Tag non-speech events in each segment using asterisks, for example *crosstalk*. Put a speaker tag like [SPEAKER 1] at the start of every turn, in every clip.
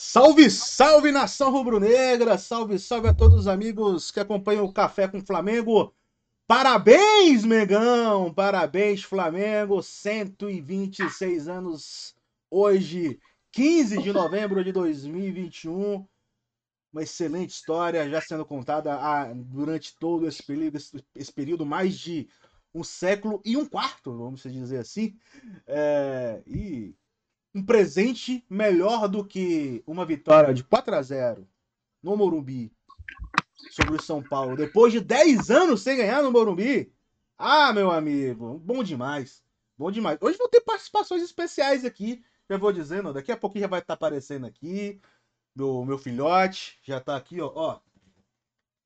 [SPEAKER 1] Salve, salve nação rubro-negra! Salve, salve a todos os amigos que acompanham o Café com Flamengo. Parabéns, Megão! Parabéns, Flamengo! 126 anos hoje, 15 de novembro de 2021. Uma excelente história já sendo contada durante todo esse período, esse período, mais de um século e um quarto, vamos dizer assim. É, e um presente melhor do que uma vitória de 4 a 0 no Morumbi sobre o São Paulo, depois de 10 anos sem ganhar no Morumbi. Ah, meu amigo, bom demais. Bom demais. Hoje vou ter participações especiais aqui. Já vou dizendo, daqui a pouquinho já vai estar aparecendo aqui. Meu, meu filhote já tá aqui, ó. ó.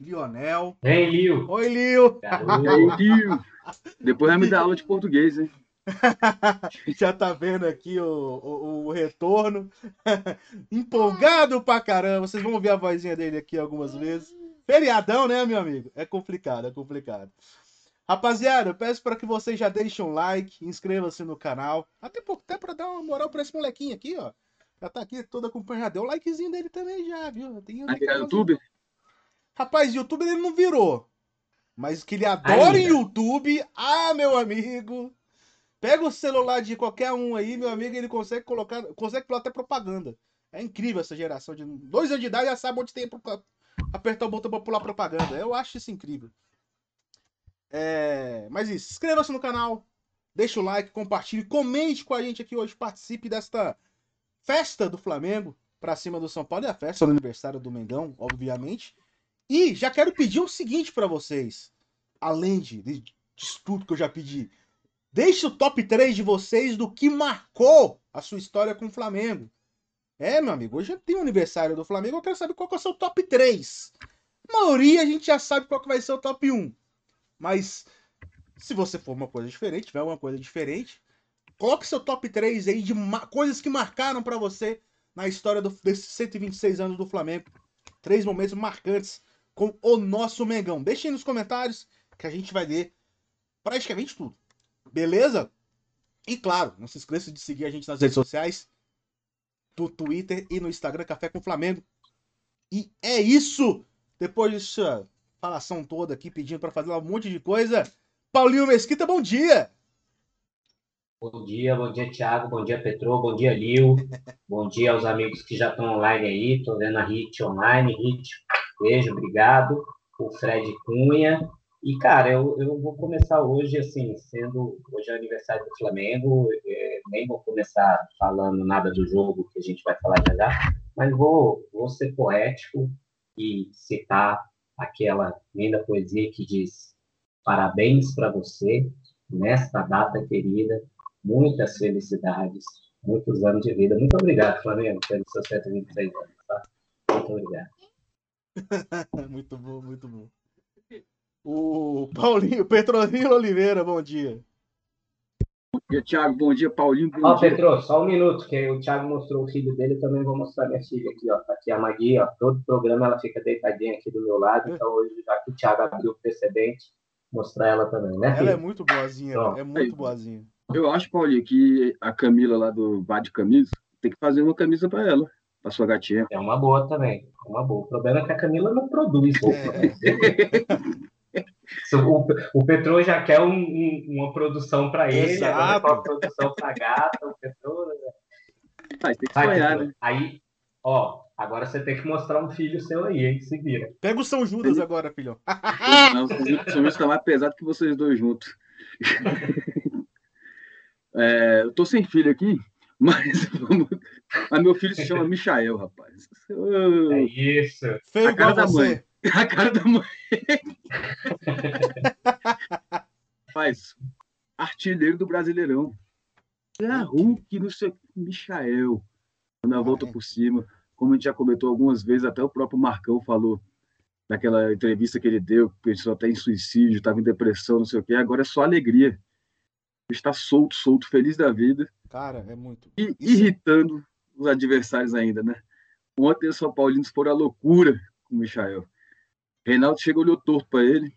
[SPEAKER 1] Lionel.
[SPEAKER 2] Vem, Lio.
[SPEAKER 1] Oi, Lio.
[SPEAKER 3] Oi, Lio. *laughs* Depois vai me dar aula de português, hein? *laughs*
[SPEAKER 1] Já tá vendo aqui o, o, o retorno. *laughs* Empolgado pra caramba. Vocês vão ouvir a vozinha dele aqui algumas vezes. Feriadão, né, meu amigo? É complicado, é complicado. Rapaziada, eu peço para que vocês já deixem um like, inscreva-se no canal. Até, até para dar uma moral para esse molequinho aqui, ó. Já tá aqui todo acompanhado. Deu o likezinho dele também já, viu?
[SPEAKER 3] Tem aqui é YouTube?
[SPEAKER 1] Rapaz, YouTube ele não virou. Mas que ele adora em YouTube, ah, meu amigo. Pega o celular de qualquer um aí, meu amigo, ele consegue colocar, consegue colocar até propaganda. É incrível essa geração de dois anos de idade já sabe onde tem pra apertar o botão para pular propaganda. Eu acho isso incrível. É... Mas isso, inscreva-se no canal, deixa o like, compartilhe, comente com a gente aqui hoje, participe desta festa do Flamengo para cima do São Paulo e a festa do aniversário do Mengão, obviamente. E já quero pedir o seguinte para vocês, além de, de, de tudo que eu já pedi, Deixe o top 3 de vocês do que marcou a sua história com o Flamengo. É, meu amigo, hoje tem o aniversário do Flamengo, eu quero saber qual que é o seu top 3. A maioria a gente já sabe qual que vai ser o top 1. Mas se você for uma coisa diferente, tiver uma coisa diferente, coloque seu top 3 aí de coisas que marcaram para você na história do, desses 126 anos do Flamengo. Três momentos marcantes com o nosso Mengão. Deixem nos comentários que a gente vai ler praticamente tudo. Beleza? E claro, não se esqueça de seguir a gente nas redes sociais, no Twitter e no Instagram Café com Flamengo. E é isso! Depois dessa falação toda aqui, pedindo para fazer um monte de coisa, Paulinho Mesquita, bom dia!
[SPEAKER 2] Bom dia, bom dia, Thiago, bom dia, Petro, bom dia, Lil, *laughs* bom dia aos amigos que já estão online aí, tô vendo a Hit online, Hit, beijo, obrigado, o Fred Cunha, e, cara, eu, eu vou começar hoje, assim, sendo. Hoje é aniversário do Flamengo, é, nem vou começar falando nada do jogo, que a gente vai falar já já, mas vou, vou ser poético e citar aquela linda poesia que diz: Parabéns para você, nesta data querida, muitas felicidades, muitos anos de vida. Muito obrigado, Flamengo, pelos seus 126 anos, tá? Muito obrigado. *laughs*
[SPEAKER 1] muito bom, muito bom. O Paulinho, Petronilo Oliveira, bom dia.
[SPEAKER 3] Bom dia, Thiago. Bom dia, Paulinho. Bom
[SPEAKER 2] ó, dia. Petro, só um minuto, que o Thiago mostrou o filho dele, eu também vou mostrar minha filha aqui, ó. Tá aqui a Magui, ó. Todo programa ela fica deitadinha aqui do meu lado, então hoje, já que o Thiago abriu o precedente, mostrar ela também, né,
[SPEAKER 1] filho? Ela é muito boazinha, Pronto. é muito boazinha.
[SPEAKER 3] Eu acho, Paulinho, que a Camila lá do Bar de Camisa tem que fazer uma camisa para ela, para sua gatinha.
[SPEAKER 2] É uma boa também, é uma boa. O problema é que a Camila não produz. É. *laughs* O, o Petro já quer um, um, uma produção para ele, Exato. agora uma produção para gata, o Petro. Né?
[SPEAKER 3] Mas tem que sonhar, né?
[SPEAKER 2] Aí, ó, agora você tem que mostrar um filho seu aí, hein? Se vira.
[SPEAKER 1] Pega o São Judas agora, filhão.
[SPEAKER 3] Não, *laughs* o São Judas tá mais pesado que vocês dois juntos. *laughs* É, eu tô sem filho aqui, mas, *laughs* mas meu filho se chama Michael, rapaz.
[SPEAKER 2] É isso.
[SPEAKER 1] Feio a da você. mãe. *laughs*
[SPEAKER 3] A cara da mãe. Faz artilheiro do Brasileirão. É a Hulk no seu Michael. Na volta por cima, como a gente já comentou algumas vezes, até o próprio Marcão falou naquela entrevista que ele deu, que pensou até em suicídio, estava em depressão, não sei o quê. Agora é só alegria. Está solto, solto, feliz da vida.
[SPEAKER 1] Cara, é muito.
[SPEAKER 3] E irritando os adversários ainda, né? Ontem os São Paulinos foram a loucura com o Michael. Reinaldo chegou olhou torto para ele,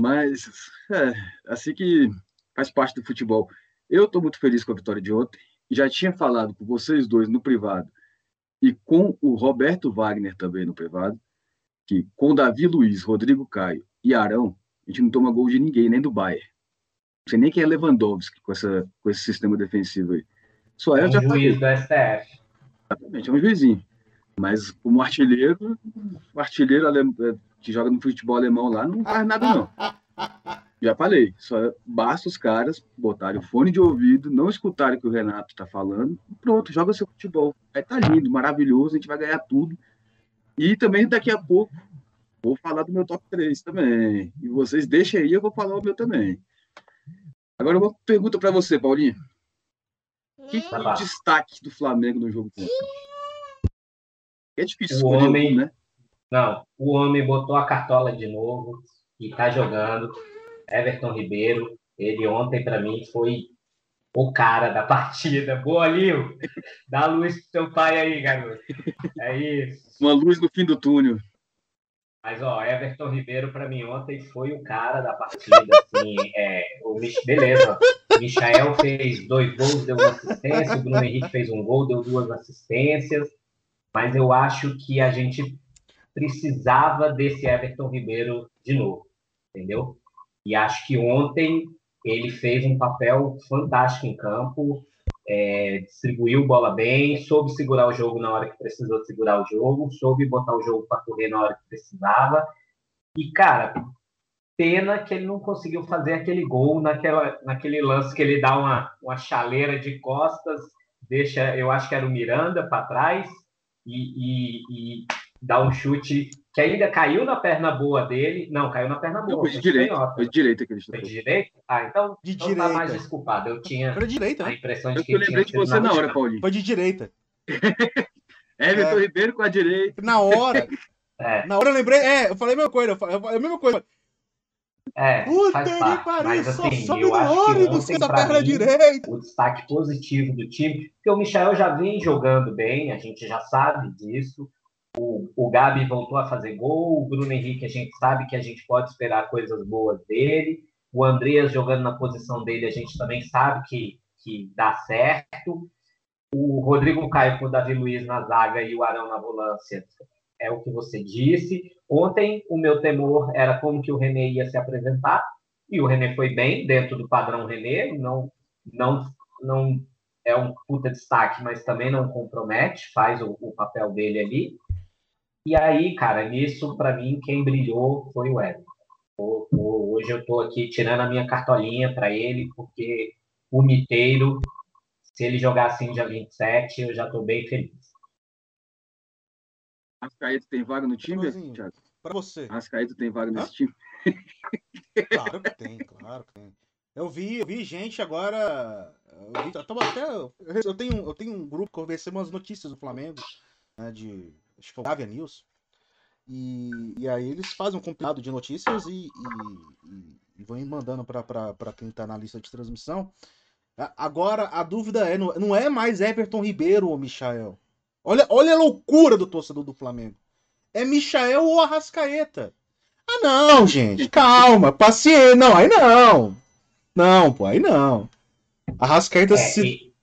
[SPEAKER 3] mas é, assim que faz parte do futebol. Eu estou muito feliz com a vitória de ontem. Já tinha falado com vocês dois no privado e com o Roberto Wagner também no privado, que com Davi Luiz, Rodrigo Caio e Arão, a gente não toma gol de ninguém, nem do Bayern. Não sei nem quem é Lewandowski com, essa, com esse sistema defensivo aí.
[SPEAKER 2] Só é um já juiz do STF.
[SPEAKER 3] Exatamente, é um juizinho. Mas como artilheiro, o artilheiro é, que joga no futebol alemão lá não faz nada, não. Já falei, só basta os caras botarem o fone de ouvido, não escutarem o que o Renato está falando, e pronto, joga seu futebol. Aí tá lindo, maravilhoso, a gente vai ganhar tudo. E também daqui a pouco vou falar do meu top 3 também. E vocês deixem aí, eu vou falar o meu também. Agora uma pergunta para você, Paulinho. Que foi o destaque do Flamengo no jogo contra? É difícil
[SPEAKER 2] o homem, né? Não, o homem botou a cartola de novo e tá jogando. Everton Ribeiro, ele ontem para mim foi o cara da *laughs* partida. Boa, Lio! Dá luz pro seu pai aí, garoto. É isso.
[SPEAKER 3] Uma luz no fim do túnel.
[SPEAKER 2] Mas, ó, Everton Ribeiro, para mim, ontem foi o cara da partida. Assim, é, o Mich... Beleza. Michael fez dois gols, deu uma assistência. O Bruno Henrique fez um gol, deu duas assistências. Mas eu acho que a gente precisava desse Everton Ribeiro de novo. Entendeu? E acho que ontem ele fez um papel fantástico em campo, é, distribuiu bola bem, soube segurar o jogo na hora que precisou segurar o jogo, soube botar o jogo para correr na hora que precisava. E, cara, pena que ele não conseguiu fazer aquele gol naquela, naquele lance que ele dá uma, uma chaleira de costas, deixa, eu acho que era o Miranda para trás, e, e, e dá um chute que ainda caiu na perna boa dele. Não, caiu na perna boa.
[SPEAKER 3] foi de direita. Foi de direita que ele
[SPEAKER 2] Foi de direita? Ah, então,
[SPEAKER 1] de
[SPEAKER 2] então
[SPEAKER 1] direita.
[SPEAKER 2] tá mais desculpado. Eu tinha
[SPEAKER 1] foi de direita,
[SPEAKER 2] a
[SPEAKER 1] né?
[SPEAKER 2] impressão de
[SPEAKER 3] eu
[SPEAKER 2] que
[SPEAKER 3] Eu lembrei de você na hora, Paulinho.
[SPEAKER 1] Foi de direita. *laughs*
[SPEAKER 3] Everton é. Ribeiro com a direita.
[SPEAKER 1] Na hora. *laughs* É. Na hora eu lembrei. É, eu falei a mesma coisa. Eu falei a mesma coisa.
[SPEAKER 2] É,
[SPEAKER 1] Puta que pariu,
[SPEAKER 2] mas
[SPEAKER 1] só
[SPEAKER 2] assim,
[SPEAKER 1] sobe
[SPEAKER 2] eu
[SPEAKER 1] no
[SPEAKER 2] que
[SPEAKER 1] ônibus
[SPEAKER 2] ontem,
[SPEAKER 1] com a
[SPEAKER 2] pra
[SPEAKER 1] perna
[SPEAKER 2] mim,
[SPEAKER 1] direita.
[SPEAKER 2] o destaque positivo do time, porque o Michel já vem jogando bem, a gente já sabe disso, o, o Gabi voltou a fazer gol, o Bruno Henrique a gente sabe que a gente pode esperar coisas boas dele, o Andreas jogando na posição dele a gente também sabe que, que dá certo, o Rodrigo Caio com o Davi Luiz na zaga e o Arão na volância é o que você disse. Ontem o meu temor era como que o René ia se apresentar, e o René foi bem dentro do padrão René, não, não, não é um puta destaque, mas também não compromete, faz o, o papel dele ali. E aí, cara, nisso, para mim, quem brilhou foi o Everton. Hoje eu estou aqui tirando a minha cartolinha para ele, porque o Miteiro, se ele jogar assim dia 27, eu já estou bem feliz.
[SPEAKER 3] Rascaeta tem vaga no time,
[SPEAKER 1] Thiago? Para você.
[SPEAKER 3] Rascaeta tem vaga nesse Hã? time? *laughs*
[SPEAKER 1] Claro que tem, claro que tem. Eu vi, eu vi gente agora. Eu, vi, eu, até, eu, tenho, eu tenho um grupo que eu recebo umas notícias do Flamengo, né, de. Acho que foi o Gávea News. E, e aí eles fazem um compilado de notícias e, e, e vão mandando para quem está na lista de transmissão. Agora, a dúvida é: não é mais Everton Ribeiro ou Michael? Olha, olha a loucura do torcedor do Flamengo. É Michael ou Arrascaeta? Ah, não, gente. Calma, paciência. Não, aí não. Não, pô, aí não. Arrascaeta é, se. E...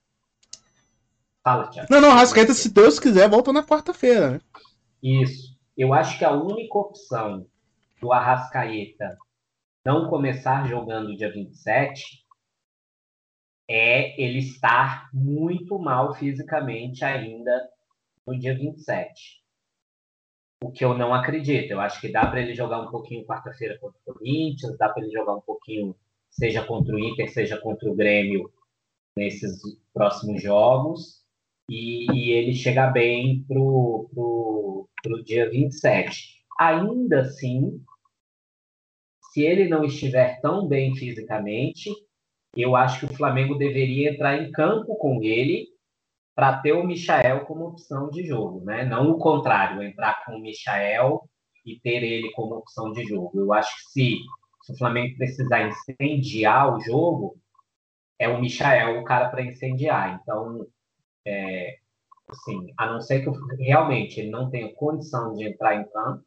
[SPEAKER 2] Fala, Thiago.
[SPEAKER 1] Não, não, Arrascaeta, se Deus quiser, volta na quarta-feira, né?
[SPEAKER 2] Isso. Eu acho que a única opção do Arrascaeta não começar jogando dia 27 é ele estar muito mal fisicamente ainda no dia 27. O que eu não acredito. Eu acho que dá para ele jogar um pouquinho quarta-feira contra o Corinthians, dá para ele jogar um pouquinho, seja contra o Inter, seja contra o Grêmio, nesses próximos jogos, e, e ele chegar bem pro, pro dia 27. Ainda assim, se ele não estiver tão bem fisicamente, eu acho que o Flamengo deveria entrar em campo com ele para ter o Michael como opção de jogo, né? Não o contrário, entrar com o Michael e ter ele como opção de jogo. Eu acho que se, se o Flamengo precisar incendiar o jogo, é o Michael o cara para incendiar. Então, é, assim, a não ser que realmente ele não tenha condição de entrar em campo,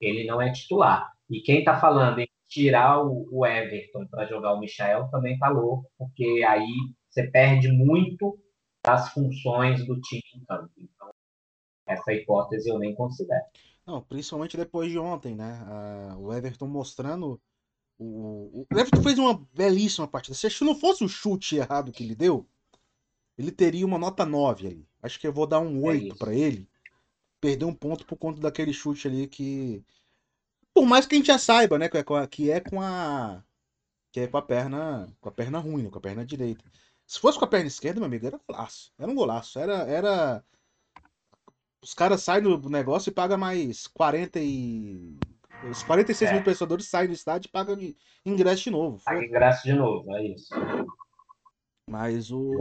[SPEAKER 2] ele não é titular. E quem está falando em tirar o, o Everton para jogar o Michael também está louco, porque aí você perde muito das funções do time em campo. Então, essa hipótese eu nem considero.
[SPEAKER 1] Não, principalmente depois de ontem, né? Ah, o Everton mostrando. O, o Everton fez uma belíssima partida. Se não fosse o chute errado que ele deu, ele teria uma nota 9 ali. Acho que eu vou dar um 8 é para ele. Perder um ponto por conta daquele chute ali que. Por mais que a gente já saiba, né? Que é com a, que é com a, que é com a perna. Com a perna ruim, né, com a perna direita. Se fosse com a perna esquerda, meu amigo, era golaço. Era um golaço. Era. era... Os caras saem do negócio e pagam mais 40 e. Os 46 é. mil torcedores saem do estádio e pagam de ingresso de novo.
[SPEAKER 2] Paga ingresso de novo, é isso.
[SPEAKER 1] Mas o.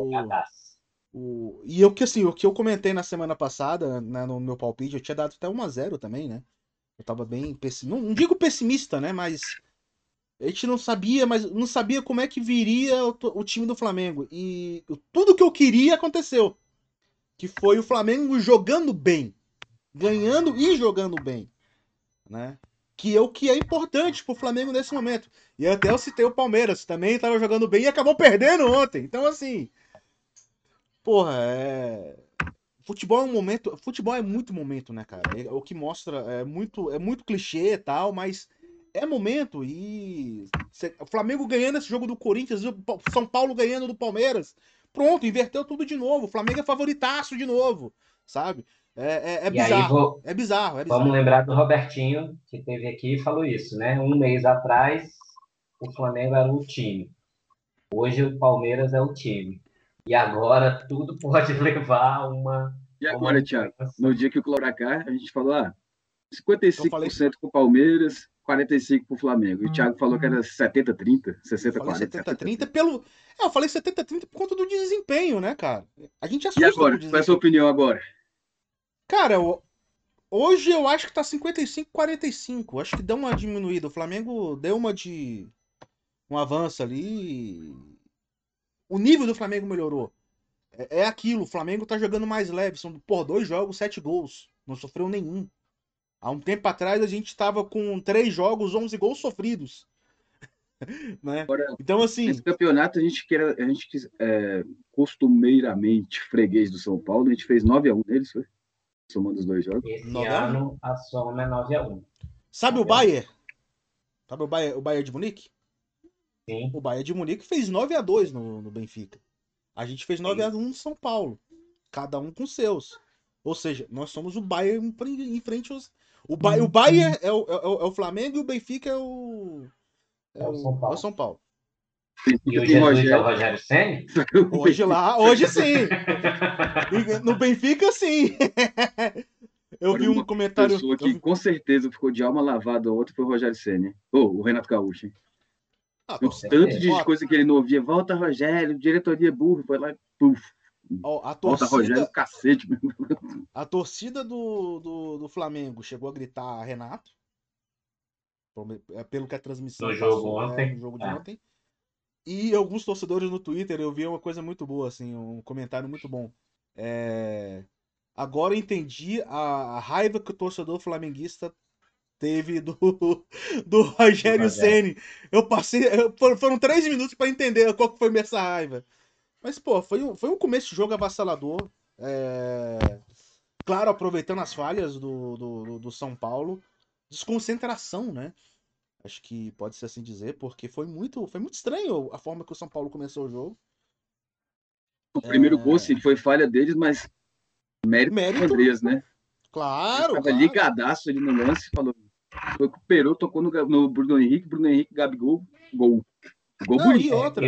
[SPEAKER 1] O... E eu que assim, o que eu comentei na semana passada, né, no meu palpite, eu tinha dado até 1 a 0 também, né? Eu tava bem pessimista. Não, não, digo pessimista, né? Mas a gente não sabia, mas não sabia como é que viria o, o, time do Flamengo. E tudo que eu queria aconteceu. Que foi o Flamengo jogando bem. Ganhando e jogando bem. Né? Que é o que é importante pro Flamengo nesse momento. E até eu citei o Palmeiras, também estava jogando bem e acabou perdendo ontem. Então, assim, porra, é. Futebol é um momento. Futebol é muito momento, né, cara? É, o que mostra. É muito, é muito clichê e tal, mas é momento. E. O Flamengo ganhando esse jogo do Corinthians, o São Paulo ganhando do Palmeiras. Pronto, inverteu tudo de novo. O Flamengo é favoritaço de novo, sabe? É, é, é bizarro. Vou... É bizarro. É bizarro.
[SPEAKER 2] Vamos lembrar do Robertinho, que teve aqui e falou isso, né? Um mês atrás, o Flamengo era o time. Hoje o Palmeiras é o time. E agora tudo pode *laughs* levar a uma.
[SPEAKER 3] E agora, uma... Thiago? No dia que o Cloracar, a gente falou, ah, 55% falei... para o Palmeiras, 45% para o Flamengo. E o Thiago falou que era 70-30, 60-40.
[SPEAKER 1] 70-30 pelo. É, eu falei 70-30 por conta do desempenho, né, cara? A gente
[SPEAKER 3] assusta E agora? Qual é a sua opinião agora?
[SPEAKER 1] Cara, eu... hoje eu acho que tá 55-45. Acho que deu uma diminuída. O Flamengo deu uma de. um avanço ali o nível do Flamengo melhorou. É, é aquilo, o Flamengo tá jogando mais leve. São, por dois jogos, sete gols. Não sofreu nenhum. Há um tempo atrás a gente estava com três jogos, 11 gols sofridos. *laughs* né? Agora, então, assim.
[SPEAKER 3] Esse campeonato a gente quer, a gente é, costumeiramente freguês do São Paulo, a gente fez 9x1 neles, foi? Somando os dois jogos.
[SPEAKER 2] Esse 9 ano a soma é 9x1.
[SPEAKER 1] Sabe 9 o Bayern? Sabe o Bayern, o Bayern de Munique?
[SPEAKER 2] Sim.
[SPEAKER 1] O Bayern de Munique fez 9 a 2 no, no Benfica. A gente fez 9 Sim. a 1 no São Paulo. Cada um com seus. Ou seja, nós somos o Bayern em frente aos. O, ba... o Bayern é o, é, o, é o Flamengo e o Benfica é o. É, o, São Paulo. É o São Paulo.
[SPEAKER 2] E o Jesus é o Rogério Senna?
[SPEAKER 1] Hoje lá, hoje sim. *laughs* no Benfica, sim. *laughs* Eu vi um comentário.
[SPEAKER 3] Pessoa que com certeza ficou de alma lavada ontem foi o Rogério Senna. Ou oh, o Renato Gaúcho. Ah, o tanto de coisa que ele não ouvia. Volta, Rogério, diretoria burro. Foi lá e
[SPEAKER 1] a torcida, Volta,
[SPEAKER 3] Rogério, cacete.
[SPEAKER 1] A torcida do, do, do Flamengo chegou a gritar Renato. É, pelo que a transmissão
[SPEAKER 2] no jogo, passou,
[SPEAKER 1] é, no jogo de é. ontem. E alguns torcedores no Twitter eu vi uma coisa muito boa, assim, um comentário muito bom. É... Agora eu entendi a, raiva que o torcedor flamenguista teve do, do Rogério Ceni. Eu passei. Foram três minutos para entender qual que foi minha raiva. Mas, pô, foi um, foi um começo de jogo avassalador. É... Claro, aproveitando as falhas do, do, do, São Paulo. Desconcentração, né? Acho que pode ser assim dizer, porque foi muito, foi muito estranho a forma que o São Paulo começou o jogo.
[SPEAKER 3] O primeiro é... gol, sim, foi falha deles, mas mérito, mérito do Andreas, né?
[SPEAKER 1] Claro. Ele
[SPEAKER 3] tava claro. ligadaço ali no lance, falou: recuperou, tocou no, no Bruno Henrique, Bruno Henrique, Gabigol, gol.
[SPEAKER 1] Gol Não, bonito. E outra,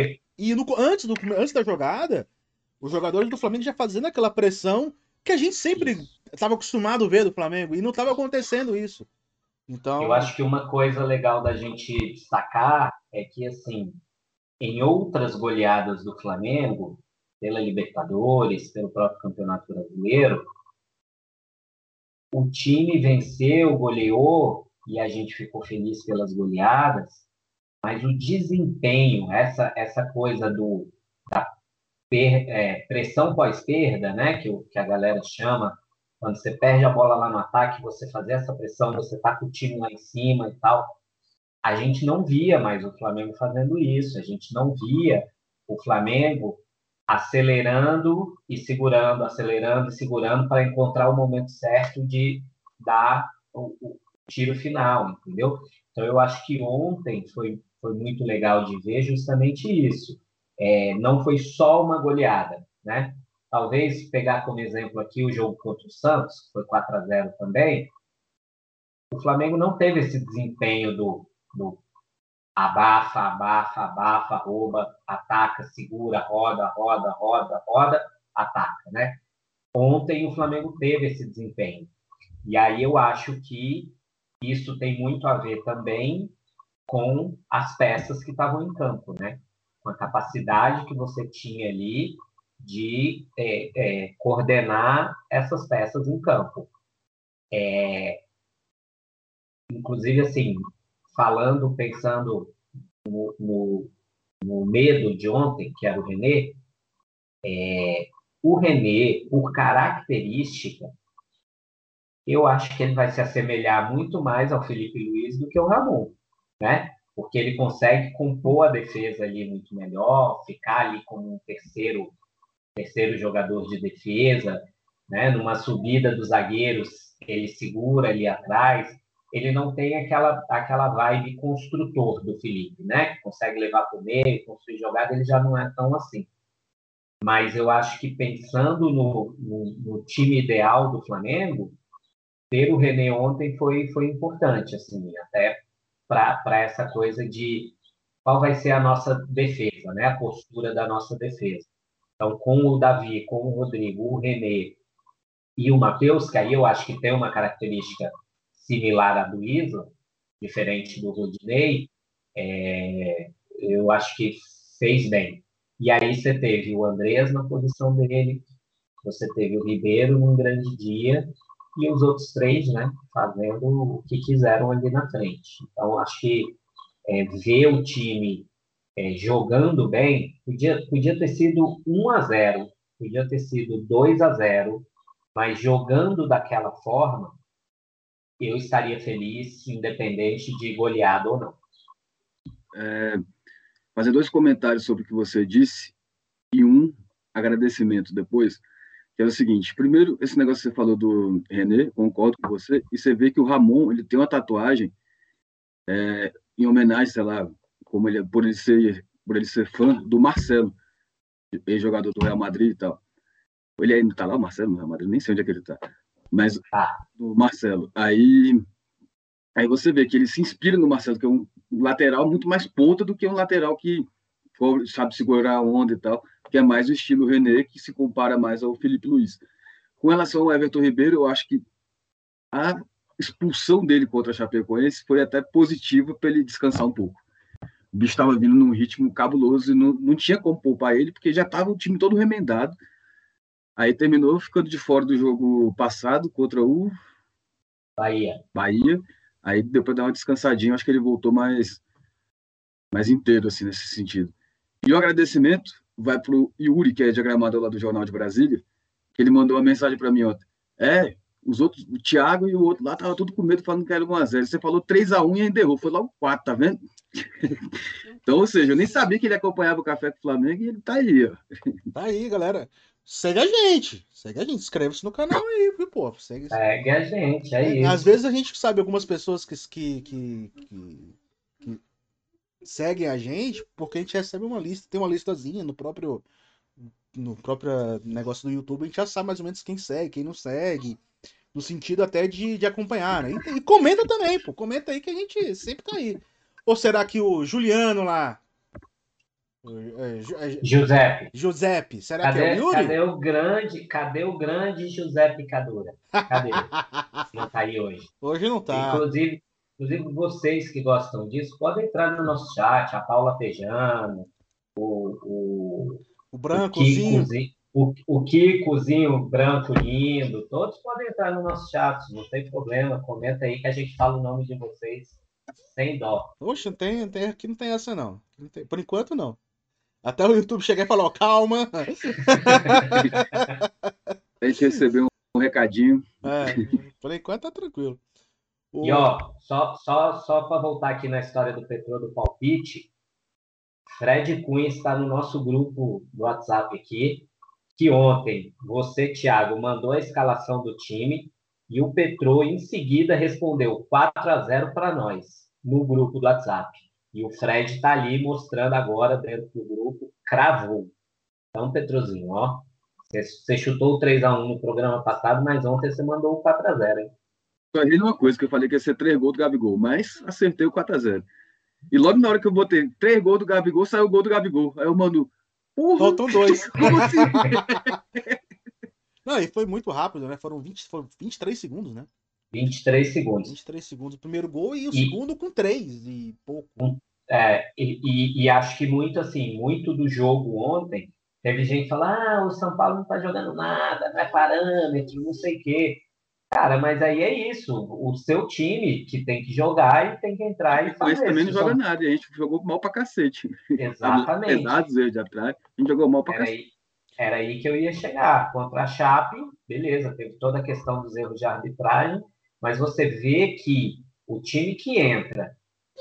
[SPEAKER 1] e no, antes, do, antes da jogada, os jogadores do Flamengo já fazendo aquela pressão que a gente sempre estava acostumado a ver do Flamengo, e não estava acontecendo isso. Então...
[SPEAKER 2] Eu acho que uma coisa legal da gente destacar é que, assim, em outras goleadas do Flamengo, pela Libertadores, pelo próprio Campeonato Brasileiro, o time venceu, goleou, e a gente ficou feliz pelas goleadas, mas o desempenho, essa, essa coisa do, da per, é, pressão pós-perda, né, que, que a galera chama, quando você perde a bola lá no ataque, você fazer essa pressão, você tá com o time lá em cima e tal, a gente não via mais o Flamengo fazendo isso, a gente não via o Flamengo acelerando e segurando, acelerando e segurando para encontrar o momento certo de dar o, o, tiro final, entendeu? Então eu acho que ontem foi, foi muito legal de ver justamente isso. É, não foi só uma goleada, né? Talvez pegar como exemplo aqui o jogo contra o Santos, que foi 4 a 0 também, o Flamengo não teve esse desempenho do, do abafa, abafa, abafa, rouba, ataca, segura, roda, roda, roda, roda, ataca, né? Ontem o Flamengo teve esse desempenho. E aí eu acho que isso tem muito a ver também com as peças que estavam em campo, né? Com a capacidade que você tinha ali de é, é, coordenar essas peças em campo. É, inclusive, assim, falando, pensando no, no, no, medo de ontem, que era o René, é, o René, por característica, eu acho que ele vai se assemelhar muito mais ao Felipe Luiz do que o Ramon, né? Porque ele consegue compor a defesa ali muito melhor, ficar ali como um terceiro terceiro jogador de defesa, né? Numa subida dos zagueiros, ele segura ali atrás. Ele não tem aquela aquela vibe construtor do Felipe, né? Que consegue levar para o meio, construir jogada, ele já não é tão assim. Mas eu acho que pensando no, no, no time ideal do Flamengo, ter o René ontem foi, foi importante, assim, até para essa coisa de qual vai ser a nossa defesa, né? A postura da nossa defesa. Então, com o Davi, com o Rodrigo, o René e o Matheus, que aí eu acho que tem uma característica similar à do Isla, diferente do Rodinei, é, eu acho que fez bem. E aí você teve o Andrés na posição dele, você teve o Ribeiro num grande dia, e os outros três, né, fazendo o que quiseram ali na frente. Então, acho que é, ver o time é, jogando bem, podia, podia ter sido 1 a 0 podia ter sido 2 a 0 mas jogando daquela forma, eu estaria feliz, independente de goleada ou não.
[SPEAKER 3] É, fazer dois comentários sobre o que você disse e um agradecimento depois que é o seguinte, primeiro, esse negócio que você falou do René, concordo com você, e você vê que o Ramon, ele tem uma tatuagem é, em homenagem, sei lá, como ele, por ele ser por ele ser fã do Marcelo, ex-jogador do Real Madrid e tal. Ele ainda tá lá, o Marcelo, no Real Madrid, nem sei onde é que ele tá. Mas o Marcelo, aí aí você vê que ele se inspira no Marcelo, que é um lateral muito mais ponta do que um lateral que sabe segurar a onda e tal que é mais o estilo René, que se compara mais ao Felipe Luiz. Com relação ao Everton Ribeiro, eu acho que a expulsão dele contra a Chapecoense foi até positiva para ele descansar um pouco. O bicho estava vindo num ritmo cabuloso e não, não tinha como poupar ele, porque já estava o time todo remendado. Aí terminou ficando de fora do jogo passado contra o
[SPEAKER 2] Bahia.
[SPEAKER 3] Bahia. Aí depois dar uma descansadinha, acho que ele voltou mais mais inteiro assim nesse sentido. E o agradecimento vai para o Yuri, que é diagramador lá do Jornal de Brasília, que ele mandou uma mensagem para mim ontem. É, os outros, o Thiago e o outro lá, tava tudo com medo falando que era 1x0. Você falou 3x1 e ainda errou. Foi logo 4, tá vendo? *laughs* então, ou seja, eu nem sabia que ele acompanhava o Café com o Flamengo e ele tá aí, ó.
[SPEAKER 1] Tá aí, galera. Segue a gente. Segue a gente. Inscreve-se no canal aí, viu, pô?
[SPEAKER 2] Segue, Segue a gente, é, é isso.
[SPEAKER 1] Às vezes a gente sabe algumas pessoas que, que, que, que seguem a gente porque a gente recebe uma lista, tem uma listazinha no próprio no próprio negócio do YouTube, a gente já sabe mais ou menos quem segue, quem não segue, no sentido até de, de acompanhar, né? E, e comenta também, pô, comenta aí que a gente sempre tá aí. Ou será que o Juliano lá,
[SPEAKER 2] é, é, Giuseppe.
[SPEAKER 1] Giuseppe, será
[SPEAKER 2] cadê,
[SPEAKER 1] que é o Yuri?
[SPEAKER 2] Cadê o grande, cadê o grande Giuseppe Cadura? Cadê? *laughs* não tá aí hoje.
[SPEAKER 1] Hoje não tá.
[SPEAKER 2] Inclusive, Inclusive, vocês que gostam disso, podem entrar no nosso chat, a Paula Pejano, o, o,
[SPEAKER 1] o Brancozinho.
[SPEAKER 2] O, o Kikozinho branco lindo, todos podem entrar no nosso chat, não tem problema. Comenta aí que a gente fala o nome de vocês sem dó.
[SPEAKER 1] Oxe, tem, tem, aqui não tem essa não. não tem, por enquanto não. Até o YouTube chegar e falar, calma. *laughs*
[SPEAKER 3] a gente recebeu um recadinho.
[SPEAKER 1] É, por enquanto tá tranquilo.
[SPEAKER 2] E ó, só, só, só para voltar aqui na história do Petro do palpite, Fred Cunha está no nosso grupo do WhatsApp aqui, que ontem você, Thiago, mandou a escalação do time e o Petro em seguida respondeu 4 a 0 para nós no grupo do WhatsApp. E o Fred está ali mostrando agora dentro do grupo, cravou. Então, Petrozinho, ó, você chutou o 3x1 no programa passado, mas ontem você mandou o 4x0, hein?
[SPEAKER 3] Falei uma coisa que eu falei que ia ser 3 gols do Gabigol, mas acertei o 4x0. E logo na hora que eu botei 3 gols do Gabigol, saiu o gol do Gabigol. Aí eu mando.
[SPEAKER 1] Porra, Faltam *laughs* dois.
[SPEAKER 3] Como assim?
[SPEAKER 1] Não, e foi muito rápido, né? Foram, 20, foram 23 segundos, né?
[SPEAKER 2] 23 segundos.
[SPEAKER 1] 23 segundos o primeiro gol e o e, segundo com 3 e pouco.
[SPEAKER 2] É, e, e, e, acho que muito assim, muito do jogo ontem, teve gente falando, ah, o São Paulo não tá jogando nada, não é parâmetro, não sei o quê. Cara, mas aí é isso. O seu time que tem que jogar e tem que entrar e fazer.
[SPEAKER 3] Mas também não joga nada, a gente jogou mal pra cacete.
[SPEAKER 2] Exatamente.
[SPEAKER 3] Pesados erros de atrás, a gente jogou mal pra
[SPEAKER 2] era
[SPEAKER 3] cacete.
[SPEAKER 2] Aí, era aí que eu ia chegar. Contra a Chape, beleza, teve toda a questão dos erros de arbitragem, mas você vê que o time que entra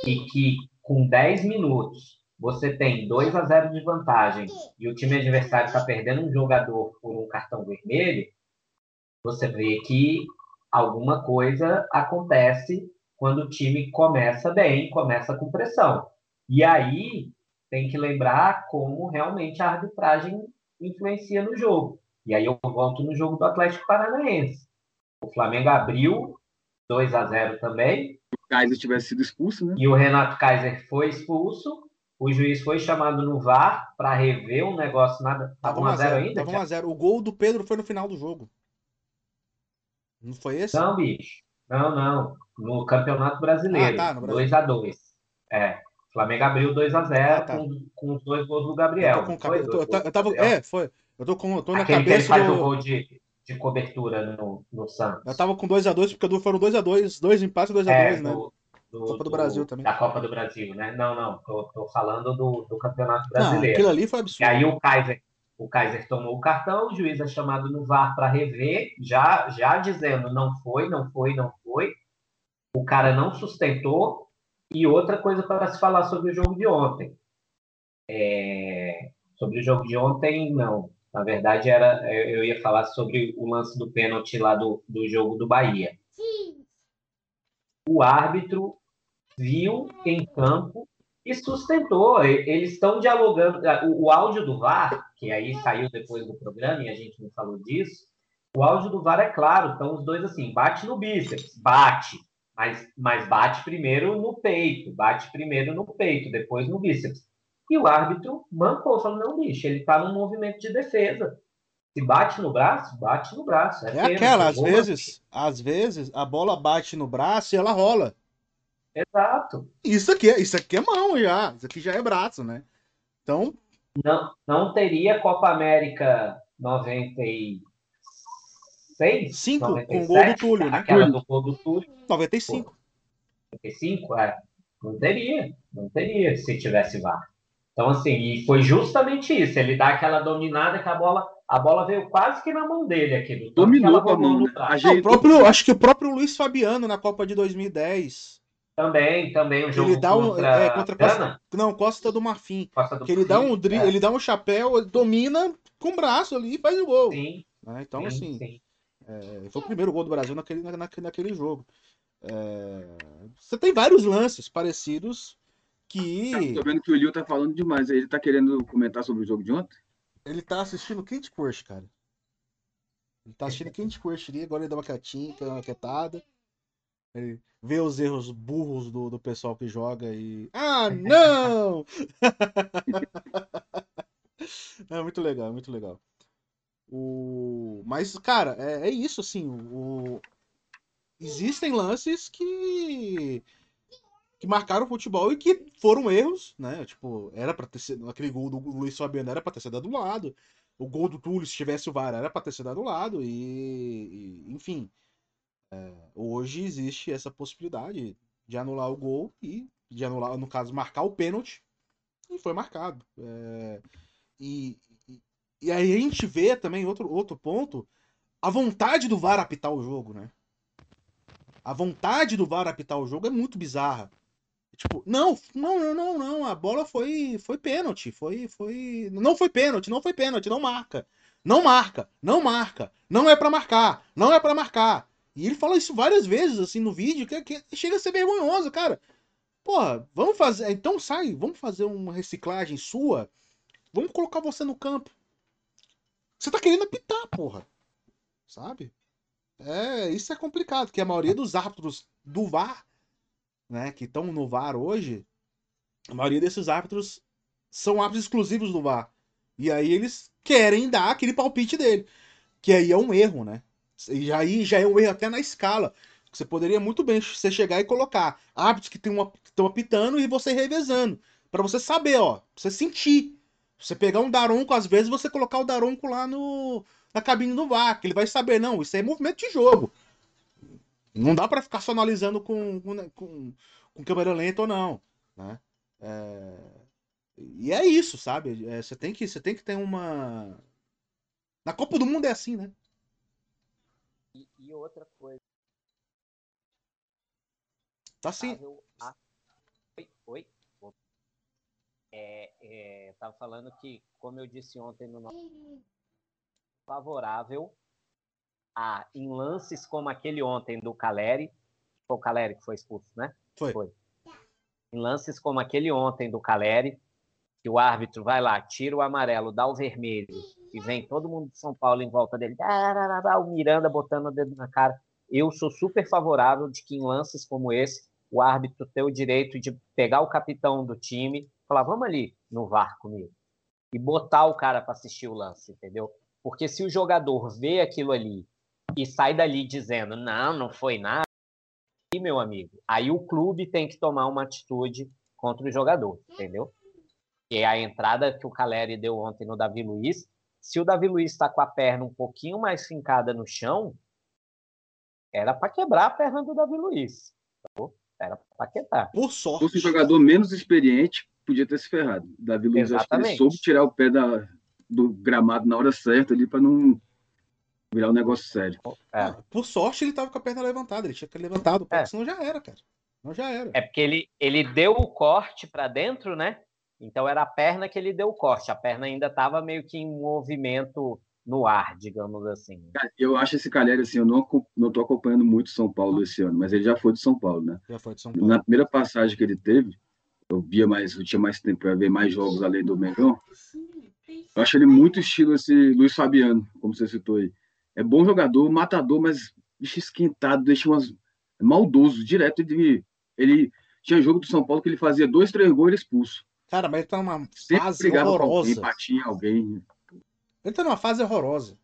[SPEAKER 2] e que com 10 minutos você tem 2 a 0 de vantagem e o time adversário está perdendo um jogador por um cartão vermelho, você vê que alguma coisa acontece quando o time começa bem, começa com pressão. E aí tem que lembrar como realmente a arbitragem influencia no jogo. E aí eu volto no jogo do Atlético Paranaense. O Flamengo abriu 2 a 0 também.
[SPEAKER 3] O Kaiser tivesse sido expulso, né?
[SPEAKER 2] E o Renato Kaiser foi expulso. O juiz foi chamado no VAR para rever um negócio nada. Tava 1 a 0 ainda.
[SPEAKER 1] Tava 1 a 0. O gol do Pedro foi no final do jogo. Não foi esse?
[SPEAKER 2] Não, bicho. Não, não. No Campeonato Brasileiro. Ah, tá, 2 a 2. É. O Flamengo abriu 2 a 0 ah, tá. com, com, os dois gols do Gabriel. Eu com
[SPEAKER 1] cabe... eu, tô, eu, eu tava, é, foi. Eu tô com, eu tô na
[SPEAKER 2] Aquele
[SPEAKER 1] cabeça
[SPEAKER 2] que ele faz do... o gol de de cobertura no, no Santos.
[SPEAKER 1] Eu tava com 2x2, porque foram 2x2, dois empates 2x2, é, né? Do, Copa do, do, Brasil também.
[SPEAKER 2] Da Copa do Brasil, né? Não, não, tô, tô falando do, do Campeonato Brasileiro. Não,
[SPEAKER 1] aquilo ali foi absurdo.
[SPEAKER 2] E aí o Kaiser, o Kaiser tomou o cartão, o juiz é chamado no VAR para rever, já, já dizendo não foi, não foi, não foi. O cara não sustentou. E outra coisa para se falar sobre o jogo de ontem. É... Sobre o jogo de ontem, não. Na verdade, era eu ia falar sobre o lance do pênalti lá do, do jogo do Bahia. Sim. O árbitro viu em campo e sustentou. Eles estão dialogando. O, o áudio do VAR, que aí saiu depois do programa e a gente não falou disso, o áudio do VAR é claro. Então, os dois assim, bate no bíceps, bate. Mas, mas bate primeiro no peito, bate primeiro no peito, depois no bíceps. E o árbitro mancou, falou, não, bicho, ele tá num movimento de defesa. Se bate no braço, bate no braço.
[SPEAKER 1] É, é aquela, às vezes, às vezes, a bola bate no braço e ela rola.
[SPEAKER 2] Exato.
[SPEAKER 1] Isso aqui, é, isso aqui é mão já. Isso aqui já é braço, né? Então.
[SPEAKER 2] Não, não teria Copa América 96?
[SPEAKER 1] 5, com o gol do Túlio, né?
[SPEAKER 2] Aquela do gol do Túlio.
[SPEAKER 1] 95.
[SPEAKER 2] 95, é. Não teria. Não teria se tivesse VAR. Então, assim, e foi justamente isso. Ele dá aquela dominada que a bola, a bola veio quase que na mão dele aqui.
[SPEAKER 3] Dominou com a mão. Né?
[SPEAKER 1] Não, o próprio, acho que o próprio Luiz Fabiano na Copa de 2010.
[SPEAKER 2] Também, também um jogo
[SPEAKER 1] ele dá um, contra, é, contra Costa, não, Costa do Marfim. Costa do que ele dá um é. ele dá um chapéu, domina com o braço ali e faz o gol.
[SPEAKER 2] Sim.
[SPEAKER 1] Né? Então, sim, assim, sim. É, foi o primeiro gol do Brasil naquele, na, naquele jogo. É, você tem vários lances parecidos que.
[SPEAKER 3] Tô vendo que o Lio tá falando demais. Ele tá querendo comentar sobre o jogo de ontem?
[SPEAKER 1] Ele tá assistindo Candy Crush, cara. Ele tá assistindo Candy Crush ali, agora ele dá uma quietinha, uma quietada. Ele vê os erros burros do, do pessoal que joga e. Ah, *laughs* não! é muito legal, é muito legal. O... Mas, cara, é, é isso, assim. O... Existem lances que que marcaram o futebol e que foram erros, né? Tipo, era pra ter sido. Aquele gol do Luiz Fabiano era pra ter sido dado do lado. O gol do Túlio, se tivesse o VAR, era pra ter sido dado do lado. E, e enfim. É, hoje existe essa possibilidade de anular o gol e de anular, no caso, marcar o pênalti. E foi marcado. É, e, e, aí a gente vê também outro, outro ponto. A vontade do VAR apitar o jogo, né? A vontade do VAR apitar o jogo é muito bizarra. Tipo, não, não, não, não, não. A bola foi, foi pênalti. Foi, foi. Não foi pênalti, não foi pênalti, não marca. Não marca, não marca. Não é pra marcar, não é pra marcar. E ele fala isso várias vezes, assim, no vídeo, que, que chega a ser vergonhoso, cara. Porra, vamos fazer. Então sai, vamos fazer uma reciclagem sua. Vamos colocar você no campo. Você tá querendo apitar, porra. Sabe? É, isso é complicado, porque a maioria dos árbitros do VAR, né, que estão no VAR hoje, a maioria desses árbitros são árbitros exclusivos do VAR. E aí eles querem dar aquele palpite dele. Que aí é um erro, né? E aí já é um erro até na escala. Você poderia muito bem você chegar e colocar árbitros que estão apitando e você revezando. para você saber, ó. Pra você sentir. Você pegar um Daronco, às vezes você colocar o Daronco lá no, na cabine do VAR, que ele vai saber, não, isso é movimento de jogo. Não dá para ficar só analisando com, com, com, com câmera lenta ou não. Né? É... E é isso, sabe? É, você, tem que, você tem que ter uma. Na Copa do Mundo é assim, né?
[SPEAKER 2] E, outra coisa.
[SPEAKER 1] Tá assim.
[SPEAKER 2] Oi, oi. É, é, tava falando que, como eu disse ontem no nosso favorável a em lances como aquele ontem do Caleri, foi o Caleri que foi expulso, né?
[SPEAKER 1] Foi. foi.
[SPEAKER 2] Em lances como aquele ontem do Caleri, que o árbitro vai lá, tira o amarelo, dá o vermelho, e vem todo mundo de São Paulo em volta dele, o Miranda botando o dedo na cara. Eu sou super favorável de que em lances como esse, o árbitro ter o direito de pegar o capitão do time, falar, vamos ali no VAR comigo, e botar o cara para assistir o lance, entendeu? Porque se o jogador vê aquilo ali e sai dali dizendo, não, não foi nada, e meu amigo, aí o clube tem que tomar uma atitude contra o jogador, entendeu? E é a entrada que o Caleri deu ontem no Davi Luiz, se o Davi Luiz está com a perna um pouquinho mais fincada no chão, era para quebrar a perna do Davi Luiz. Tá era para quebrar.
[SPEAKER 1] Por sorte.
[SPEAKER 3] Se fosse um jogador menos experiente, podia ter se ferrado. Davi Luiz acho que ele soube tirar o pé da, do gramado na hora certa ali para não virar um negócio sério.
[SPEAKER 1] É. Por sorte, ele tava com a perna levantada, ele tinha que ter levantado, é. senão já era, cara. Não já era.
[SPEAKER 2] É porque ele, ele deu o corte para dentro, né? Então era a perna que ele deu o corte. A perna ainda estava meio que em movimento no ar, digamos assim.
[SPEAKER 3] Eu acho esse Calheri assim, eu não, não tô acompanhando muito São Paulo esse ano, mas ele já foi de São Paulo, né?
[SPEAKER 1] Já foi de São Paulo.
[SPEAKER 3] Na primeira passagem que ele teve, eu via mais, eu tinha mais tempo para ver mais jogos além do Mengão. Eu acho ele muito estilo esse Luiz Fabiano, como você citou aí. É bom jogador, matador, mas bicho esquentado, deixa umas. É maldoso, direto. Ele, ele tinha jogo do São Paulo que ele fazia dois, três gols e expulso.
[SPEAKER 1] Cara, mas ele tá numa fase horrorosa. Alguém, batia
[SPEAKER 3] alguém.
[SPEAKER 1] Ele tá numa fase horrorosa.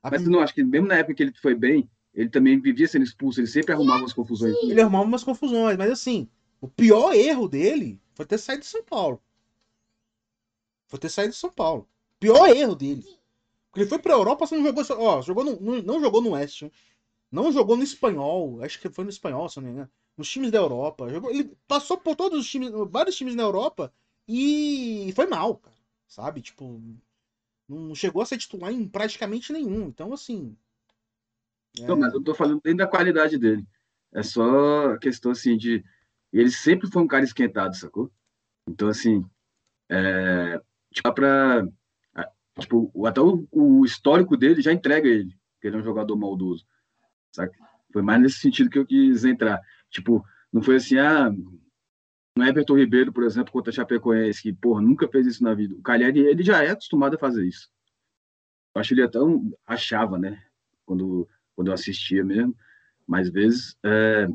[SPEAKER 3] A... Mas não, acho que mesmo na época que ele foi bem, ele também vivia sendo expulso, ele sempre arrumava umas confusões.
[SPEAKER 1] Ele arrumava umas confusões, mas assim, o pior erro dele foi ter saído de São Paulo. Foi ter saído de São Paulo. Pior erro dele. Porque ele foi pra Europa, você não jogou. Ó, jogou no, não, não jogou no West. Não jogou no espanhol. Acho que foi no espanhol, se não me engano. Nos times da Europa. Jogou, ele passou por todos os times, vários times na Europa e foi mal, cara. Sabe? Tipo, não chegou a ser titular em praticamente nenhum. Então, assim.
[SPEAKER 3] É... Não, mas eu tô falando dentro da qualidade dele. É só questão assim de. Ele sempre foi um cara esquentado, sacou? Então, assim. É... Tipo, pra Tipo, até o, histórico dele já entrega ele, que ele é um jogador maldoso. Sabe? Foi mais nesse sentido que eu quis entrar. Tipo, não foi assim, ah, no Everton Ribeiro, por exemplo, contra a Chapecoense, que, porra, nunca fez isso na vida. O Cagliari, ele já é acostumado a fazer isso. Eu acho que ele até um, achava, né? Quando, quando eu assistia mesmo, mais vezes, é,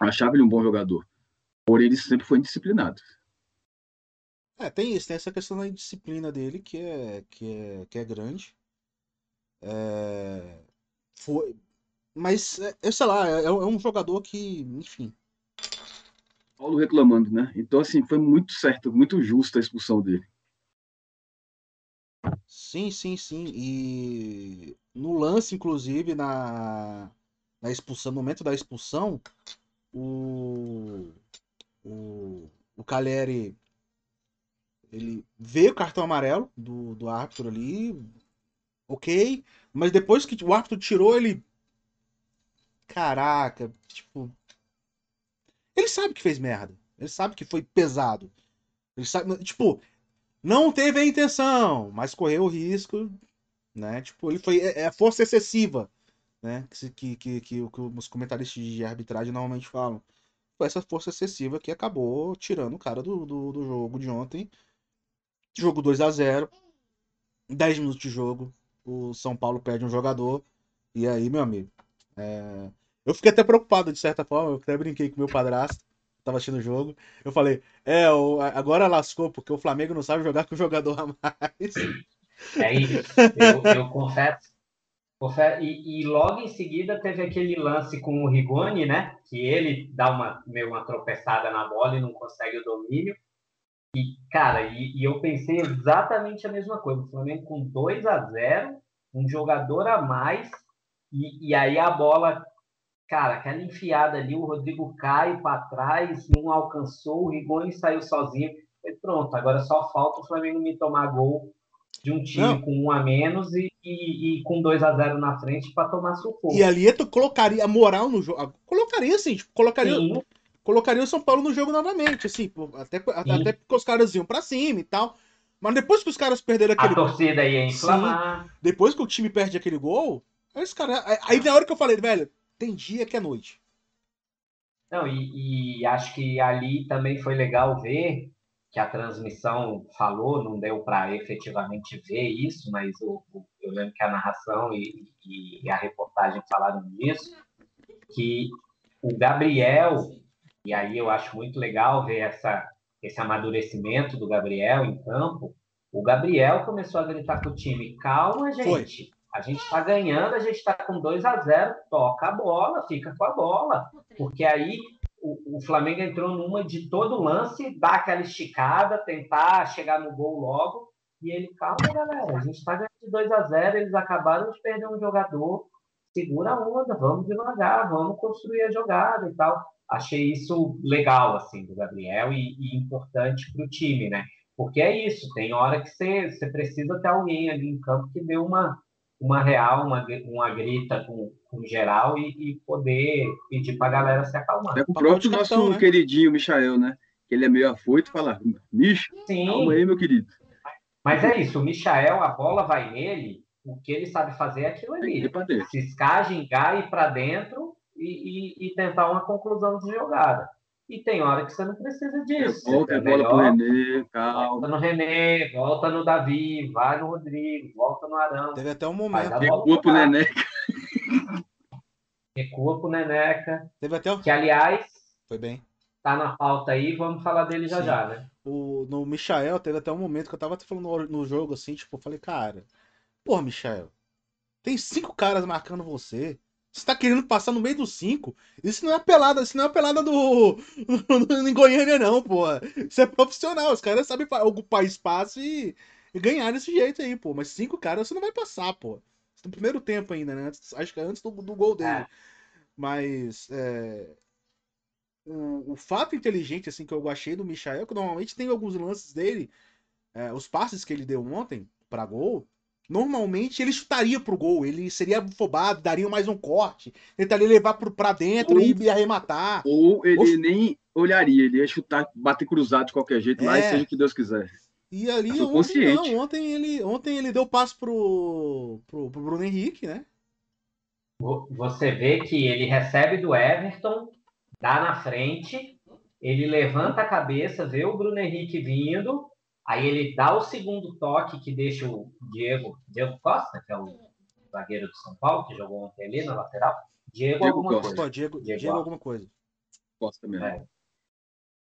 [SPEAKER 3] achava ele um bom jogador. Porém, ele sempre foi indisciplinado.
[SPEAKER 1] É, tem isso, tem essa questão da disciplina dele que é, que é, que é grande. É, foi, mas, é, é, sei lá, é, é um jogador que, enfim.
[SPEAKER 3] Paulo reclamando, né? Então, assim, foi muito certo, muito justa a expulsão dele.
[SPEAKER 1] Sim, sim, sim. E no lance, inclusive, na, na expulsão, no momento da expulsão, o, o, o Caleri ele vê o cartão amarelo do, do árbitro ali, ok, mas depois que o árbitro tirou, ele. Caraca, tipo. Ele sabe que fez merda. Ele sabe que foi pesado. Ele sabe, tipo, não teve a intenção, mas correu o risco, né? Tipo, ele foi é, é força excessiva, né? Que, que, que, que, que os comentaristas de arbitragem normalmente falam. Foi essa força excessiva que acabou tirando o cara do, do, do jogo de ontem. Jogo 2 a 0 10 minutos de jogo. O São Paulo perde um jogador. E aí, meu amigo. É... Eu fiquei até preocupado, de certa forma. Eu até brinquei com meu padrasto. Tava assistindo o jogo. Eu falei, é, agora lascou, porque o Flamengo não sabe jogar com o jogador a mais.
[SPEAKER 2] É isso. Eu, eu confesso. confesso e, e, logo em seguida teve aquele lance com o Rigoni, né? Que ele dá uma, meio uma tropeçada na bola e não consegue o domínio. E, cara, e, e eu pensei exatamente a mesma coisa. O Flamengo com 2 a 0 um jogador a mais, e, e aí a bola, cara, aquela enfiada ali, o Rodrigo cai para trás, não alcançou, o Rigoni saiu sozinho. E pronto, agora só falta o Flamengo me tomar gol de um time não. com um a menos e, e, e com 2 a 0 na frente para tomar sufoco.
[SPEAKER 1] E ali tu colocaria moral no jogo. Colocaria assim, tipo, colocaria. Sim colocaria o São Paulo no jogo novamente, assim, até, até porque os caras iam pra cima e tal. Mas depois que os caras perderam aquele.
[SPEAKER 2] A torcida ia inflamar.
[SPEAKER 1] Sim, depois que o time perde aquele gol, aí os caras. Aí na hora que eu falei, velho, tem dia que é noite.
[SPEAKER 2] Não, e, e acho que ali também foi legal ver que a transmissão falou, não deu para efetivamente ver isso, mas o, o, eu lembro que a narração e, e, a reportagem falaram disso, que o Gabriel e aí eu acho muito legal ver essa, esse amadurecimento do Gabriel em campo. O Gabriel começou a gritar com o time: calma, gente. A gente está ganhando, a gente está com 2 a 0 toca a bola, fica com a bola. Porque aí o, o, Flamengo entrou numa de todo lance, dar aquela esticada, tentar chegar no gol logo. E ele, calma, galera, a gente está ganhando de 2 a 0 eles acabaram de perder um jogador. Segura a onda, vamos devagar, vamos construir a jogada e tal achei isso legal, assim, do Gabriel e, e importante para o time, né? Porque é isso, tem hora que você precisa ter alguém ali em campo que dê uma, uma real, uma, uma grita com, com geral e, e poder pedir para a galera se acalmar.
[SPEAKER 3] É o próprio nosso cartão, né? queridinho Michael, né? Que ele é meio afoito, fala, Mich, calma aí, meu querido.
[SPEAKER 2] Mas é isso, o Michael, a bola vai nele, o que ele sabe fazer é aquilo ali. Ciscar, gingar, ir para dentro e, e, e, tentar uma conclusão de jogada. E tem hora que você não precisa disso.
[SPEAKER 3] Volta é melhor, bola pro René, calma.
[SPEAKER 2] Volta no René, volta no Davi, vai no Rodrigo, volta no Arão.
[SPEAKER 1] Teve até um momento.
[SPEAKER 3] Recua pro Neneca.
[SPEAKER 2] Recua pro Neneca.
[SPEAKER 1] Teve até um...
[SPEAKER 2] Que, aliás...
[SPEAKER 1] Foi bem.
[SPEAKER 2] Tá na pauta aí, vamos falar dele já Sim. já, né?
[SPEAKER 1] O, no Michael, teve até um momento que eu tava falando no, no jogo, assim, tipo, eu falei, cara... Porra, Michael, tem cinco caras marcando você. Você tá querendo passar no meio dos cinco? Isso não é pelada, isso não é pelada do. *laughs* em Goiânia, não, pô. Isso é profissional. Os caras sabem ocupar espaço e, e ganhar desse jeito aí, pô. Mas cinco caras você não vai passar, pô. No primeiro tempo ainda, né? Acho que é antes do, do gol dele. É. Mas. É... O, o, fato inteligente, assim, que eu achei do Michael, que normalmente tem alguns lances dele, é, os passes que ele deu ontem para gol, Normalmente ele chutaria pro gol, ele seria afobado, daria mais um corte, tentaria levar pro, pra dentro ou, e arrematar.
[SPEAKER 3] Ou ele ou... nem olharia, ele ia chutar, bater cruzado de qualquer jeito, é. mas seja o que Deus quiser.
[SPEAKER 1] E ali ontem, consciente. Não, ontem ele, ontem ele deu passo pro, pro, pro Bruno Henrique, né?
[SPEAKER 2] Você vê que ele recebe do Everton, dá na frente, ele levanta a cabeça, vê o Bruno Henrique vindo, Aí ele dá o segundo toque que deixa o Diego, Diego Costa, que é o zagueiro do São Paulo, que jogou ontem ali na lateral. Diego, Diego alguma Costa.
[SPEAKER 1] coisa. Diego, Diego, Diego alguma coisa.
[SPEAKER 3] Costa mesmo. É.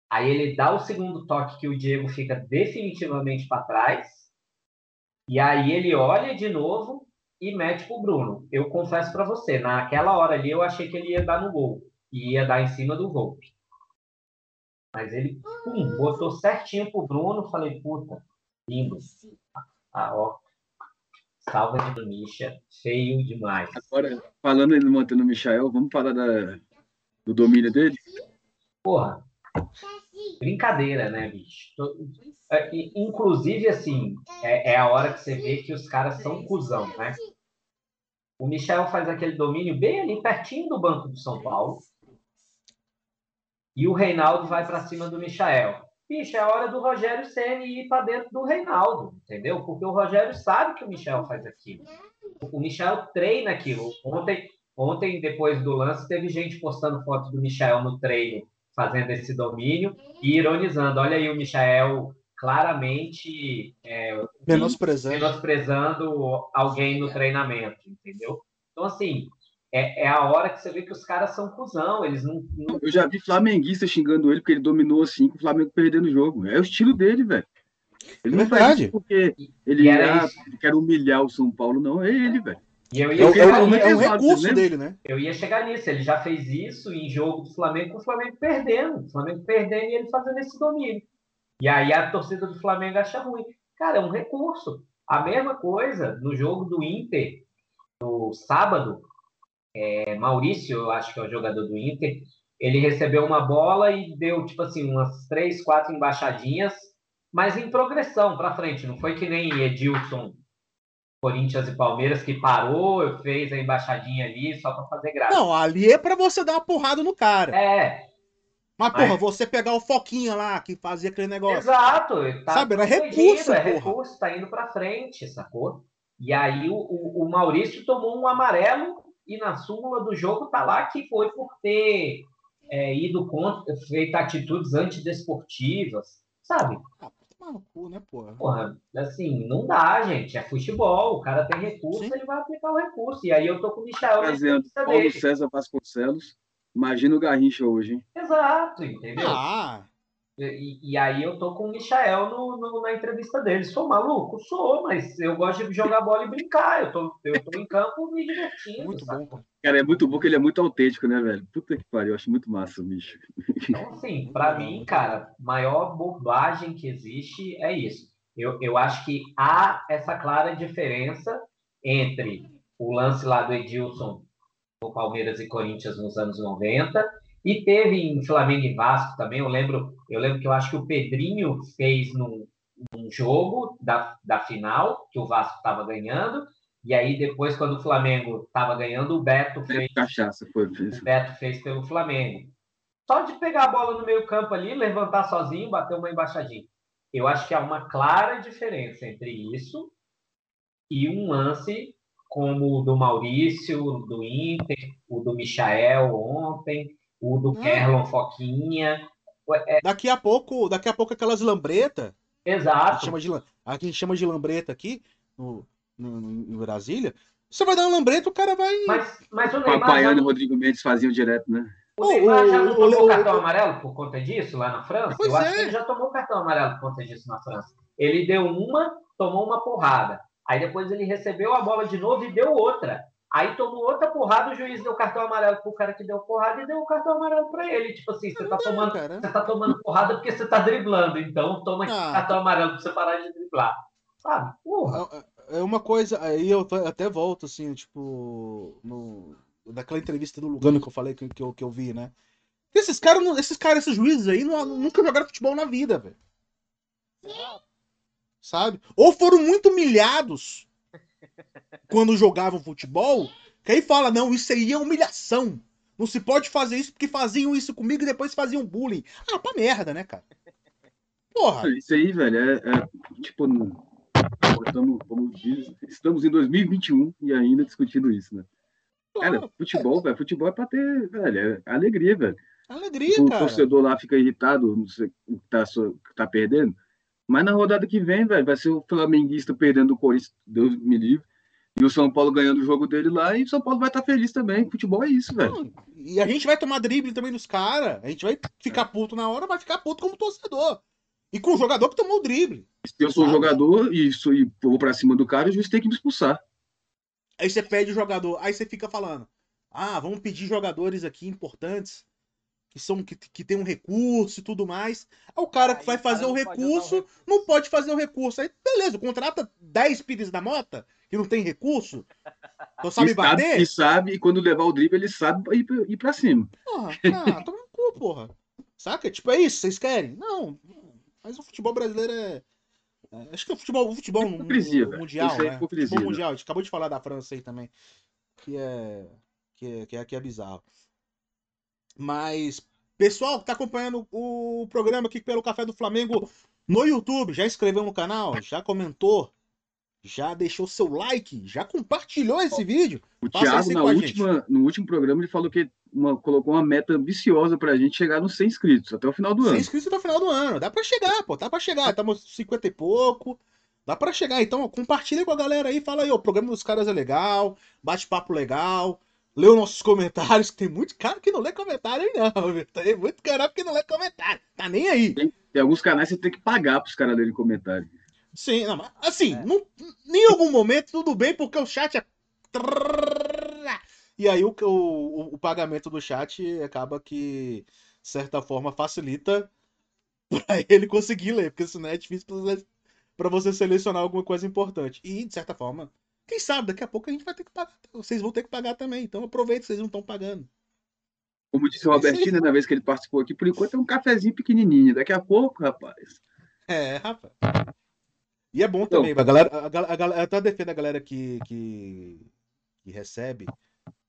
[SPEAKER 2] Aí ele dá o segundo toque que o Diego fica definitivamente para trás. E aí ele olha de novo e mete pro Bruno. Eu confesso para você, naquela hora ali eu achei que ele ia dar no gol. E ia dar em cima do Volpe. Mas ele, pum, botou certinho pro Bruno. Falei, puta, lindo. Ah, ó. Salva de Misha, feio demais.
[SPEAKER 3] Agora, falando no Mantendo Michael, vamos falar da, do domínio dele?
[SPEAKER 2] Porra, brincadeira, né, bicho? É, inclusive, assim, é, é, a hora que você vê que os caras são cuzão, né? O Michel faz aquele domínio bem ali pertinho do banco do São Paulo. E o Reinaldo vai para cima do Michael. Bicho, é hora do Rogério Senna ir para dentro do Reinaldo, entendeu? Porque o Rogério sabe que o Michel faz aquilo. O Michel treina aquilo. Ontem, ontem depois do lance, teve gente postando fotos do Michel no treino, fazendo esse domínio e ironizando. Olha aí o Michel claramente é,
[SPEAKER 1] menosprezando.
[SPEAKER 2] menosprezando alguém no treinamento, entendeu? Então, assim, é, é, a hora que você vê que os caras são cuzão, eles não, não,
[SPEAKER 3] Eu já vi flamenguista xingando ele porque ele dominou assim, com o Flamengo perdendo o jogo. É o estilo dele, velho. Ele não faz isso porque ele, era, ele quer humilhar o São Paulo, não. É ele, velho.
[SPEAKER 1] E eu ia é, é um recurso dele, né?
[SPEAKER 2] Eu ia chegar nisso. Ele já fez isso em jogo do Flamengo com o Flamengo perdendo. O Flamengo perdendo e ele fazendo esse domínio. E aí a torcida do Flamengo acha ruim. Cara, é um recurso. A mesma coisa no jogo do Inter, no sábado, é, Maurício, eu acho que é o jogador do Inter, ele recebeu uma bola e deu, tipo assim, umas três, quatro embaixadinhas, mas em progressão para frente. Não foi que nem Edilson, Corinthians e Palmeiras, que parou, fez a embaixadinha ali só para fazer graça.
[SPEAKER 1] Não, ali é para você dar uma porrada no cara.
[SPEAKER 2] É.
[SPEAKER 1] Mas, mas, porra, você pegar o Foquinha lá, que fazia aquele negócio.
[SPEAKER 2] Exato.
[SPEAKER 1] Tá Sabe, era recurso,
[SPEAKER 2] É porra. recurso, tá indo pra frente, sacou? E aí o, o, o Maurício tomou um amarelo e na súmula do jogo tá lá que foi por ter é, ido contra, feito atitudes antidesportivas, sabe?
[SPEAKER 1] Ah, cu, né, porra?
[SPEAKER 2] Porra, assim, não dá, gente. É futebol, o cara tem recurso, Sim. ele vai aplicar o recurso. E aí eu tô com o Michel
[SPEAKER 3] Trazendo Paulo dele. César Vasconcelos. Imagina o Garrincha hoje, hein?
[SPEAKER 2] Exato, entendeu?
[SPEAKER 1] Ah,
[SPEAKER 2] e, e, aí eu tô com o Michael no, no, na entrevista dele. Sou maluco? Sou, mas eu gosto de jogar bola e brincar. Eu tô, eu tô em campo me divertindo.
[SPEAKER 1] Muito sabe? bom.
[SPEAKER 3] Cara, é muito bom que ele é muito autêntico, né, velho? Puta que pariu, eu acho muito massa o bicho.
[SPEAKER 2] Então, assim, pra mim, cara, maior bobagem que existe é isso. Eu, eu acho que há essa clara diferença entre o lance lá do Edilson no Palmeiras e Corinthians nos anos 90 e teve em Flamengo e Vasco também, eu lembro, eu lembro que eu acho que o Pedrinho fez num, num jogo da, da final, que o Vasco estava ganhando, e aí depois, quando o Flamengo estava ganhando, o Beto fez.
[SPEAKER 3] Cachaça, foi
[SPEAKER 2] O Beto fez pelo Flamengo. Só de pegar a bola no meio campo ali, levantar sozinho, bater uma embaixadinha. Eu acho que há uma clara diferença entre isso e um lance como o do Maurício, do Inter, o do Michael ontem, o do hum. Kerlon Foquinha.
[SPEAKER 1] É... Daqui a pouco, daqui a pouco aquelas lambreta.
[SPEAKER 2] Exato.
[SPEAKER 1] A gente chama de, a gente chama de lambreta aqui no, no, no Brasília. Você vai dar uma lambreta, o cara vai.
[SPEAKER 2] Mas, mas o
[SPEAKER 3] Neymar. Papai já... e Rodrigo Mendes faziam direto, né?
[SPEAKER 2] O Neymar já não tomou o, cartão amarelo por conta disso lá na França? Pois Eu é. acho que ele já tomou cartão amarelo por conta disso na França. Ele deu uma, tomou uma porrada. Aí depois ele recebeu a bola de novo e deu outra. Aí tomou outra porrada, o juiz deu cartão amarelo pro cara que deu porrada e deu o cartão amarelo para ele. Tipo assim, você tá tomando, você tá tomando porrada porque você tá driblando, então toma ah. cartão amarelo pra você parar de driblar. Sabe? Porra.
[SPEAKER 1] É, é uma coisa, aí eu até volto, assim, tipo, no, daquela entrevista do Lugano que eu falei que, que, eu, que eu vi, né? Esses caras, esses caras, esses juízes aí, não, nunca jogaram futebol na vida, velho. Sabe? Ou foram muito humilhados quando jogavam futebol, que aí fala, não, isso aí é humilhação. Não se pode fazer isso porque faziam isso comigo e depois faziam bullying. Ah, pra merda, né, cara? Porra.
[SPEAKER 3] Isso aí, velho, é, é tipo, estamos, como diz, estamos em 2021 e ainda discutindo isso, né? Claro, cara, futebol, velho, futebol é pra ter, velho, é alegria, velho.
[SPEAKER 1] Alegria,
[SPEAKER 3] o
[SPEAKER 1] cara.
[SPEAKER 3] O torcedor lá fica irritado, não sei o que tá, tá perdendo. Mas na rodada que vem, velho, vai ser o flamenguista perdendo o Corinthians, Deus me livre. E o São Paulo ganhando o jogo dele lá, e o São Paulo vai estar tá feliz também. Futebol é isso, velho.
[SPEAKER 1] E a gente vai tomar drible também dos caras. A gente vai ficar puto na hora, vai ficar puto como torcedor. E com o jogador que tomou o drible.
[SPEAKER 3] Se eu sou sabe? jogador e, isso, e vou pra cima do cara, o juiz tem que me expulsar.
[SPEAKER 1] Aí você pede o jogador, aí você fica falando: ah, vamos pedir jogadores aqui importantes que são que, que tem um recurso e tudo mais. Aí o cara que vai fazer o recurso, o não pode fazer o recurso. Aí, beleza, contrata 10 pires da mota que não tem recurso? Então sabe e bater?
[SPEAKER 3] Sabe, e sabe, e quando levar o drible, ele sabe ir, ir pra cima.
[SPEAKER 1] Porra, ah, toma no cu, porra. Saca? Tipo, é isso, vocês querem? Não. Mas o futebol brasileiro é. é acho que o futebol, o futebol no, no, mundial, né? O futebol né? mundial, a gente acabou de falar da França aí também. Que é. Que é, que é, que é bizarro. Mas, Pessoal que tá acompanhando o programa aqui pelo Café do Flamengo no YouTube, já inscreveu no canal? Já comentou? Já deixou seu like? Já compartilhou esse vídeo?
[SPEAKER 3] O Thiago, na última, no último programa, ele falou que uma- colocou uma meta ambiciosa pra gente chegar nos 100 inscritos até o final do
[SPEAKER 1] 100
[SPEAKER 3] ano.
[SPEAKER 1] inscritos até o final do ano. Dá pra chegar, pô. Dá pra chegar. Estamos 50 e pouco. Dá pra chegar. Então, ó, compartilha com a galera aí. Fala aí, ó. O programa dos caras é legal. Bate-papo legal. Lê os nossos comentários. Que tem muito cara que não lê comentário aí, não. viu? Tem muito cara que não lê comentário. Tá nem aí.
[SPEAKER 3] Tem alguns canais que você tem que pagar pros caras lerem comentário.
[SPEAKER 1] Sim, não, assim,
[SPEAKER 2] É.
[SPEAKER 1] não, em algum momento tudo bem, porque o chat é. E aí o, o, o pagamento do chat acaba que, de certa forma, facilita pra ele conseguir ler, porque senão é difícil pra você- selecionar alguma coisa importante. E, de certa forma, quem sabe, daqui a pouco a gente vai ter que pagar. Vocês vão ter que pagar também, então aproveita que vocês não estão pagando.
[SPEAKER 3] Como disse o Robertinho, né, na vez que ele participou aqui, por enquanto é um cafezinho pequenininho. Daqui a pouco, rapaz.
[SPEAKER 1] É, rapaz. E é bom
[SPEAKER 3] Então-
[SPEAKER 1] também, a galera, a, a, eu até defendo a galera que, que, que recebe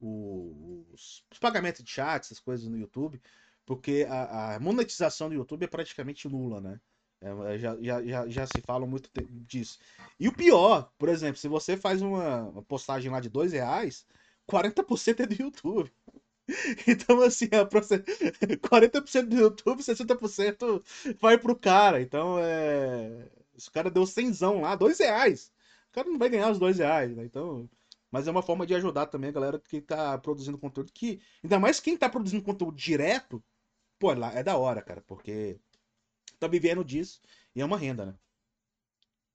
[SPEAKER 1] os, os pagamentos de chat, essas coisas no YouTube, porque a, a monetização do YouTube é praticamente nula, né? É, já, já, já, já se fala muito disso. E o pior, por exemplo, se você faz uma, uma postagem lá de dois reais, 40% é do YouTube. *laughs* Então, assim, a proce- 40% do YouTube, 60% vai pro cara. Então, é. Se o cara deu 100 lá, dois reais. O cara não vai ganhar os dois reais, né? Então. Mas é uma forma de ajudar também a galera que tá produzindo conteúdo que. Ainda mais quem tá produzindo conteúdo direto, pô, lá- é da hora, cara, porque tá vivendo disso e é uma renda, né?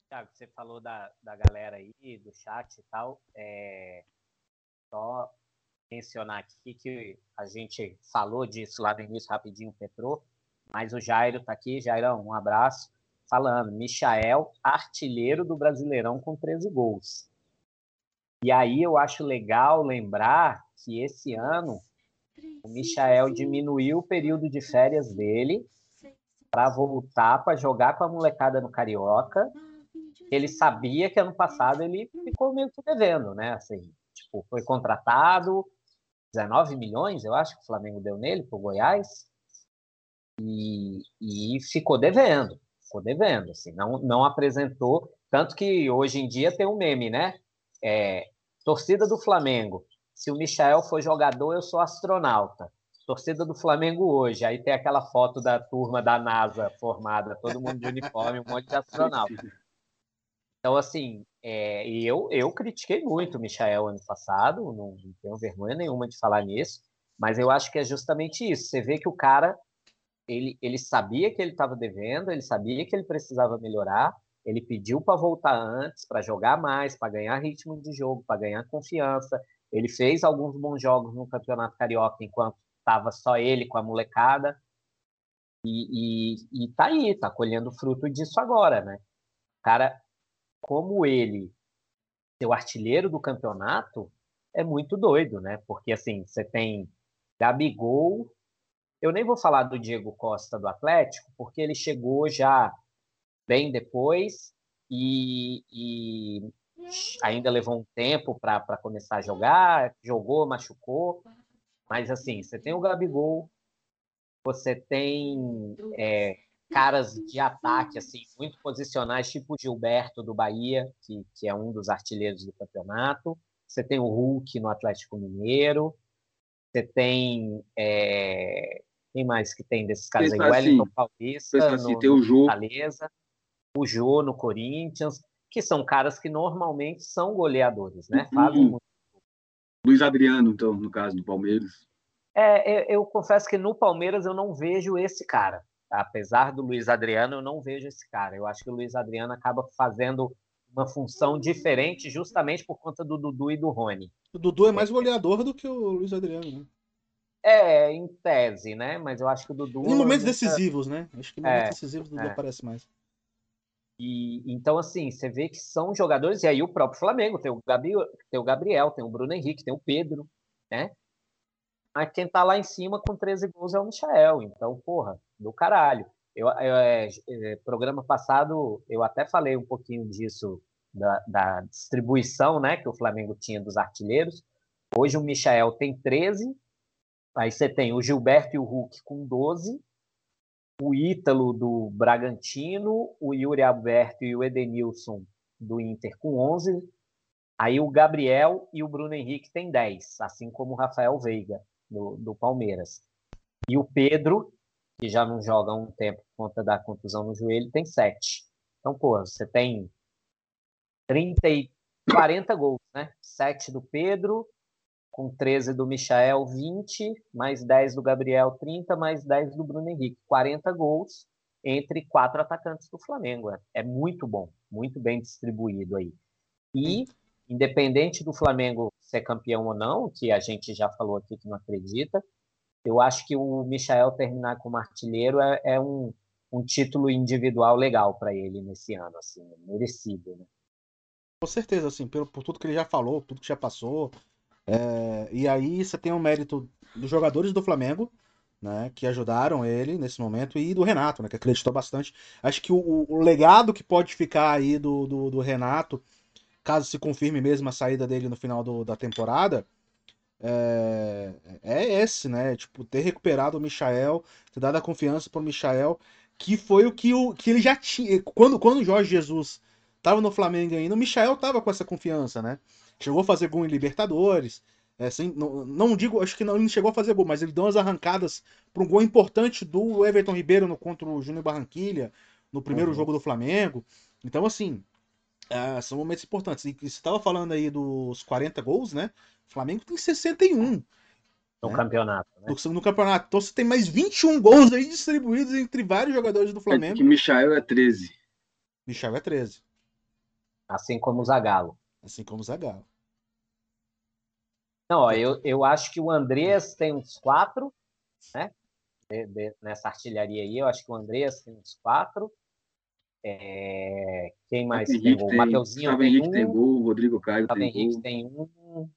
[SPEAKER 2] Thiago, você falou da, da galera aí, do chat e tal. É, só mencionar aqui que a gente falou disso lá no início rapidinho, Petrô, mas o Jairo tá aqui. Jairão, um abraço. Falando, Michael, artilheiro do Brasileirão com 13 gols. E aí eu acho legal lembrar que esse ano o Michael diminuiu o período de férias dele para voltar para jogar com a molecada no Carioca ele sabia que ano passado ele ficou meio que devendo, né? Assim, tipo, foi contratado 19 milhões, eu acho que o Flamengo deu nele pro Goiás e, e ficou devendo, ficou devendo, assim, não, não apresentou, tanto que hoje em dia tem um meme, né? É, torcida do Flamengo, se o Michael for jogador, eu sou astronauta. Torcida do Flamengo hoje, aí tem aquela foto da turma da NASA formada, todo mundo de uniforme, um monte de astronauta. Então, assim, é, eu, eu critiquei muito o Michael ano passado, não, não tenho vergonha nenhuma de falar nisso, mas eu acho que é justamente isso. Você vê que o cara, ele, ele sabia que ele estava devendo, ele sabia que ele precisava melhorar, ele pediu para voltar antes, para jogar mais, para ganhar ritmo de jogo, para ganhar confiança. Ele fez alguns bons jogos no Campeonato Carioca enquanto estava só ele com a molecada. E, e, e tá aí, tá colhendo fruto disso agora, né? Cara como ele ser o artilheiro do campeonato é muito doido, né? Porque assim, você tem Gabigol, eu nem vou falar do Diego Costa do Atlético, porque ele chegou já bem depois e, e ainda levou um tempo para começar a jogar, jogou, machucou, mas assim, você tem o Gabigol, você tem é, caras de ataque, assim, muito posicionais, tipo o Gilberto do Bahia, que, que é um dos artilheiros do campeonato. Você tem o Hulk no Atlético Mineiro. Você tem. É... Quem mais que tem desses caras aí?
[SPEAKER 3] Pensa
[SPEAKER 2] Wellington
[SPEAKER 3] assim,
[SPEAKER 2] Paulista,
[SPEAKER 3] assim,
[SPEAKER 2] no,
[SPEAKER 3] tem o Jô.
[SPEAKER 2] Fortaleza, o Jô no Corinthians, que são caras que normalmente são goleadores, né? Fazem
[SPEAKER 3] Uhum.
[SPEAKER 2] muito.
[SPEAKER 3] Luiz Adriano, então, no caso do Palmeiras.
[SPEAKER 2] É, eu, eu confesso que no Palmeiras eu não vejo esse cara. Apesar do Luiz Adriano, eu não vejo esse cara. Eu acho que o Luiz Adriano acaba fazendo uma função diferente justamente por conta do Dudu e do Rony.
[SPEAKER 1] O Dudu é mais goleador do que o Luiz Adriano, né?
[SPEAKER 2] É, em tese, né? Mas eu acho que o Dudu.
[SPEAKER 1] Em momentos
[SPEAKER 2] nunca-
[SPEAKER 1] decisivos, né? Acho que em momentos
[SPEAKER 2] É,
[SPEAKER 1] decisivos o Dudu
[SPEAKER 2] é.
[SPEAKER 1] aparece mais.
[SPEAKER 2] E, então, assim, você vê que são jogadores, e aí o próprio Flamengo tem o, Gabi, tem o Gabriel, tem o Bruno Henrique, tem o Pedro, né? Mas quem tá lá em cima com 13 gols é o Michael. Então, porra, do caralho. Eu, eu, é, é, programa passado eu até falei um pouquinho disso, da, da distribuição né, que o Flamengo tinha dos artilheiros. Hoje o Michael tem 13 Aí você tem o Gilberto e o Hulk com 12, o Ítalo do Bragantino, o Yuri Alberto e o Edenilson do Inter com 11. Aí o Gabriel e o Bruno Henrique têm 10, assim como o Rafael Veiga do, do Palmeiras. E o Pedro, que já não joga há um tempo por conta da contusão no joelho, tem 7. Então, pô, você tem 30 e 40 gols, né? 7 do Pedro, com 13 do Michael, 20, mais 10 do Gabriel, 30, mais 10 do Bruno Henrique. 40 gols entre quatro atacantes do Flamengo. É, muito bom, muito bem distribuído aí. E, independente do Flamengo ser campeão ou não, que a gente já falou aqui que não acredita, eu acho que o Michael terminar como artilheiro é, é um, um título individual legal para ele nesse ano, assim, merecido, né?
[SPEAKER 1] Com certeza, assim, por, por tudo que ele já falou, tudo que já passou. É, e aí você tem o mérito dos jogadores do Flamengo, né, que ajudaram ele nesse momento, e do Renato, né, que acreditou bastante. Acho que o, o legado que pode ficar aí do, do, do, Renato, caso se confirme mesmo a saída dele no final do, da temporada, é, é esse, né? Tipo, ter recuperado o Michael, ter dado a confiança pro Michael, que foi o que, o, que ele já tinha. Quando, quando o Jorge Jesus tava no Flamengo ainda, o Michael tava com essa confiança, né? Chegou a fazer gol em Libertadores. É, assim, não, não, digo, acho que não, ele não chegou a fazer gol, mas ele deu umas arrancadas para um gol importante do Everton Ribeiro no, contra o Júnior Barranquilha, no primeiro uhum. jogo do Flamengo. Então, assim, é, são momentos importantes. E você estava falando aí dos 40 gols, né? O Flamengo tem 61.
[SPEAKER 2] No né? campeonato, né?
[SPEAKER 1] No, no, campeonato. Então você tem mais 21 gols aí distribuídos entre vários jogadores do Flamengo. É
[SPEAKER 3] que Michael é 13.
[SPEAKER 1] Michael é 13.
[SPEAKER 2] Assim como o Zagallo.
[SPEAKER 1] Assim como o Zagallo.
[SPEAKER 2] Não, ó, eu, eu acho que o Andrés tem uns quatro, né? De, de, nessa artilharia aí, eu acho que o Andrés tem uns quatro. É... Quem mais tem gol? O Mateuzinho
[SPEAKER 3] tem Henrique um. tem gol, o Rodrigo Caio Gustavo tem
[SPEAKER 2] Henrique
[SPEAKER 3] gol.
[SPEAKER 2] tem um.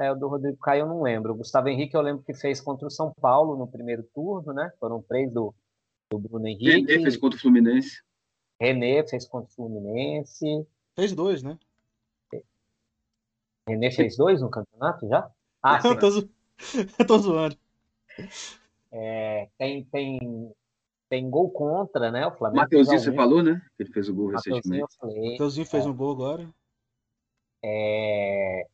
[SPEAKER 2] É, o do Rodrigo Caio eu não lembro. O Gustavo Henrique eu lembro que fez contra o São Paulo no primeiro turno, né? Foram três do, do Bruno Henrique.
[SPEAKER 3] René fez contra o Fluminense.
[SPEAKER 2] René fez contra o Fluminense.
[SPEAKER 1] Fez dois, né?
[SPEAKER 2] René fez dois no campeonato já?
[SPEAKER 1] Ah, sim. eu, tô zo... *laughs* eu tô zoando.
[SPEAKER 2] É, tem, tem, tem gol contra, né? O Flamengo.
[SPEAKER 3] Mateuzinho, você falou, né? Que ele fez o gol recentemente.
[SPEAKER 1] Mateuzinho fez é. um gol agora.
[SPEAKER 2] É,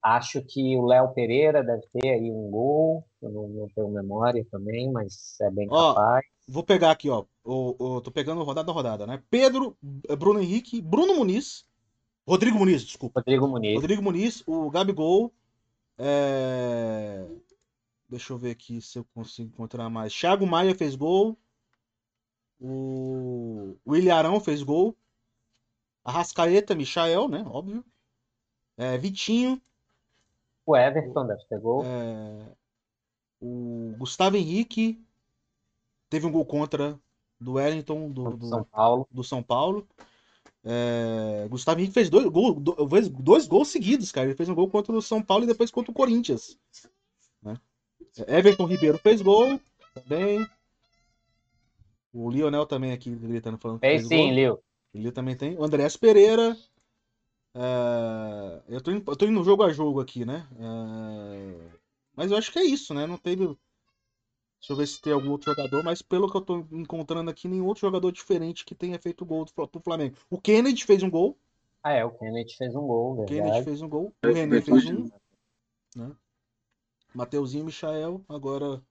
[SPEAKER 2] acho que o Léo Pereira deve ter aí um gol. Eu não, não tenho memória também, mas é bem ó, capaz.
[SPEAKER 1] Vou pegar aqui, ó. O, o, tô pegando rodada a rodada, né? Pedro, Bruno Henrique, Bruno Muniz, Rodrigo Muniz, desculpa.
[SPEAKER 2] Rodrigo Muniz.
[SPEAKER 1] Rodrigo Muniz, o Gabigol. É... Deixa eu ver aqui se eu consigo encontrar mais. Thiago Maia fez gol. O William Arão fez gol. Arrascaeta, Michael, né? Óbvio. É, Vitinho.
[SPEAKER 2] O Everton deve ter gol.
[SPEAKER 1] É... O Gustavo Henrique teve um gol contra do Wellington do, do,
[SPEAKER 2] São Paulo.
[SPEAKER 1] Do São Paulo. É, Gustavo Henrique fez dois, gol, dois, dois gols seguidos, cara. Ele fez um gol contra o São Paulo e depois contra o Corinthians. Né? Everton Ribeiro fez gol também. O Lionel também aqui gritando falando
[SPEAKER 2] que fez, fez sim, Leo.
[SPEAKER 1] O Leo também tem. O Andrés Pereira. É, eu, tô indo, eu tô indo jogo a jogo aqui, né? É, mas eu acho que é isso, né? Não teve Deixa eu ver se tem algum outro jogador, mas pelo que eu tô encontrando aqui, nenhum outro jogador diferente que tenha feito gol pro Flamengo. O Kennedy fez um gol.
[SPEAKER 2] Ah, é, o Kennedy fez um gol, verdade.
[SPEAKER 1] O Kennedy fez um gol. O René fez um. Né? Mateuzinho e Michael. Agora,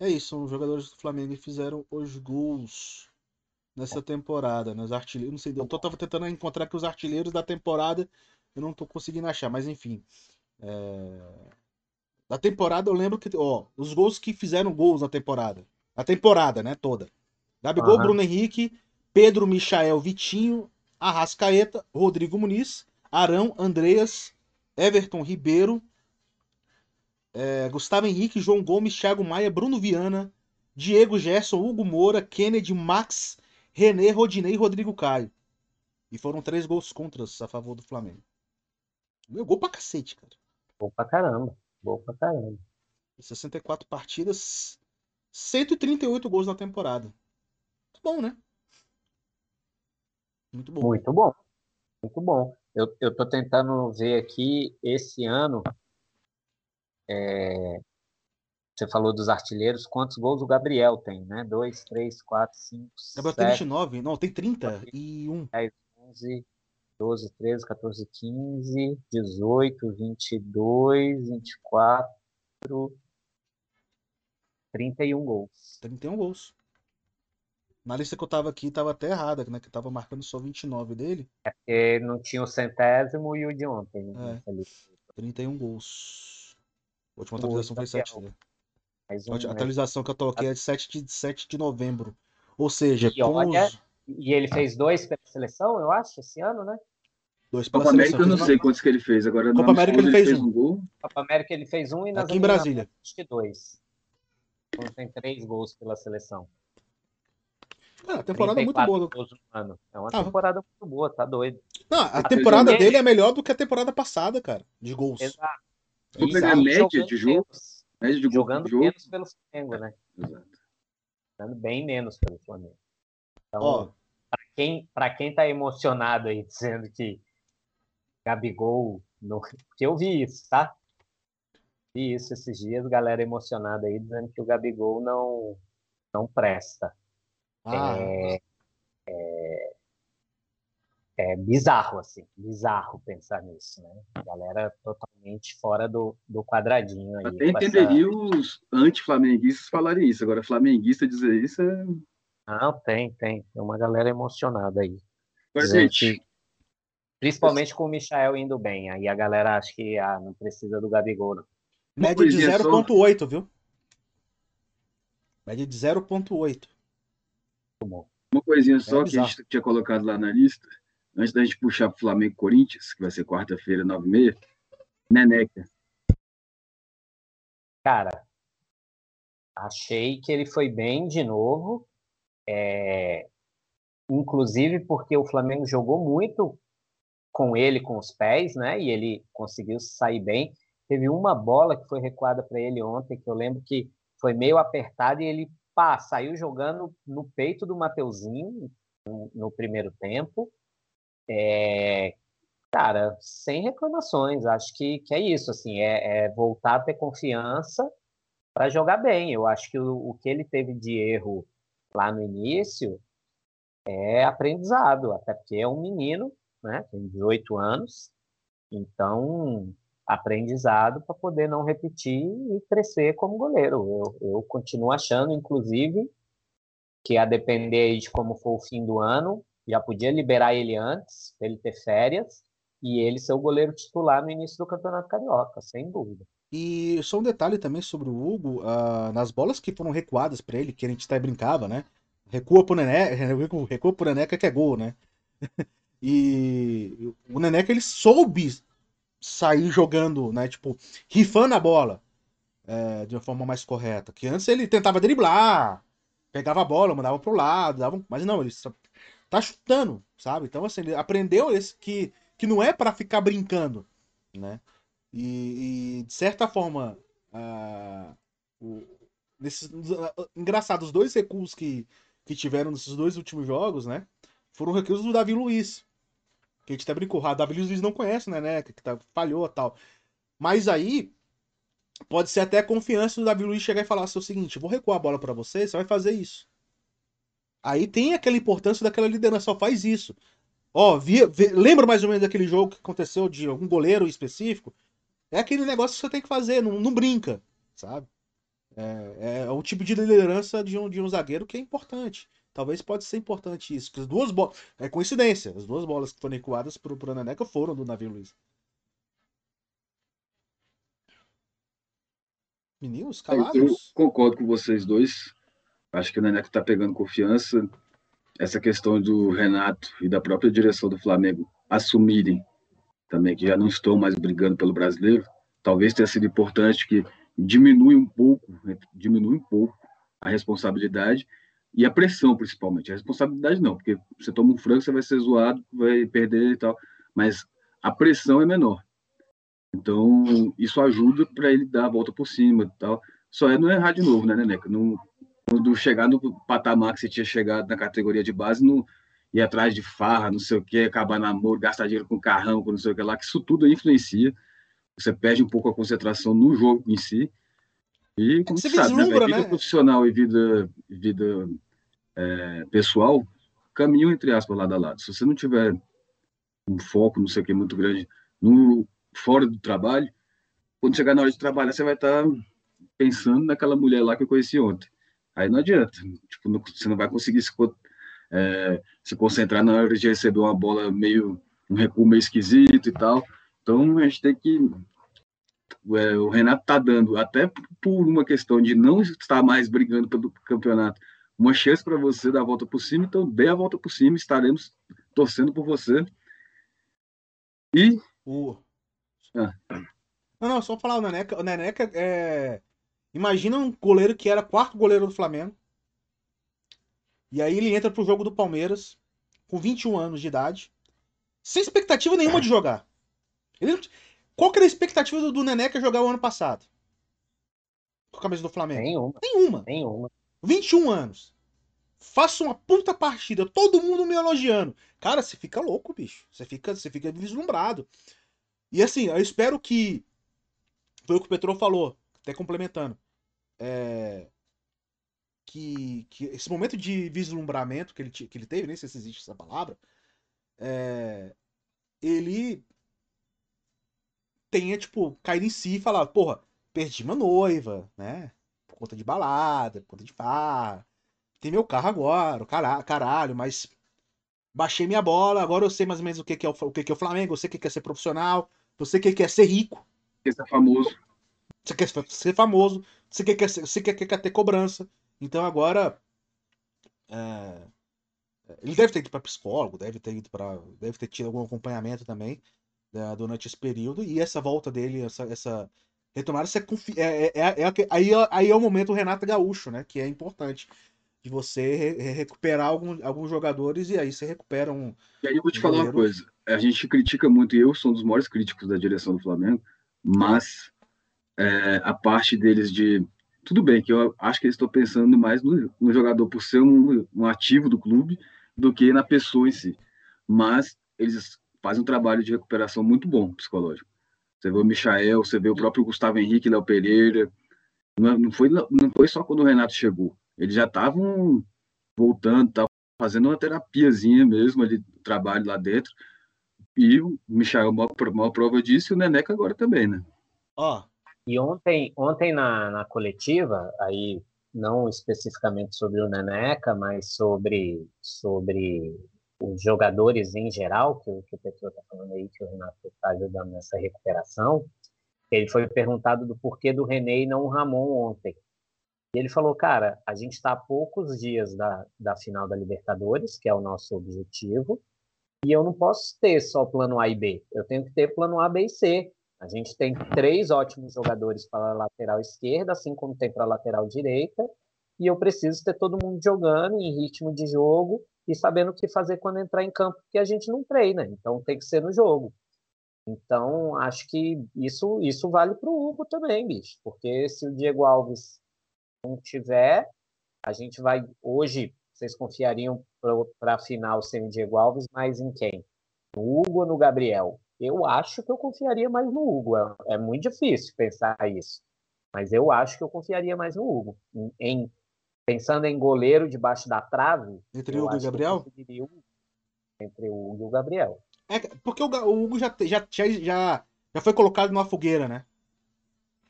[SPEAKER 1] é isso. São os jogadores do Flamengo que fizeram os gols nessa temporada. Né? Os artilheiros. Não sei, eu tô, tava tentando encontrar aqui os artilheiros da temporada. Eu não tô conseguindo achar, mas enfim. É... Da temporada eu lembro que, ó, os gols que fizeram gols na temporada. A temporada, né, toda. Gabigol, uhum. Bruno Henrique, Pedro, Michael, Vitinho, Arrascaeta, Rodrigo Muniz, Arão, Andreas, Everton Ribeiro, é, Gustavo Henrique, João Gomes, Thiago Maia, Bruno Viana, Diego Gerson, Hugo Moura, Kennedy, Max, René, Rodinei e Rodrigo Caio. E foram três gols contras a favor do Flamengo. Meu gol pra cacete, cara.
[SPEAKER 2] Gol pra caramba. Bom pra caramba.
[SPEAKER 1] 64 partidas, 138 gols na temporada. Muito bom, né? Muito bom.
[SPEAKER 2] Muito bom. Muito bom. Eu, eu tô tentando ver aqui esse ano. É... Você falou dos artilheiros, quantos gols o Gabriel tem, né? 2, 3, 4, 5,
[SPEAKER 1] Gabriel tem 29, não, tem 30 e 1.
[SPEAKER 2] 10, 11, 12, 13, 14, 15, 18, 22, 24, 31 gols.
[SPEAKER 1] 31 gols. Na lista que eu tava aqui, tava até errada, né? Que eu tava marcando só 29 dele.
[SPEAKER 2] É porque não tinha o centésimo e o de ontem. Né?
[SPEAKER 1] É.
[SPEAKER 2] Ali.
[SPEAKER 1] 31 gols. A última atualização foi
[SPEAKER 2] Gabriel.
[SPEAKER 1] 7. Né?
[SPEAKER 2] Mais
[SPEAKER 1] A
[SPEAKER 2] um,
[SPEAKER 1] ulti-
[SPEAKER 2] né?
[SPEAKER 1] atualização que eu coloquei é de 7 de, 7 de novembro. Ou seja,
[SPEAKER 2] E
[SPEAKER 1] com
[SPEAKER 2] olha-
[SPEAKER 1] os
[SPEAKER 2] E ele fez dois pela seleção, eu acho, esse ano, né?
[SPEAKER 1] dois pela
[SPEAKER 3] Copa América eu
[SPEAKER 1] seleção.
[SPEAKER 3] não sei quantos que ele fez. Agora, no
[SPEAKER 1] Copa América ele fez um.
[SPEAKER 3] um gol.
[SPEAKER 2] Copa América ele fez um e nas
[SPEAKER 1] Aqui em Brasília.
[SPEAKER 2] acho que dois. Então tem três gols pela seleção.
[SPEAKER 1] Cara, a temporada é muito
[SPEAKER 2] 34
[SPEAKER 1] boa.
[SPEAKER 2] É uma
[SPEAKER 1] Ah.
[SPEAKER 2] temporada muito boa, tá doido.
[SPEAKER 1] Não, a
[SPEAKER 3] Ah,
[SPEAKER 1] temporada
[SPEAKER 2] ele-
[SPEAKER 1] dele é melhor do que a temporada passada, cara, de gols.
[SPEAKER 2] Exato.
[SPEAKER 3] Vou pegar a média de jogo.
[SPEAKER 2] menos.
[SPEAKER 3] Média de
[SPEAKER 2] Jogando
[SPEAKER 3] jogo.
[SPEAKER 2] menos pelo Flamengo, né?
[SPEAKER 3] Exato.
[SPEAKER 2] Jogando bem menos pelo Flamengo. Então,
[SPEAKER 1] Ó,
[SPEAKER 2] quem, pra quem tá emocionado aí, *laughs* dizendo que Gabigol. No... Porque eu vi isso, tá? Vi isso esses dias, galera emocionada aí, dizendo que o Gabigol não, não presta.
[SPEAKER 1] ah,
[SPEAKER 2] É bizarro, assim, bizarro pensar nisso, né? A galera totalmente fora do, do quadradinho aí.
[SPEAKER 3] Até
[SPEAKER 2] com essa-
[SPEAKER 3] entenderia os anti-flamenguistas falarem isso. Agora, flamenguista dizer isso é.
[SPEAKER 2] Não, tem, tem. Tem uma galera emocionada aí.
[SPEAKER 3] Gente,
[SPEAKER 2] Principalmente com o Michael indo bem. Aí a galera acha que ah, não precisa do Gabigol, não.
[SPEAKER 1] média de
[SPEAKER 3] coisinha só.
[SPEAKER 1] 0.8, viu? Média de 0.8.
[SPEAKER 3] Uma coisinha só que a gente tinha colocado lá na lista, antes da gente puxar pro Flamengo e Corinthians, que vai ser quarta-feira, 9h30, Neneca.
[SPEAKER 2] Cara, achei que ele foi bem de novo. É, Inclusive porque o Flamengo jogou muito com ele com os pés, né? E ele conseguiu sair bem. Teve uma bola que foi recuada para ele ontem, que eu lembro que foi meio apertada e ele pá, saiu jogando no peito do Mateuzinho no, primeiro tempo. É, cara, sem reclamações. Acho que, que é isso, assim, é, é voltar a ter confiança para jogar bem. Eu acho que o, o que ele teve de erro lá no início é aprendizado, até porque é um menino, né? Tem 18 anos, então aprendizado para poder não repetir e crescer como goleiro. Eu, eu continuo achando, inclusive, que a depender de como for o fim do ano, já podia liberar ele antes, ele ter férias, e ele ser o goleiro titular no início do Campeonato Carioca, sem dúvida.
[SPEAKER 1] E só um detalhe também sobre o Hugo, ah, nas bolas que foram recuadas pra ele, que a gente até brincava, né? Recua pro Neneca, *laughs* recua, pro Neneca que é gol, né? *laughs* E o Neneca ele soube sair jogando, né? Tipo, rifando a bola é, de uma forma mais correta. Que antes ele tentava driblar, pegava a bola, mandava pro lado, dava... mas não, ele tá chutando, sabe? Então, assim, ele aprendeu esse que, que não é pra ficar brincando, né? E, e, de certa forma, ah, o- nesses, engraçado, os dois recuos que, que tiveram nesses dois últimos jogos, né? Foram recuos do Davi Luiz. Que a gente até brincou, ah, Davi Luiz não conhece, né? né que tá, falhou e tal. Mas aí, pode ser até a confiança do Davi Luiz chegar e falar assim, o seguinte, vou recuar a bola pra você, você vai fazer isso. Aí tem aquela importância daquela liderança, só faz isso. Ó, lembra mais ou menos daquele jogo que aconteceu de algum goleiro específico? É aquele negócio que você tem que fazer, não, não brinca, sabe? É, é um tipo de liderança de um, de um zagueiro que é importante. Talvez pode ser importante isso. As duas bolas. É coincidência. As duas bolas que foram recuadas pro, pro Neneca foram do Davi Luiz. Meninos,
[SPEAKER 3] Eu
[SPEAKER 1] calados.
[SPEAKER 3] concordo com vocês dois. Acho que o Neneca está pegando confiança. Essa questão do Renato e da própria direção do Flamengo assumirem também que já não estão mais brigando pelo brasileiro, talvez tenha sido importante que diminui um pouco, diminui um pouco a responsabilidade e a pressão, principalmente. A responsabilidade não, porque você toma um frango, você vai ser zoado, vai perder e tal, mas a pressão é menor. Então, isso ajuda para ele dar a volta por cima e tal. Só é não errar de novo, né, Neneca? Não, quando chegar no patamar que você tinha chegado na categoria de base, não ir atrás de farra, não sei o que, acabar namoro, gastar dinheiro com carrão, com não sei o que lá, que isso tudo influencia. Você perde um pouco a concentração no jogo em si. E, como
[SPEAKER 1] Você
[SPEAKER 3] sabe, né, velho, vida
[SPEAKER 1] né?
[SPEAKER 3] profissional e vida, vida é, pessoal caminham, entre aspas, lado a lado. Se você não tiver um foco, não sei o que, muito grande no, fora do trabalho, quando chegar na hora de trabalhar, você vai estar pensando naquela mulher lá que eu conheci ontem. Aí não adianta. Tipo, não- você não vai conseguir se, é, se concentrar na hora de receber uma bola meio, um recuo meio esquisito e tal. Então, a gente tem que é, o Renato está dando, até por uma questão de não estar mais brigando pelo campeonato, uma chance para você dar a volta por cima, então dê a volta por cima, estaremos torcendo por você. E
[SPEAKER 1] O...
[SPEAKER 3] Ah.
[SPEAKER 1] Não, não, só falar o Neneca. O Neneca é. Imagina um goleiro que era quarto goleiro do Flamengo. E aí ele entra pro jogo do Palmeiras com 21 anos de idade, sem expectativa nenhuma de jogar. Ele Qual que era a expectativa do, do Neneca jogar o ano passado? Com a camisa do Flamengo?
[SPEAKER 2] Nenhuma,
[SPEAKER 1] Nenhuma.
[SPEAKER 2] nenhuma.
[SPEAKER 1] 21 anos. Faça uma puta partida, todo mundo me elogiando. Cara, você fica louco, bicho. Você fica, você fica vislumbrado. E assim, eu espero que. Foi o que o Petro falou, até complementando. É, que, que esse momento de vislumbramento que ele, que ele teve, nem sei se existe essa palavra, é, ele tenha, tipo, caído em si e falar, porra, perdi minha noiva, né? Por conta de balada, por conta de farra. Tem meu carro agora, o caralho, caralho, mas baixei minha bola, agora eu sei mais ou menos o que, que, é, o, o que, que é o Flamengo, eu sei o que, que é ser profissional, eu sei o que, que é ser rico,
[SPEAKER 3] esse é famoso.
[SPEAKER 1] você quer ser famoso, você quer, quer, ser- você quer, quer ter cobrança. Então agora. é, ele deve ter ido para psicólogo, deve ter ido para. Deve ter tido algum acompanhamento também né, durante esse período. E essa volta dele, essa, essa retomada, essa confi- é, é, é, é aí, é- aí é o momento Renato Gaúcho, né? Que é importante. De você re- re- recuperar algum, alguns jogadores e aí você recupera um.
[SPEAKER 3] E aí eu vou te
[SPEAKER 1] Um
[SPEAKER 3] falar uma coisa. A gente critica muito, e eu sou um dos maiores críticos da direção do Flamengo, mas é, a parte deles de. Tudo bem, que eu acho que eles estão pensando mais no, no jogador por ser um, um ativo do clube do que na pessoa em si. Mas eles fazem um trabalho de recuperação muito bom psicológico. Você vê o Michael, você vê o próprio Gustavo Henrique, Léo Pereira. Não, não foi, não foi só quando o Renato chegou. Eles já estavam voltando, estavam fazendo uma terapiazinha mesmo ali, trabalho lá dentro. E o Michael, maior, maior prova disso, e o Neneca agora também, né?
[SPEAKER 1] Ó,
[SPEAKER 2] E ontem, ontem na, na coletiva, aí não especificamente sobre o Neneca, mas sobre, sobre os jogadores em geral, que, o- que o Petro está falando aí, que o Renato está ajudando nessa recuperação, ele foi perguntado do porquê do René e não o Ramon ontem. E ele falou, cara, a gente está a poucos dias da, da final da Libertadores, que é o nosso objetivo, e eu não posso ter só plano A e B, eu tenho que ter plano A, B e C. A gente tem três ótimos jogadores para a lateral esquerda, assim como tem para a lateral direita, e eu preciso ter todo mundo jogando em ritmo de jogo e sabendo o que fazer quando entrar em campo, porque a gente não treina, então tem que ser no jogo. Então, acho que isso, isso vale para o Hugo também, bicho, porque se o Diego Alves não tiver, a gente vai. Hoje, vocês confiariam para a final sem o Diego Alves, mas em quem? No Hugo ou no Gabriel? Eu acho que eu confiaria mais no Hugo. É, é muito difícil pensar isso. Mas eu acho que eu confiaria mais no Hugo. Em, em- pensando em goleiro debaixo da trave.
[SPEAKER 1] entre o Hugo e Gabriel?
[SPEAKER 2] o Hugo. Entre o Hugo e o Gabriel.
[SPEAKER 1] É, porque o, o Hugo já, já, já, já, foi colocado numa fogueira, né?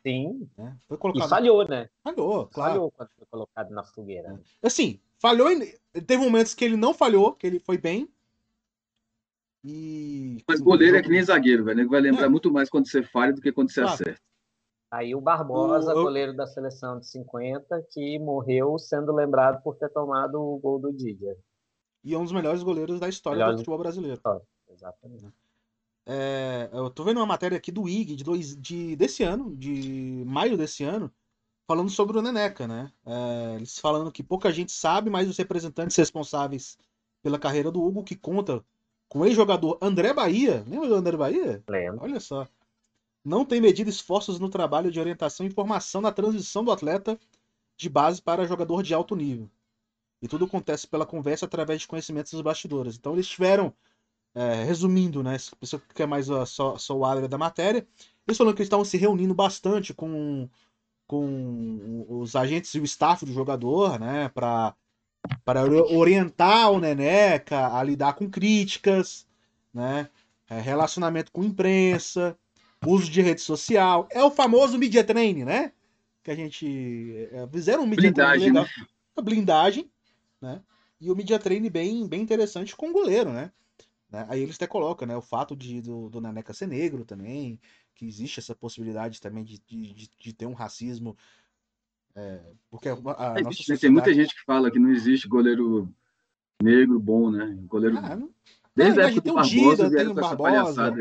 [SPEAKER 2] Sim.
[SPEAKER 1] né? Foi
[SPEAKER 2] E
[SPEAKER 1] colocado.
[SPEAKER 2] falhou, né?
[SPEAKER 1] Falhou, claro.
[SPEAKER 2] Falhou quando foi colocado na fogueira. né?
[SPEAKER 1] Assim, falhou. em- Teve momentos que ele não falhou, que ele foi bem. E.
[SPEAKER 3] Mas goleiro é que nem zagueiro, velho. Ele vai lembrar
[SPEAKER 1] É.
[SPEAKER 3] muito mais quando você falha do que quando você
[SPEAKER 1] Claro.
[SPEAKER 3] acerta.
[SPEAKER 2] Aí o Barbosa,
[SPEAKER 1] O- eu-
[SPEAKER 2] goleiro da seleção de 50, que morreu sendo lembrado por ter tomado o gol do Didier.
[SPEAKER 1] E é um dos melhores goleiros da história
[SPEAKER 2] Melhores-
[SPEAKER 1] do futebol brasileiro.
[SPEAKER 2] Exatamente.
[SPEAKER 1] É, eu tô vendo uma matéria aqui do IG de, dois, de desse ano, de maio desse ano, falando sobre o Neneca, né? É, eles falando que pouca gente sabe, mas os representantes responsáveis pela carreira do Hugo, que conta com o ex-jogador André Bahia, lembra do André Bahia?
[SPEAKER 2] Lembro.
[SPEAKER 1] Olha só. Não tem medido esforços no trabalho de orientação e formação na transição do atleta de base para jogador de alto nível. E tudo acontece pela conversa através de conhecimentos dos bastidores. Então eles tiveram, é, resumindo, né? Se a pessoa quer mais ó, só, só o área da matéria, eles falaram que eles estavam se reunindo bastante com com os agentes e o staff do jogador, né? Para para orientar o Neneca a lidar com críticas, né? É, relacionamento com imprensa, uso de rede social. É o famoso media training, né? Que a gente é, fizeram um media blindagem, training legal, né? blindagem, né? E o media training bem, bem interessante com o goleiro, né? né? Aí eles até colocam, né? O fato de do, do Neneca ser negro também, que existe essa possibilidade também de, de, de ter um racismo é, porque a, a
[SPEAKER 3] nossa sociedade... Tem muita gente que fala que não existe goleiro negro bom, né? Goleiro. Ah, não...
[SPEAKER 1] Desde não, a época do Barbosa, Dida, tem o Barbosa.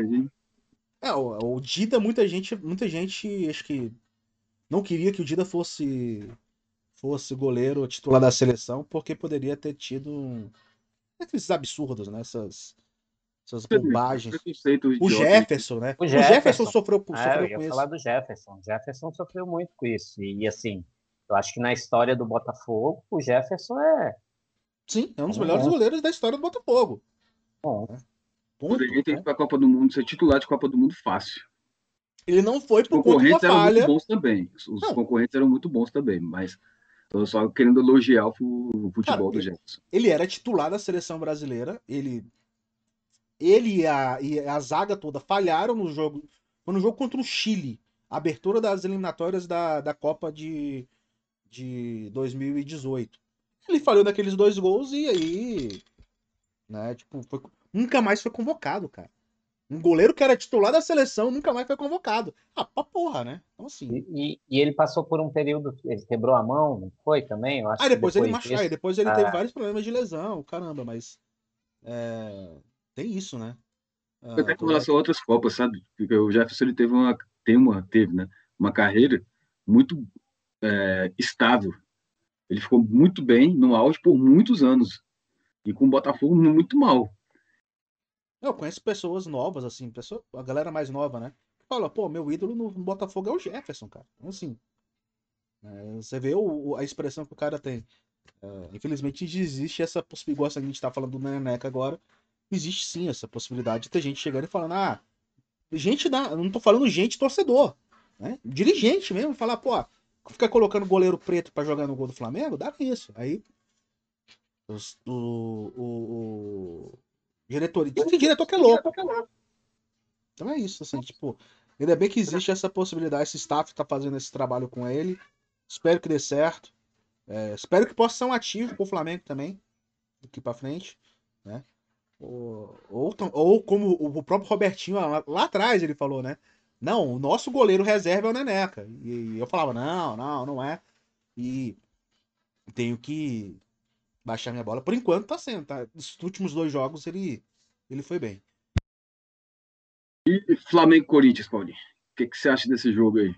[SPEAKER 1] É, o, o Dida, muita gente, muita gente, acho que não queria que o Dida fosse fosse goleiro titular da seleção, porque poderia ter tido esses absurdos, né? Essas, essas bobagens. O Jefferson, né?
[SPEAKER 2] O Jefferson, o Jefferson sofreu, sofreu é, eu ia com falar isso. do Jefferson. O Jefferson sofreu muito com isso. E assim, eu acho que na história do Botafogo, o Jefferson é.
[SPEAKER 1] Sim, é um dos é melhores goleiros da história do Botafogo.
[SPEAKER 3] Bom. É. Ponto, Poderia ter ido para a Copa do Mundo, ser titular de Copa do Mundo fácil.
[SPEAKER 1] Ele não foi
[SPEAKER 3] por conta da falha. eram muito bons também. Os não. concorrentes eram muito bons também, mas tô só querendo elogiar o futebol Cara, do Jefferson.
[SPEAKER 1] Ele era titular da seleção brasileira, ele ele e a, e a zaga toda falharam no jogo, foi no jogo contra o Chile, abertura das eliminatórias da, da Copa de de 2018. Ele falhou naqueles dois gols e aí. Né, tipo, foi, nunca mais foi convocado, cara. Um goleiro que era titular da seleção nunca mais foi convocado. Ah, pra porra, né? Então, assim.
[SPEAKER 2] E, e ele passou por um período. Ele quebrou a mão, não foi também? Eu
[SPEAKER 1] acho ah, depois, depois ele machucou. Disso... Depois ele ah. teve vários problemas de lesão, caramba, mas. É, tem isso, né?
[SPEAKER 3] Ah, Até com relação a outras Copas, sabe? Porque o Jefferson ele teve uma. Tem uma, teve, né? Uma carreira muito é, estável. Ele ficou muito bem no auge por muitos anos. E com o Botafogo muito mal.
[SPEAKER 1] Eu conheço pessoas novas, assim, pessoa, a galera mais nova, né? Fala, pô, meu ídolo no Botafogo é o Jefferson, cara. Então, assim, é, você vê o, a expressão que o cara tem. É, infelizmente existe essa possibilidade, igual a gente tá falando do Neneca agora, existe sim essa possibilidade de ter gente chegando e falando, ah, gente da, não tô falando gente torcedor, né? Dirigente mesmo, falar, pô, ficar colocando goleiro preto para jogar no gol do Flamengo, dá isso. Aí os, o, o, o diretor. Tem diretor que é louco. Então é isso, assim, tipo, ainda bem que existe essa possibilidade, esse staff tá fazendo esse trabalho com ele. Espero que dê certo. É, espero que possa ser um ativo pro Flamengo também, daqui para frente, né? Ou, ou, ou, como o próprio Robertinho lá, lá atrás ele falou, né? Não, o nosso goleiro reserva é o Neneca. E eu falava, não, não, não é. E tenho que baixar minha bola. Por enquanto tá sendo, tá? Nos últimos dois jogos ele, ele foi bem.
[SPEAKER 3] E Flamengo Corinthians, Paulinho? O que, que você acha desse jogo aí?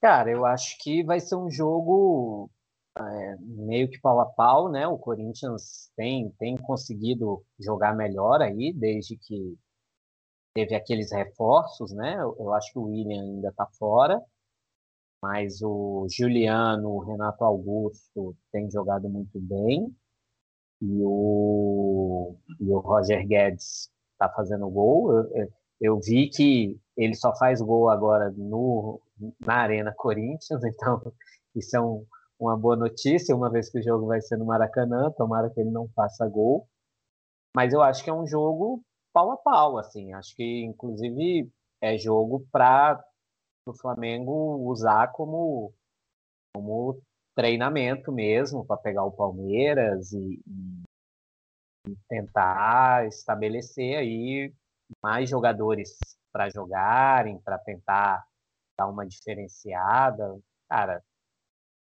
[SPEAKER 2] Cara, eu acho que vai ser um jogo é, meio que pau a pau, né? O Corinthians tem, tem conseguido jogar melhor aí, desde que teve aqueles reforços, né? Eu, acho que o William ainda está fora, mas o Juliano, o Renato Augusto tem jogado muito bem e o, e o Roger Guedes está fazendo gol. Eu, eu, vi que ele só faz gol agora no, na Arena Corinthians, *laughs* então isso é um, uma boa notícia, uma vez que o jogo vai ser no Maracanã, tomara que ele não faça gol. Mas eu acho que é um jogo pau a pau, assim. Acho que, inclusive, é jogo para o Flamengo usar como, como treinamento mesmo, para pegar o Palmeiras e, e tentar estabelecer aí mais jogadores para jogarem, para tentar dar uma diferenciada. Cara,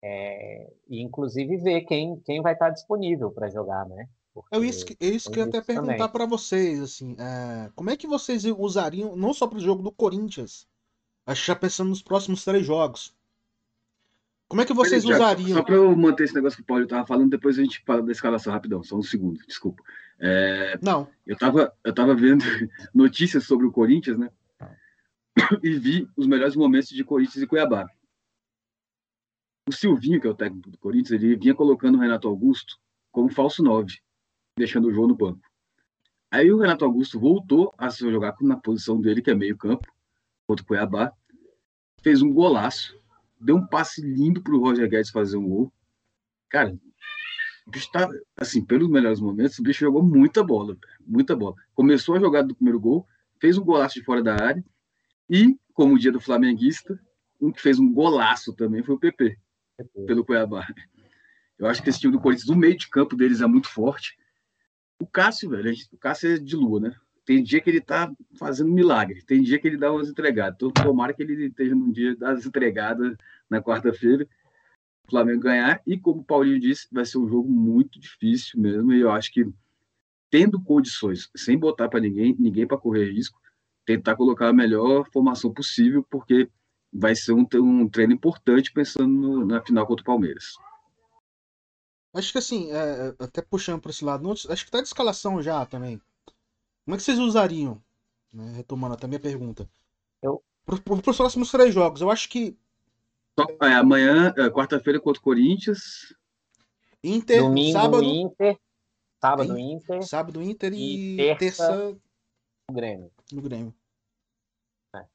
[SPEAKER 2] é, e inclusive ver quem, quem vai estar disponível para jogar, né?
[SPEAKER 1] É isso que, é isso que eu ia até perguntar para vocês, assim, é, como é que vocês usariam, não só para o jogo do Corinthians, mas já pensando nos próximos três jogos, como é que vocês Peraí, usariam?
[SPEAKER 3] Só para eu manter esse negócio que o Paulo estava falando, depois a gente fala da escalação rapidão, só um segundo, desculpa. É,
[SPEAKER 1] não.
[SPEAKER 3] Eu estava eu tava vendo *laughs* notícias sobre o Corinthians, né? E vi os melhores momentos de Corinthians e Cuiabá. O Silvinho, que é o técnico do Corinthians, ele vinha colocando o Renato Augusto como falso 9 deixando o João no banco. Aí o Renato Augusto voltou a se jogar na posição dele, que é meio campo, contra o Cuiabá. Fez um golaço. deu um passe lindo pro Roger Guedes fazer um gol. Cara, o bicho tá, assim, pelos melhores momentos, o bicho jogou muita bola, muita bola. Começou a jogada do primeiro gol, fez um golaço de fora da área, e, como o dia do flamenguista, um que fez um golaço também foi o PP, pelo Cuiabá. Eu acho que esse time do Corinthians, o meio de campo deles é muito forte. O Cássio, velho, o Cássio é de lua, né? Tem dia que ele tá fazendo milagre, tem dia que ele dá umas entregadas. Então, tomara que ele esteja num dia das entregadas na quarta-feira o Flamengo ganhar. E como o Paulinho disse, vai ser um jogo muito difícil mesmo. E eu acho que, tendo condições, sem botar para ninguém, ninguém para correr risco, tentar colocar a melhor formação possível, porque vai ser um, um treino importante pensando no, na final contra o Palmeiras.
[SPEAKER 1] Acho que assim, é, é até puxando para esse lado, acho que tá de escalação já também. Como é que vocês usariam? Né, retomando até a minha pergunta. Eu... Para os próximos três jogos, eu acho que
[SPEAKER 3] é, amanhã, é, quarta-feira contra o Corinthians.
[SPEAKER 1] Inter,
[SPEAKER 2] Domingo,
[SPEAKER 1] sábado.
[SPEAKER 2] Inter. Sábado, Inter.
[SPEAKER 1] Sábado, Inter e,
[SPEAKER 2] e terça,
[SPEAKER 1] terça
[SPEAKER 2] no Grêmio.
[SPEAKER 1] No Grêmio.
[SPEAKER 2] É.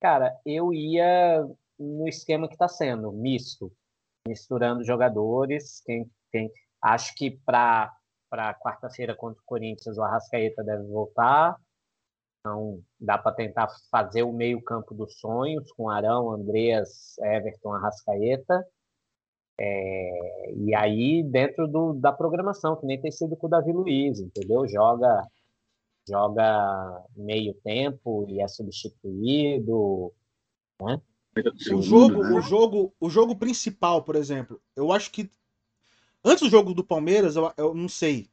[SPEAKER 2] Cara, eu ia no esquema que está sendo, misto. Misturando jogadores. Quem, acho que para quarta-feira contra o Corinthians, o Arrascaeta deve voltar. Então, dá para tentar fazer o meio-campo dos sonhos com Arão, Andreas, Everton, Arrascaeta. É, e aí, dentro do, da programação, que nem tem sido com o Davi Luiz, entendeu? Joga, joga meio tempo e é substituído. Né?
[SPEAKER 1] O jogo, o jogo, o jogo principal, por exemplo, eu acho que antes do jogo do Palmeiras, eu, eu não sei,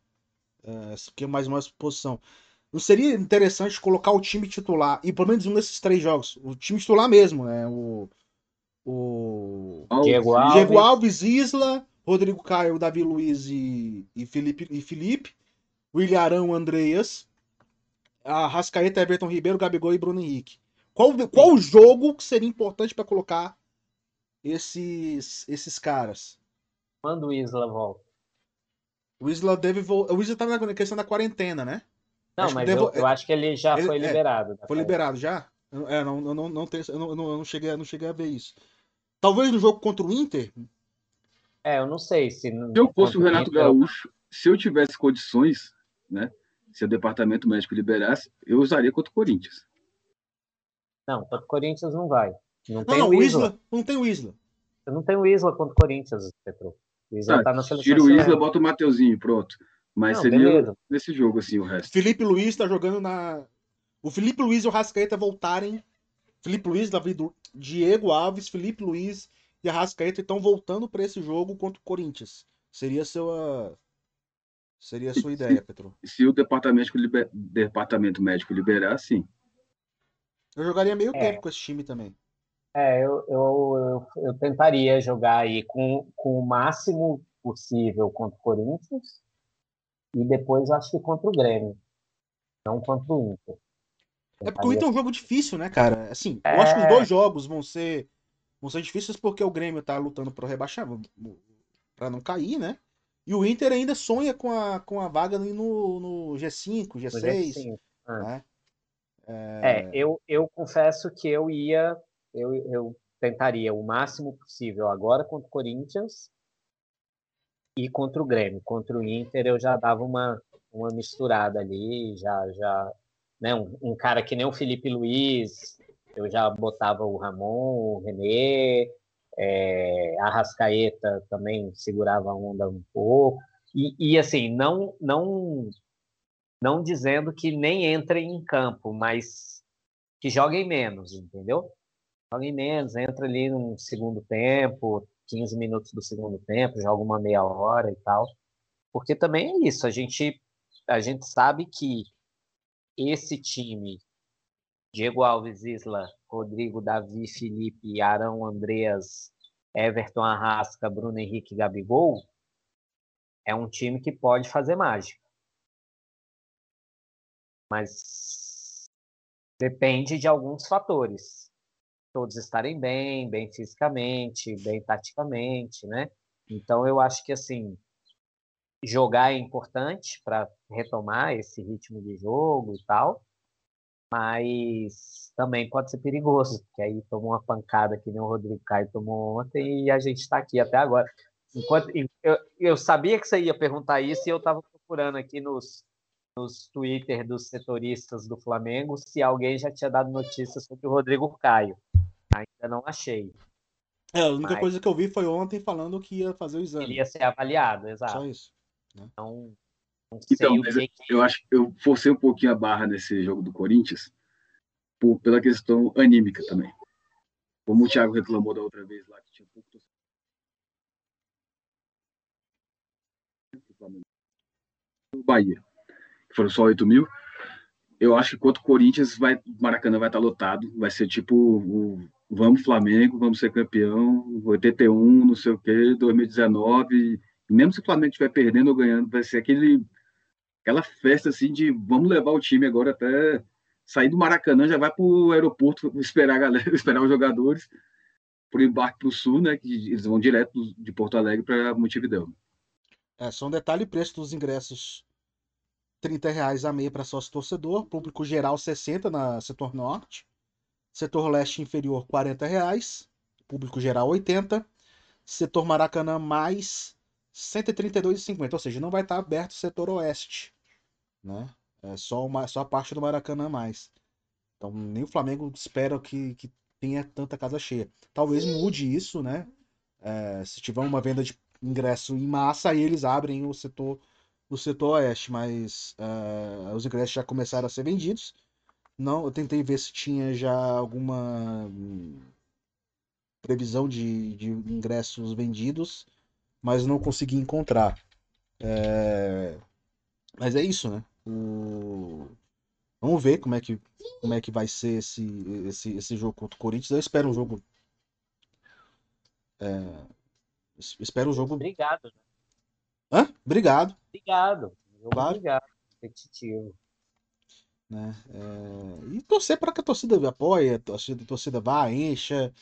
[SPEAKER 1] é, que é mais uma posição. Não seria interessante colocar o time titular, e pelo menos um desses três jogos, o time titular mesmo, né? O, o
[SPEAKER 2] Diego, Alves.
[SPEAKER 1] Diego Alves, Isla, Rodrigo Caio, Davi Luiz e, e Felipe, e Felipe, William Arão, Andreas, a Rascaeta, Everton Ribeiro, Gabigol e Bruno Henrique. Qual, qual jogo que seria importante para colocar esses, esses caras?
[SPEAKER 2] Quando o Isla volta?
[SPEAKER 1] O Isla deve voltar. O Isla tá na questão da quarentena, né?
[SPEAKER 2] Não, acho mas devo... eu, eu, acho que ele já ele, foi é, liberado.
[SPEAKER 1] É, foi liberado já? É, não, não, não, não, tenho, eu não, não, não, cheguei, não cheguei a ver isso. Talvez no jogo contra o Inter?
[SPEAKER 2] É, eu não sei se.
[SPEAKER 3] Se eu fosse o Renato Inter... Gaúcho, se eu tivesse condições, né? Se o departamento médico liberasse, eu usaria contra o Corinthians.
[SPEAKER 2] Não, contra o Corinthians não vai. Não,
[SPEAKER 1] tem não, o Isla. Isla. Não tem o Isla.
[SPEAKER 2] Eu não tenho o Isla contra o Corinthians, Petro. O Isla
[SPEAKER 3] tá,
[SPEAKER 2] tá na seleção.
[SPEAKER 3] Tira o Isla, bota o Mateuzinho, pronto. Mas não, seria beleza. nesse jogo, assim, o resto.
[SPEAKER 1] Felipe Luiz tá jogando na. O Felipe Luiz e o Rascaeta voltarem. Felipe Luiz, Davi Diego Alves, Felipe Luiz e a Rascaeta estão voltando para esse jogo contra o Corinthians. Seria sua. Seria a sua
[SPEAKER 3] se,
[SPEAKER 1] ideia, Petro.
[SPEAKER 3] Se o departamento, liber... departamento médico liberar, sim.
[SPEAKER 1] Eu jogaria meio é. tempo com esse time também.
[SPEAKER 2] É, eu, eu, eu, eu, tentaria jogar aí com, com o máximo possível contra o Corinthians e depois acho que contra o Grêmio. Não contra o Inter.
[SPEAKER 1] É porque o Inter é um jogo difícil, né, cara? Assim, é... eu acho que os dois jogos vão ser, vão ser difíceis porque o Grêmio tá lutando para rebaixar, para não cair, né? E o Inter ainda sonha com a, com a vaga no, no G5, G6. No G5. Ah. Né?
[SPEAKER 2] É... é, eu, eu confesso que eu ia, eu, eu tentaria o máximo possível agora contra o Corinthians e contra o Grêmio. Contra o Inter eu já dava uma, uma misturada ali, já, já né, um, um cara que nem o Felipe Luiz, eu já botava o Ramon, o René, é, a Rascaeta também segurava a onda um pouco. E, e, assim, não, não, não dizendo que nem entrem em campo, mas que joguem menos, entendeu? Joguem menos, entra ali no segundo tempo, 15 minutos do segundo tempo, joga uma meia hora e tal. Porque também é isso, a gente, a gente sabe que esse time, Diego Alves, Isla, Rodrigo, Davi, Felipe, Arão, Andreas, Everton, Arrasca, Bruno Henrique, Gabigol, é um time que pode fazer mágica. Mas depende de alguns fatores todos estarem bem, bem fisicamente, bem taticamente, né? Então eu acho que assim jogar é importante para retomar esse ritmo de jogo e tal, mas também pode ser perigoso, porque aí tomou uma pancada que nem o Rodrigo Caio tomou ontem e a gente está aqui até agora. Enquanto eu, eu sabia que você ia perguntar isso e eu estava procurando aqui nos, nos Twitter dos setoristas do Flamengo se alguém já tinha dado notícia sobre o Rodrigo Caio. Ainda não achei.
[SPEAKER 1] É, a única
[SPEAKER 2] Mas-
[SPEAKER 1] coisa que eu vi foi ontem falando que ia fazer o exame.
[SPEAKER 2] Ele ia ser avaliado, exato.
[SPEAKER 1] Só isso.
[SPEAKER 2] Então, não sei
[SPEAKER 3] Então,
[SPEAKER 2] o
[SPEAKER 3] mas
[SPEAKER 2] que, que
[SPEAKER 3] Eu acho que eu forcei um pouquinho a barra nesse jogo do Corinthians por- pela questão anímica também. Como o Thiago reclamou da outra vez lá, que tinha pouco torcedor. O Bahia, que foram só 8 mil. Eu acho que contra o Corinthians, vai, o Maracanã vai estar lotado. Vai ser tipo o vamos Flamengo, vamos ser campeão, 81, não sei o quê, 2019. Mesmo se o Flamengo estiver perdendo ou ganhando, vai ser aquele aquela festa assim de vamos levar o time agora até sair do Maracanã, já vai para o aeroporto esperar a galera, *laughs* esperar os jogadores para o embarque para o sul, né? Que eles vão direto de Porto Alegre para Montevidéu.
[SPEAKER 1] É, só um detalhe, preço dos ingressos 30 reais a meia para sócio torcedor, público geral 60 na setor norte, setor leste inferior 40 reais, público geral 80, setor Maracanã mais 132,50, ou seja, não vai estar aberto o setor oeste, né? É só, uma, só a parte do Maracanã mais. Então nem o Flamengo espera que, que tenha tanta casa cheia. Talvez mude isso, né? É, se tiver uma venda de ingresso em massa, aí eles abrem o setor o setor oeste, mas eh, os ingressos já começaram a ser vendidos. Não, eu tentei ver se tinha já alguma previsão de, de ingressos vendidos, mas não consegui encontrar. É, Mas é isso, né? O- Vamos ver como é que, como é que vai ser esse, esse, esse jogo contra o Corinthians. Eu espero um jogo. é, es- Espero um jogo.
[SPEAKER 2] Obrigado, né?
[SPEAKER 1] Hã? Obrigado.
[SPEAKER 2] Obrigado. Jogo
[SPEAKER 1] Claro.
[SPEAKER 2] Obrigado. Competitivo.
[SPEAKER 1] Né? É, E torcer para que a torcida apoie, a torcida, a torcida vá, encha,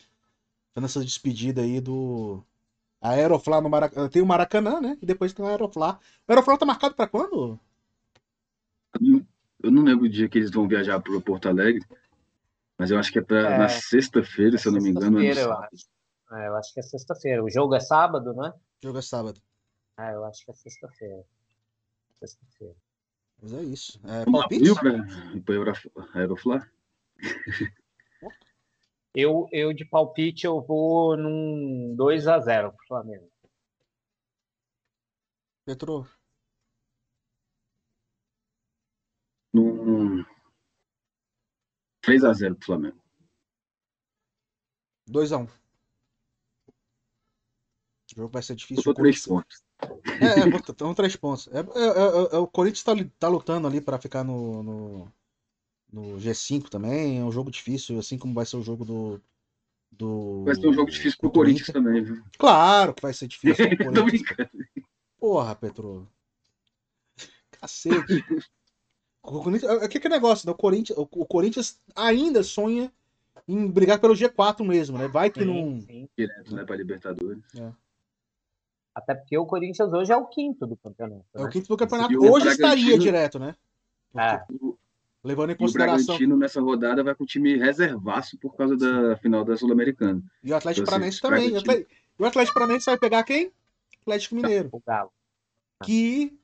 [SPEAKER 1] fazendo essa despedida aí do a Aeroflá no Maracanã. Tem o Maracanã, né? E depois tem o Aeroflá. O Aeroflá tá marcado para quando?
[SPEAKER 3] Eu não lembro o dia que eles vão viajar para Porto Alegre, mas eu acho que é, pra,
[SPEAKER 2] É,
[SPEAKER 3] na sexta-feira, se eu não me engano. é
[SPEAKER 2] eu acho. É, eu acho que é sexta-feira. O jogo é sábado, né?
[SPEAKER 1] O jogo é sábado.
[SPEAKER 2] Ah, eu acho que é sexta-feira. Sexta-feira.
[SPEAKER 1] Mas é isso. É, palpite?
[SPEAKER 3] Aeroflá? *laughs*
[SPEAKER 2] Eu, eu de palpite eu vou num 2 a 0 pro Flamengo.
[SPEAKER 1] Petro,
[SPEAKER 3] Num 3x0 pro Flamengo.
[SPEAKER 1] 2x1. O jogo vai ser difícil. O
[SPEAKER 3] três
[SPEAKER 1] Corinthians-
[SPEAKER 3] pontos.
[SPEAKER 1] É, é, bota- então três pontos. É, é- é- é- o Corinthians tá, tá lutando ali para ficar no, no, no G5 também. É um jogo difícil, assim como vai ser o jogo do. do
[SPEAKER 3] Vai ser um jogo difícil pro Corinthians
[SPEAKER 1] Inter.
[SPEAKER 3] também, viu?
[SPEAKER 1] Claro que vai ser difícil pro *laughs*
[SPEAKER 3] Tô
[SPEAKER 1] Corinthians.
[SPEAKER 3] brincando.
[SPEAKER 1] Porra, Petro. Cacete. O Corinthians, é que que negócio, né? O Corinthians, o, o Corinthians ainda sonha em brigar pelo G4 mesmo, né? Vai que não.
[SPEAKER 2] sim.
[SPEAKER 3] Direto, né, pra Libertadores.
[SPEAKER 2] Até porque o Corinthians hoje é o quinto do campeonato.
[SPEAKER 1] É o
[SPEAKER 2] né?
[SPEAKER 1] quinto do campeonato.
[SPEAKER 3] E
[SPEAKER 1] Hoje estaria direto, né?
[SPEAKER 2] É,
[SPEAKER 1] Levando em
[SPEAKER 3] E o
[SPEAKER 1] consideração.
[SPEAKER 3] Bragantino nessa rodada vai com o time reservaço por causa da final da Sul-Americana.
[SPEAKER 1] E o Atlético
[SPEAKER 3] Então, assim,
[SPEAKER 1] Paranaense também. O
[SPEAKER 3] Bragantino.
[SPEAKER 1] E o Atlético Paranaense vai pegar quem? Atlético Mineiro.
[SPEAKER 2] o Galo.
[SPEAKER 1] Que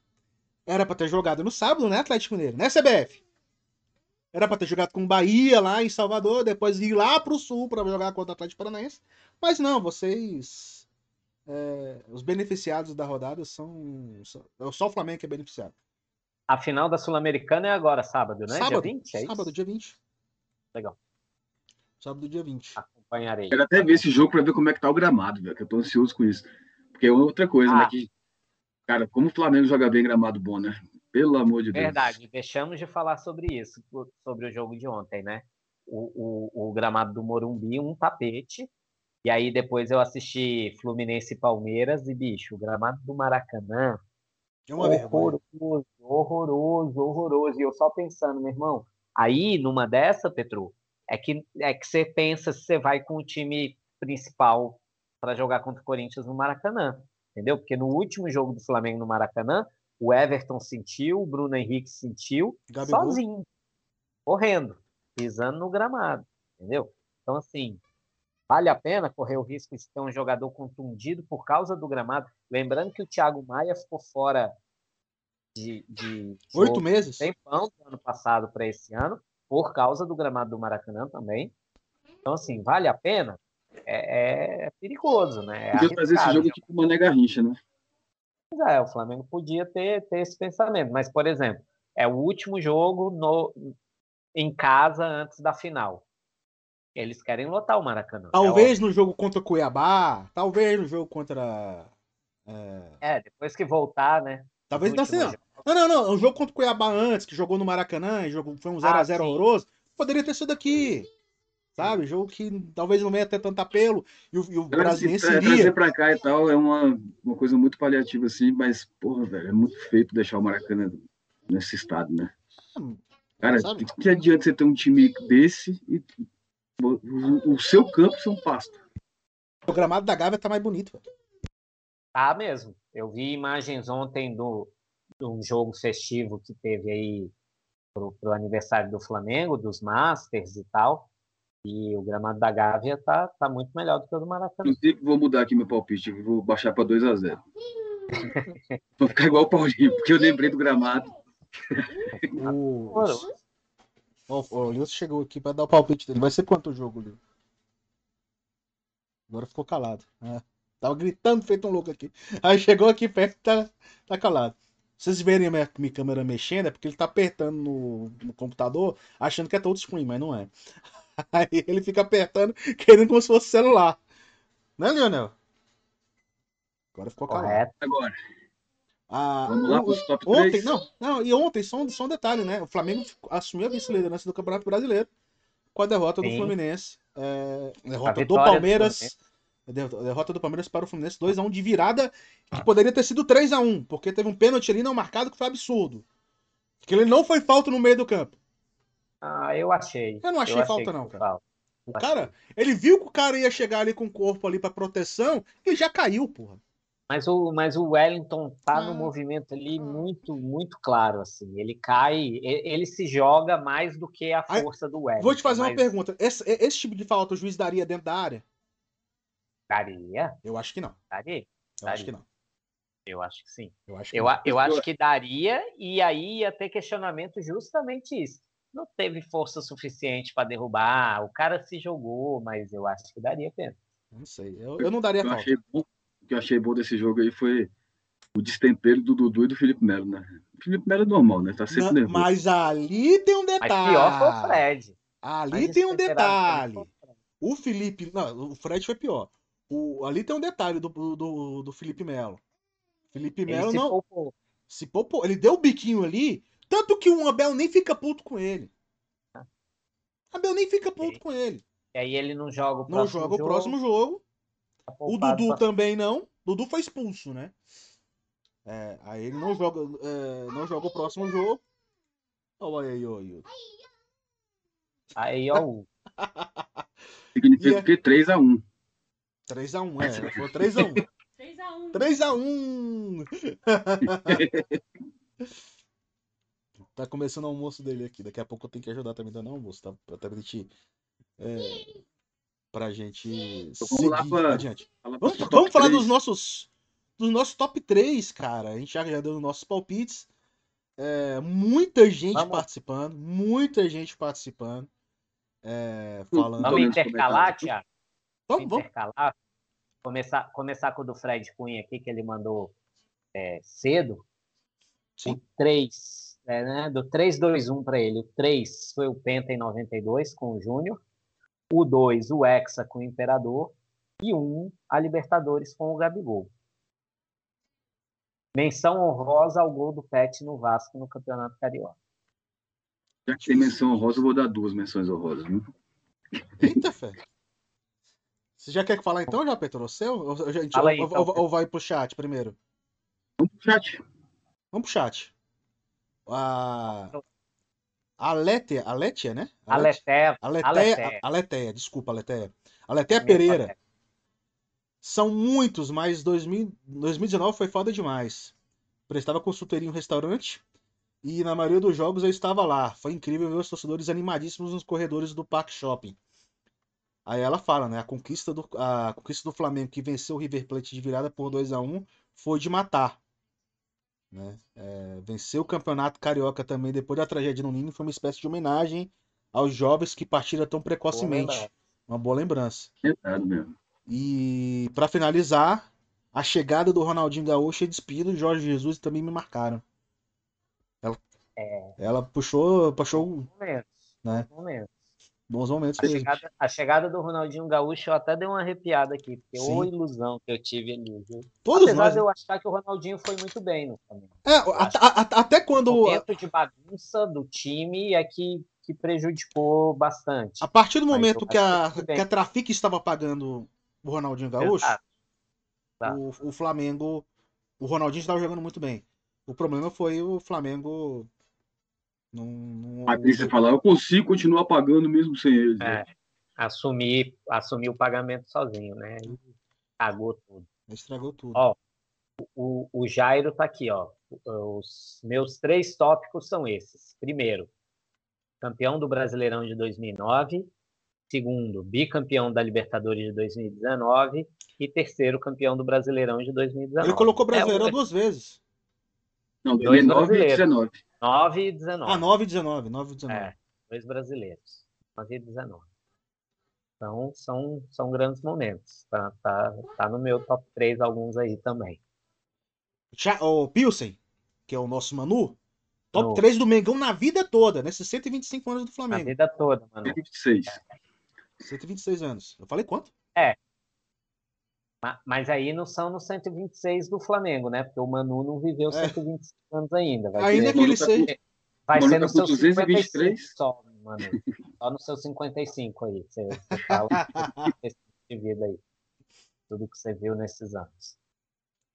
[SPEAKER 1] era pra ter jogado no sábado, né, Atlético Mineiro? Né, CBF? Era pra ter jogado com o Bahia lá em Salvador, depois ir lá pro sul pra jogar contra o Atlético Paranaense. Mas não, vocês. É, os beneficiados da rodada são. são- É só o Flamengo que é beneficiado.
[SPEAKER 2] A final da Sul-Americana é agora, sábado, né?
[SPEAKER 1] sábado.
[SPEAKER 2] Dia 20, é isso?
[SPEAKER 1] sábado, dia 20.
[SPEAKER 2] Legal.
[SPEAKER 1] Sábado, dia 20.
[SPEAKER 2] Acompanharei.
[SPEAKER 3] Quero até ver esse jogo pra ver como é que tá o gramado, velho, que eu tô ansioso com isso. Porque é outra coisa,
[SPEAKER 2] Ah.
[SPEAKER 3] né? Que, cara, como o Flamengo joga bem gramado bom, né? Pelo amor de Deus.
[SPEAKER 2] Verdade, deixamos de falar sobre isso, sobre o jogo de ontem, né? O, o, o gramado do Morumbi, um tapete. E aí depois eu assisti Fluminense e Palmeiras e, bicho, o gramado do Maracanã,
[SPEAKER 1] É uma vergonha.
[SPEAKER 2] horroroso, horroroso, horroroso. E eu só pensando, meu irmão, aí numa dessa, Petru, é que, é que você pensa se você vai com o time principal para jogar contra o Corinthians no Maracanã, entendeu? Porque no último jogo do Flamengo no Maracanã, o Everton sentiu, o Bruno Henrique sentiu,
[SPEAKER 1] Gabigol.
[SPEAKER 2] sozinho, correndo. pisando no gramado, entendeu? Então, assim, vale a pena correr o risco de ter um jogador contundido por causa do gramado. Lembrando que o Thiago Maia ficou fora de, de
[SPEAKER 1] Oito meses?
[SPEAKER 2] tempão do ano passado para esse ano, por causa do gramado do Maracanã também. Então, assim, vale a pena? É, é perigoso, né? É
[SPEAKER 3] Podia trazer esse jogo tipo Mané Garrincha, né?
[SPEAKER 2] Mas é, o Flamengo podia ter, ter esse pensamento. Mas, por exemplo, é o último jogo no, em casa antes da final. Eles querem lotar o Maracanã. é
[SPEAKER 1] Talvez no jogo contra o Cuiabá, talvez no jogo contra. é.
[SPEAKER 2] É, depois que voltar, né?
[SPEAKER 1] Talvez não seja. Não, não, não. O jogo contra o Cuiabá antes, que jogou no Maracanã, e jogou, foi um 0x0
[SPEAKER 2] Ah,
[SPEAKER 1] horroroso, poderia ter sido aqui. Sabe? Jogo que talvez não venha ter tanto apelo. E o, e o
[SPEAKER 3] Cara, se
[SPEAKER 1] brasiliense
[SPEAKER 3] tra-
[SPEAKER 1] iria.
[SPEAKER 3] trazer pra cá e tal é uma, uma coisa muito paliativa, assim, mas, porra, velho, é muito feito deixar o Maracanã nesse estado, né?
[SPEAKER 1] Hum,
[SPEAKER 3] Cara,
[SPEAKER 1] sabe?
[SPEAKER 3] que adianta você ter um time desse e o, o- seu campo ser um pasto?
[SPEAKER 1] O gramado da Gávea tá mais bonito. velho.
[SPEAKER 2] Tá mesmo. Eu vi imagens ontem do, de um jogo festivo que teve aí pro, pro aniversário do Flamengo, dos Masters e tal. E o gramado da Gávea tá, tá muito melhor do que o do Maracanã.
[SPEAKER 3] Inclusive, vou mudar aqui meu palpite, vou baixar pra 2x0. Vou ficar igual o Paulinho, porque eu lembrei do gramado. *laughs*
[SPEAKER 1] O, O, Lilson chegou aqui pra dar o palpite dele. Vai ser quanto o jogo, Lilson? Agora ficou calado. É. Tava gritando feito um louco aqui. Aí chegou aqui perto e tá, tá calado. Vocês verem a minha, minha câmera mexendo, é porque ele tá apertando no, no computador, achando que é todo screen, mas não é. *laughs* Aí ele fica apertando, querendo como se fosse celular. Né, Leonel? Agora ficou calado.
[SPEAKER 2] Correto.
[SPEAKER 3] Agora,
[SPEAKER 1] Ah,
[SPEAKER 3] vamos lá
[SPEAKER 1] o-
[SPEAKER 3] pros top
[SPEAKER 1] Ontem,
[SPEAKER 3] 3.
[SPEAKER 1] não, não, e ontem, só um, só um detalhe, né? O Flamengo assumiu a vice-liderança do Campeonato Brasileiro com a derrota do
[SPEAKER 2] Sim.
[SPEAKER 1] Fluminense. É, derrota do
[SPEAKER 2] do
[SPEAKER 1] Palmeiras. a derrota- do Palmeiras para o Fluminense 2x1 de virada, que poderia ter sido 3x1, porque teve um pênalti ali não marcado que foi absurdo. Que ele não foi falta no meio do campo.
[SPEAKER 2] Ah, eu achei.
[SPEAKER 1] Eu não achei
[SPEAKER 2] Eu
[SPEAKER 1] falta,
[SPEAKER 2] que
[SPEAKER 1] não, cara.
[SPEAKER 2] falta.
[SPEAKER 1] O cara, ele viu que o cara ia chegar ali com o corpo ali pra proteção, ele já caiu, porra.
[SPEAKER 2] Mas o, mas o Wellington tá
[SPEAKER 1] Ah.
[SPEAKER 2] no movimento ali muito, muito claro, assim. Ele cai, e- ele se joga mais do que a
[SPEAKER 1] Aí,
[SPEAKER 2] força do Wellington.
[SPEAKER 1] Vou te fazer uma
[SPEAKER 2] mas
[SPEAKER 1] pergunta. Esse, esse tipo de falta o juiz daria dentro da área?
[SPEAKER 2] Daria,
[SPEAKER 1] Eu acho que não.
[SPEAKER 2] daria.
[SPEAKER 1] Eu acho que não.
[SPEAKER 2] Eu acho que sim.
[SPEAKER 1] Eu acho que
[SPEAKER 2] Eu, eu acho que daria, e aí ia ter questionamento justamente isso. Não teve força suficiente para derrubar, o cara se jogou, mas eu acho que daria pena.
[SPEAKER 1] Não sei. Eu, eu não daria
[SPEAKER 3] eu
[SPEAKER 1] falta.
[SPEAKER 3] achei bom, o que eu achei bom desse jogo aí foi o destempero do Dudu e do Felipe Melo, né? O Felipe Melo é normal, né? Tá sempre
[SPEAKER 1] Não,
[SPEAKER 3] nervoso.
[SPEAKER 1] mas ali tem um
[SPEAKER 2] Mas
[SPEAKER 1] detalhe.
[SPEAKER 2] pior foi o Fred.
[SPEAKER 1] Ali tem um detalhe.
[SPEAKER 2] o.
[SPEAKER 1] O Felipe. Não, o Fred foi pior. O, ali tem um detalhe do, do, do Felipe Melo. Felipe Melo
[SPEAKER 2] se
[SPEAKER 1] não.
[SPEAKER 2] poupou.
[SPEAKER 1] Se poupou. Ele deu o biquinho ali. Tanto que o Abel nem fica puto com ele. Abel nem fica puto com ele.
[SPEAKER 2] E aí ele não joga o
[SPEAKER 1] Não
[SPEAKER 2] próximo
[SPEAKER 1] joga o
[SPEAKER 2] jogo,
[SPEAKER 1] próximo jogo.
[SPEAKER 2] Tá
[SPEAKER 1] O Dudu
[SPEAKER 2] pra-
[SPEAKER 1] também não. Dudu foi expulso, né? É, aí ele não joga, é, não joga o próximo jogo. Olha aí, ó, Yuri.
[SPEAKER 2] Aí, ó, o- *laughs*
[SPEAKER 3] Significa que 3x1.
[SPEAKER 1] 3x1, é. Ele falou 3x1.
[SPEAKER 4] 3x1.
[SPEAKER 1] 3x1! tá começando o almoço dele aqui. Daqui a pouco eu tenho que ajudar também dando almoço, tá? Pra, pra gente. É, pra gente.
[SPEAKER 3] Então vamos lá
[SPEAKER 1] seguir
[SPEAKER 3] pra-
[SPEAKER 1] adiante.
[SPEAKER 3] Fala
[SPEAKER 1] Vamos, vamos falar dos nossos. Dos nossos top 3, cara. A gente já, já deu os nossos palpites. É, muita gente
[SPEAKER 2] Vamos.
[SPEAKER 1] participando. Muita gente participando. É, falando.
[SPEAKER 2] Vamos intercalar. Thiago?
[SPEAKER 1] Vamos, vamos.
[SPEAKER 2] intercalar. Começar, começar com o do Fred Cunha aqui, que ele mandou é, cedo.
[SPEAKER 1] Sim.
[SPEAKER 2] O 3, é, né? Do 3-2-1 para ele. O 3 foi o Penta em 92 com o Júnior. O 2, o Hexa com o Imperador. E um, a Libertadores com o Gabigol. Menção honrosa ao gol do Pet no Vasco no Campeonato Carioca.
[SPEAKER 3] Já que tem menção honrosa, eu vou dar duas menções honrosas. Viu?
[SPEAKER 1] Eita, fé. Você já quer falar então, já, Petro? Seu? Ou, ou, gente, ou-
[SPEAKER 2] aí,
[SPEAKER 1] ou-
[SPEAKER 2] então,
[SPEAKER 1] ou- vai pro chat primeiro?
[SPEAKER 3] Vamos pro chat.
[SPEAKER 1] Vamos pro chat. A. A Letia, a Letia, né?
[SPEAKER 2] A Leté,
[SPEAKER 1] A Leteia,
[SPEAKER 2] Aletheia.
[SPEAKER 1] a Leteia, desculpa, a Leteia. A Leteia Pereira. São muitos, mas 2000, 2019 foi foda demais. Prestava consultoria em um restaurante, E na maioria dos jogos eu estava lá. Foi incrível ver os torcedores animadíssimos nos corredores do Parque Shopping. Aí ela fala, né? A conquista do, a conquista do Flamengo que venceu o River Plate de virada por 2 a 1 foi de matar. Né? É, venceu o campeonato carioca também depois da tragédia no Ninho foi uma espécie de homenagem aos jovens que partiram tão precocemente.
[SPEAKER 2] lembrança.
[SPEAKER 1] uma boa lembrança.
[SPEAKER 3] Verdade mesmo.
[SPEAKER 1] E para finalizar, a chegada do Ronaldinho Gaúcho e despedida do Jorge Jesus também me marcaram. Ela,
[SPEAKER 2] É.
[SPEAKER 1] ela puxou, puxou
[SPEAKER 2] Momentos.
[SPEAKER 1] Né? Bons momentos
[SPEAKER 2] A
[SPEAKER 1] mesmo.
[SPEAKER 2] chegada, a chegada do Ronaldinho Gaúcho, eu até dei uma arrepiada aqui, porque
[SPEAKER 1] Sim.
[SPEAKER 2] ô ilusão que eu tive ali, viu?
[SPEAKER 1] Todos
[SPEAKER 2] Apesar
[SPEAKER 1] nós.
[SPEAKER 2] de eu achar que o Ronaldinho foi muito bem no Flamengo.
[SPEAKER 1] É, até, até- até
[SPEAKER 2] O
[SPEAKER 1] quando.
[SPEAKER 2] momento de bagunça do time é que, que prejudicou bastante.
[SPEAKER 1] A partir do momento que a,
[SPEAKER 2] que
[SPEAKER 1] a Trafic estava pagando o Ronaldinho Gaúcho.
[SPEAKER 2] Tá.
[SPEAKER 1] o, o Flamengo. O Ronaldinho estava jogando muito bem. O problema foi o Flamengo. Não, não...
[SPEAKER 3] Você fala, eu consigo continuar pagando mesmo sem eles. Né?
[SPEAKER 2] É, assumir, assumir o pagamento sozinho, né? E estragou tudo.
[SPEAKER 1] Estragou tudo.
[SPEAKER 2] Ó, o, o Jairo tá aqui, ó. Os meus três tópicos são esses. Primeiro, campeão do Brasileirão de 2009. Segundo, bicampeão da Libertadores de 2019. E terceiro, campeão do Brasileirão de 2019.
[SPEAKER 1] Ele colocou é, Brasileirão
[SPEAKER 2] é,
[SPEAKER 1] duas vezes.
[SPEAKER 3] Não, 2009 e 2019.
[SPEAKER 2] 9 e 19.
[SPEAKER 1] Ah, 9 e 19. 9 e 19.
[SPEAKER 2] É, dois brasileiros. 9 e 19. Então, são, são grandes momentos. Tá, tá, tá no meu top 3 alguns aí também.
[SPEAKER 1] O Pilsen, que é o nosso Manu, top
[SPEAKER 2] No-
[SPEAKER 1] 3 do Mengão na vida toda, nesses 125 anos do
[SPEAKER 2] A
[SPEAKER 1] Flamengo.
[SPEAKER 2] vida toda, mano.
[SPEAKER 3] 26.
[SPEAKER 1] 126 anos. Eu falei quanto?
[SPEAKER 2] Ma- Mas aí não são nos 126 do Flamengo, né? Porque o Manu não viveu
[SPEAKER 1] É.
[SPEAKER 2] 125 anos ainda. Vai
[SPEAKER 1] Ainda
[SPEAKER 2] ser,
[SPEAKER 1] que ele
[SPEAKER 3] Manu tá com-
[SPEAKER 1] seja.
[SPEAKER 2] vai
[SPEAKER 3] Manu
[SPEAKER 2] ser
[SPEAKER 3] tá
[SPEAKER 2] no seu
[SPEAKER 3] 223.
[SPEAKER 2] 55 só, Manu. Só no seu 55 aí. Você, você fala *laughs* tipo de vida aí. Tudo que você viu nesses anos.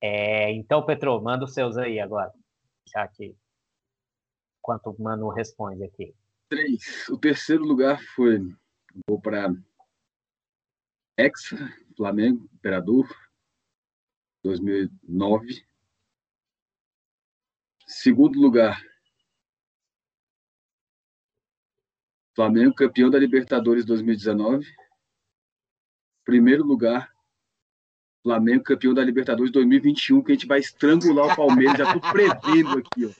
[SPEAKER 2] É, então, Petro, manda os seus aí agora. Já que enquanto o Manu responde aqui.
[SPEAKER 3] 3. O terceiro lugar foi. Vou para Hexa, Flamengo, Imperador, 2009. Segundo lugar, Flamengo, campeão da Libertadores 2019. Primeiro lugar, Flamengo, campeão da Libertadores 2021, que a gente vai estrangular o Palmeiras. Já tô prevendo aqui, ó.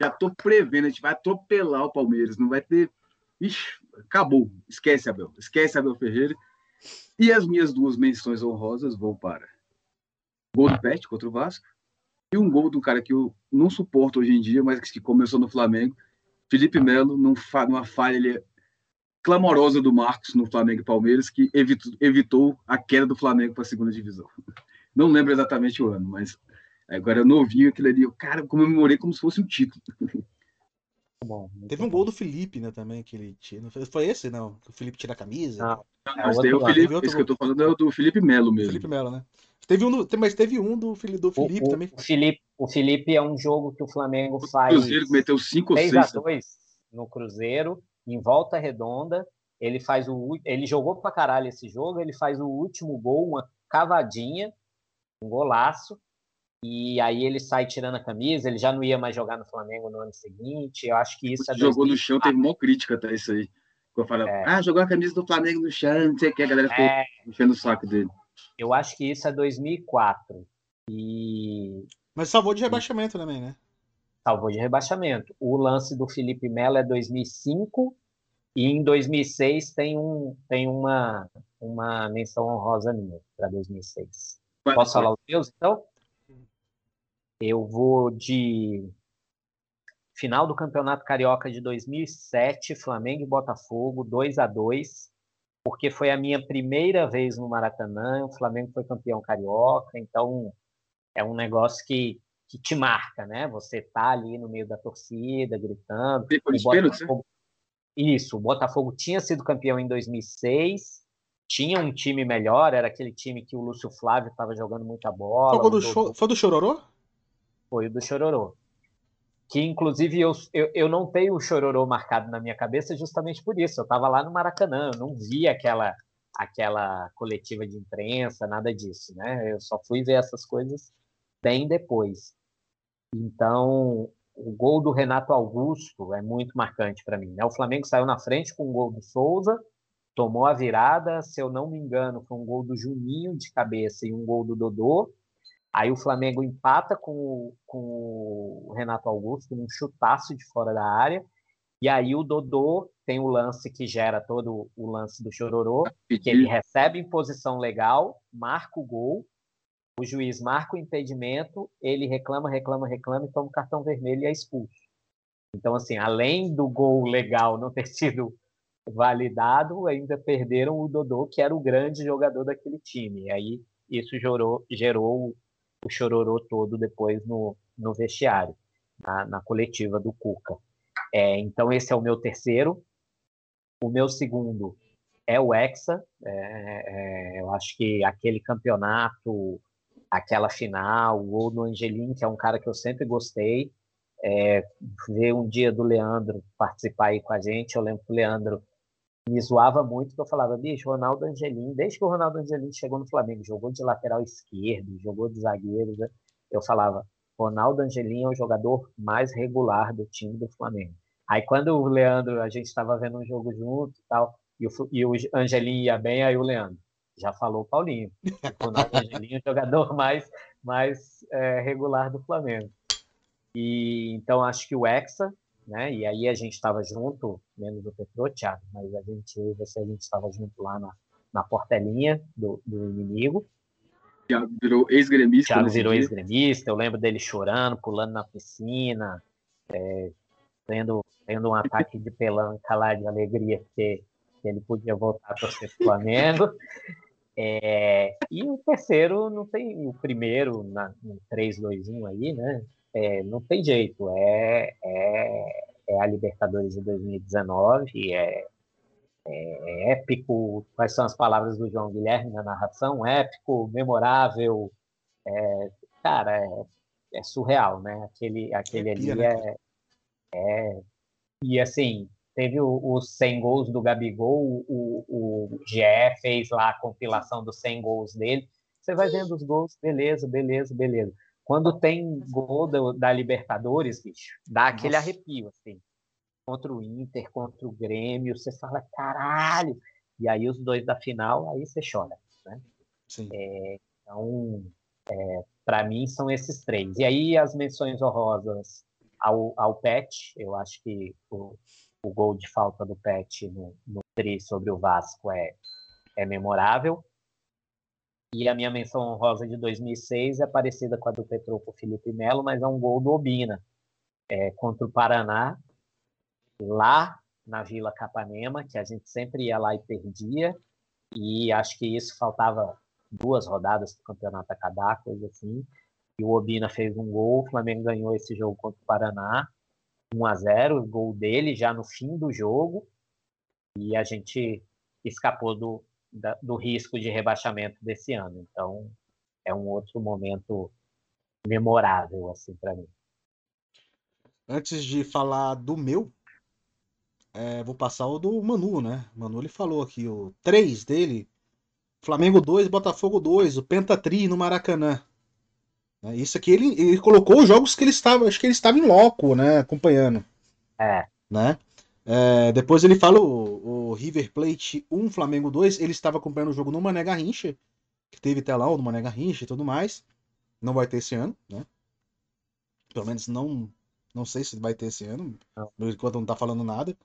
[SPEAKER 3] Já tô prevendo, a gente vai atropelar o Palmeiras. Não vai ter. Ixi, acabou. Esquece, Abel. Esquece, Abel Ferreira. E as minhas duas menções honrosas vão para gol do Pet contra o Vasco e um gol do cara que eu não suporto hoje em dia, mas que começou no Flamengo, Felipe Melo, numa falha clamorosa do Marcos no Flamengo e Palmeiras, que evitou, evitou a queda do Flamengo para a segunda divisão. *laughs* Não lembro exatamente o ano, mas agora novinho aquilo ali, eu, cara, comemorei como se fosse um título. *laughs*
[SPEAKER 2] Bom, muito
[SPEAKER 1] Teve um
[SPEAKER 2] bom.
[SPEAKER 1] gol do Felipe, né, também, que ele tira. Foi- esse, não? Que o Felipe tira a camisa.
[SPEAKER 2] Não. É
[SPEAKER 3] Mas
[SPEAKER 2] outro
[SPEAKER 3] daí o. Felipe, esse que eu tô falando é o do Felipe Melo mesmo.
[SPEAKER 1] Felipe Melo, né? Teve um, tem- mas teve um do, do
[SPEAKER 2] O,
[SPEAKER 1] Felipe
[SPEAKER 2] o-
[SPEAKER 1] também.
[SPEAKER 2] o Felipe, o Felipe é um jogo que o Flamengo
[SPEAKER 3] O
[SPEAKER 2] faz
[SPEAKER 3] Cruzeiro que meteu 5 ou
[SPEAKER 2] 3
[SPEAKER 3] 6.
[SPEAKER 2] a 2 no Cruzeiro, em volta redonda. Ele faz o ele jogou pra caralho esse jogo, ele faz o último gol, uma cavadinha, um golaço. E aí ele sai tirando a camisa, ele já não ia mais jogar no Flamengo no ano seguinte. Eu acho que isso é
[SPEAKER 3] jogou no
[SPEAKER 2] 2004.
[SPEAKER 3] chão, teve uma crítica até isso aí. Eu falava,
[SPEAKER 2] É.
[SPEAKER 3] ah, jogou a camisa do Flamengo no chão, não sei o que, a galera ficou
[SPEAKER 2] É,
[SPEAKER 3] enchendo o saco dele.
[SPEAKER 2] eu acho que isso é 2004. E
[SPEAKER 1] Mas salvou de rebaixamento também, né?
[SPEAKER 2] salvou de rebaixamento. O lance do Felipe Melo é 2005 e em 2006 tem, um, tem uma, uma menção honrosa minha para 2006.
[SPEAKER 3] Mas-
[SPEAKER 2] Posso falar os meus, então? Eu vou de final do Campeonato Carioca de 2007, Flamengo e Botafogo, 2 a 2 porque foi a minha primeira vez no Maracanã, o Flamengo foi campeão carioca, então é um negócio que, que te marca, né? Você tá ali no meio da torcida, gritando.
[SPEAKER 3] Depois
[SPEAKER 2] O
[SPEAKER 3] dos pênaltis?
[SPEAKER 2] Botafogo- Isso, o Botafogo tinha sido campeão em 2006, tinha um time melhor, era aquele time que o Lúcio Flávio estava jogando muita bola.
[SPEAKER 1] Foi, do
[SPEAKER 2] Dodô
[SPEAKER 1] Cho- foi do Chororô?
[SPEAKER 2] Foi o do Chororô. Que, inclusive, eu, eu, eu não tenho o Chororô marcado na minha cabeça justamente por isso. Eu estava lá no Maracanã, eu não vi aquela, aquela coletiva de imprensa, nada disso, né? Eu só fui ver essas coisas bem depois. Então, o gol do Renato Augusto é muito marcante para mim. Né? O Flamengo saiu na frente com o gol do Souza, tomou a virada, se eu não me engano, foi um gol do Juninho de cabeça e um gol do Dodô. Aí o Flamengo empata com o, com o Renato Augusto num chutaço de fora da área. E aí o Dodô tem o lance que gera todo o lance do Chororô, que ele recebe em posição legal, marca o gol, o juiz marca o impedimento, ele reclama, reclama, reclama e toma o cartão vermelho e é expulso. Então, assim, além do gol legal não ter *laughs* sido validado, ainda perderam o Dodô, que era o grande jogador daquele time. E aí isso gerou, gerou o chororô todo depois no, no vestiário, na, na coletiva do Cuca. É, então, esse é o meu terceiro. O meu segundo é o Hexa. É, é, eu acho que aquele campeonato, aquela final, o gol do Angelim, que é um cara que eu sempre gostei. É, ver um dia do Leandro participar aí com a gente. Eu lembro que o Leandro me zoava muito, que eu falava, bicho, Ronaldo Angelim, desde que o Ronaldo Angelim chegou no Flamengo, jogou de lateral esquerdo, jogou de zagueiro, né? eu falava, Ronaldo Angelim é o jogador mais regular do time do Flamengo. Aí quando o Leandro, a gente estava vendo um jogo junto e tal, e o, e o Angelim ia bem, aí o Leandro, já falou Paulinho, o Ronaldo Angelim é o jogador mais, mais é, regular do Flamengo. E então acho que o Hexa né? E aí a gente estava junto, menos o Petrô, Thiago, mas a gente, eu e você, a gente estava junto lá na, na portelinha do, do inimigo.
[SPEAKER 3] Thiago virou ex-gremista.
[SPEAKER 2] Thiago virou ex-gremista, eu lembro dele chorando, pulando na piscina, é, tendo, tendo um ataque de pelanca lá de alegria, porque ele podia voltar a torcer pro Flamengo. *laughs* É, e o terceiro não tem o primeiro na, no 3-2-1 aí, né? É, não tem jeito, é, é, é, a Libertadores de 2019, é, é, é, épico. Quais são as palavras do João Guilherme na narração? Épico, memorável, é, cara, é, é, surreal, né? Aquele, aquele ali né, é, é, E assim, teve os 100 gols do Gabigol, o, o GE fez lá a compilação dos 100 gols dele. Você vai vendo os gols, beleza, beleza, beleza. Quando tem gol do, da Libertadores, bicho, dá aquele Nossa. arrepio, assim. Contra o Inter, contra o Grêmio, você fala, caralho! E aí os dois da final, aí você chora, né?
[SPEAKER 1] Sim.
[SPEAKER 2] É, então, é, para mim, são esses três. E aí as menções honrosas ao, ao Pet, eu acho que o, o gol de falta do Pet no, no tri sobre o Vasco é, é memorável. E a minha menção honrosa de 2006 é parecida com a do Petroco Felipe Melo, mas é um gol do Obina é, contra o Paraná, lá na Vila Capanema, que a gente sempre ia lá e perdia. E acho que isso faltava duas rodadas para o campeonato acabar, coisa assim. E o Obina fez um gol, o Flamengo ganhou esse jogo contra o Paraná, 1 a 0 gol dele já no fim do jogo. E a gente escapou do, da, do risco de rebaixamento desse ano. Então, é um outro momento memorável assim para mim.
[SPEAKER 1] Antes de falar do meu, é, vou passar o do Manu, né? Manu ele falou aqui o 3 dele, Flamengo 2, Botafogo 2, o Pentatri no Maracanã. É, isso aqui ele, ele colocou os jogos que ele estava, acho que ele estava em loco, né, acompanhando.
[SPEAKER 2] É.
[SPEAKER 1] Né? É, depois ele fala o, o, River Plate 1, Flamengo 2. Ele estava acompanhando o jogo no Mané Garrincha, que teve telão no Mané Garrincha e tudo mais. Não vai ter esse ano, né? Pelo menos não, não sei se vai ter esse ano. Enquanto não tá falando nada.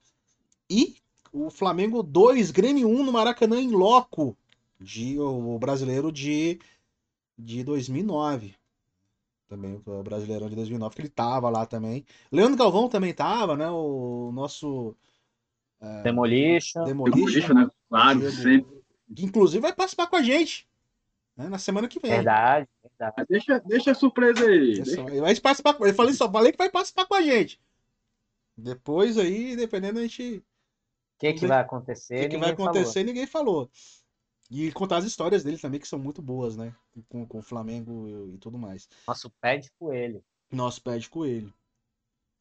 [SPEAKER 1] E o Flamengo 2, Grêmio 1 no Maracanã em loco. De, o brasileiro de, de 2009 também o Brasileirão de 2009, que ele tava lá também. Leandro Galvão também tava, né? O nosso.
[SPEAKER 2] É, Demolition.
[SPEAKER 3] Demolition, né? Claro, sempre.
[SPEAKER 1] Que inclusive vai participar com a gente. Né? Na semana que vem.
[SPEAKER 2] Verdade, verdade.
[SPEAKER 3] Deixa, deixa a surpresa aí.
[SPEAKER 1] Deixa. Ele vai participar. Eu falei só, falei que vai participar com a gente. Depois aí, dependendo, a gente.
[SPEAKER 2] O que, que vai acontecer?
[SPEAKER 1] O que, que vai acontecer, falou. ninguém falou. E contar as histórias dele também, que são muito boas, né? Com, com o Flamengo e tudo mais.
[SPEAKER 2] Nosso pé de coelho.
[SPEAKER 1] Nosso pé de coelho.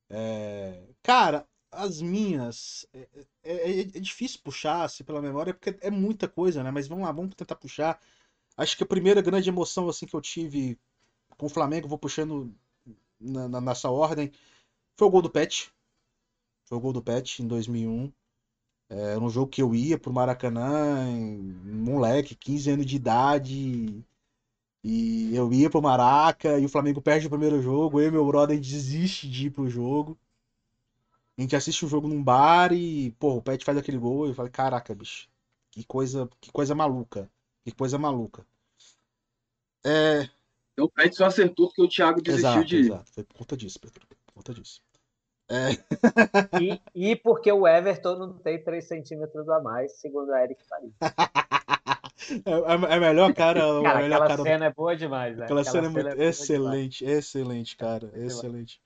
[SPEAKER 1] É... Cara, as minhas. É, é, é, é, difícil puxar assim, pela memória, porque é muita coisa, né? Mas vamos lá, vamos tentar puxar. Acho que a primeira grande emoção assim que eu tive com o Flamengo, vou puxando na, na, nessa ordem, foi o gol do Pet. Foi o gol do Pet em 2001. Era um jogo que eu ia pro Maracanã, moleque, 15 anos de idade. E eu ia pro Maraca e o Flamengo perde o primeiro jogo. Eu e meu brother desiste de ir pro jogo. A gente assiste o jogo num bar e, pô, o Pet faz aquele gol e eu caraca, bicho, que coisa, que coisa maluca. Que coisa maluca. É,
[SPEAKER 3] Então o Pet só acertou porque o Thiago desistiu
[SPEAKER 1] exato,
[SPEAKER 3] de ir.
[SPEAKER 1] exato. Foi por conta disso, Pedro. Por conta disso. É,
[SPEAKER 2] E, e porque o Everton não tem 3 centímetros a mais, segundo a Eric Faria. *laughs*
[SPEAKER 1] é, é melhor cara, é
[SPEAKER 2] Cara,
[SPEAKER 1] melhor
[SPEAKER 2] aquela
[SPEAKER 1] cara
[SPEAKER 2] cena é boa demais, né?
[SPEAKER 1] Aquela cena é muito
[SPEAKER 2] boa demais.
[SPEAKER 1] excelente, excelente, cara, excelente.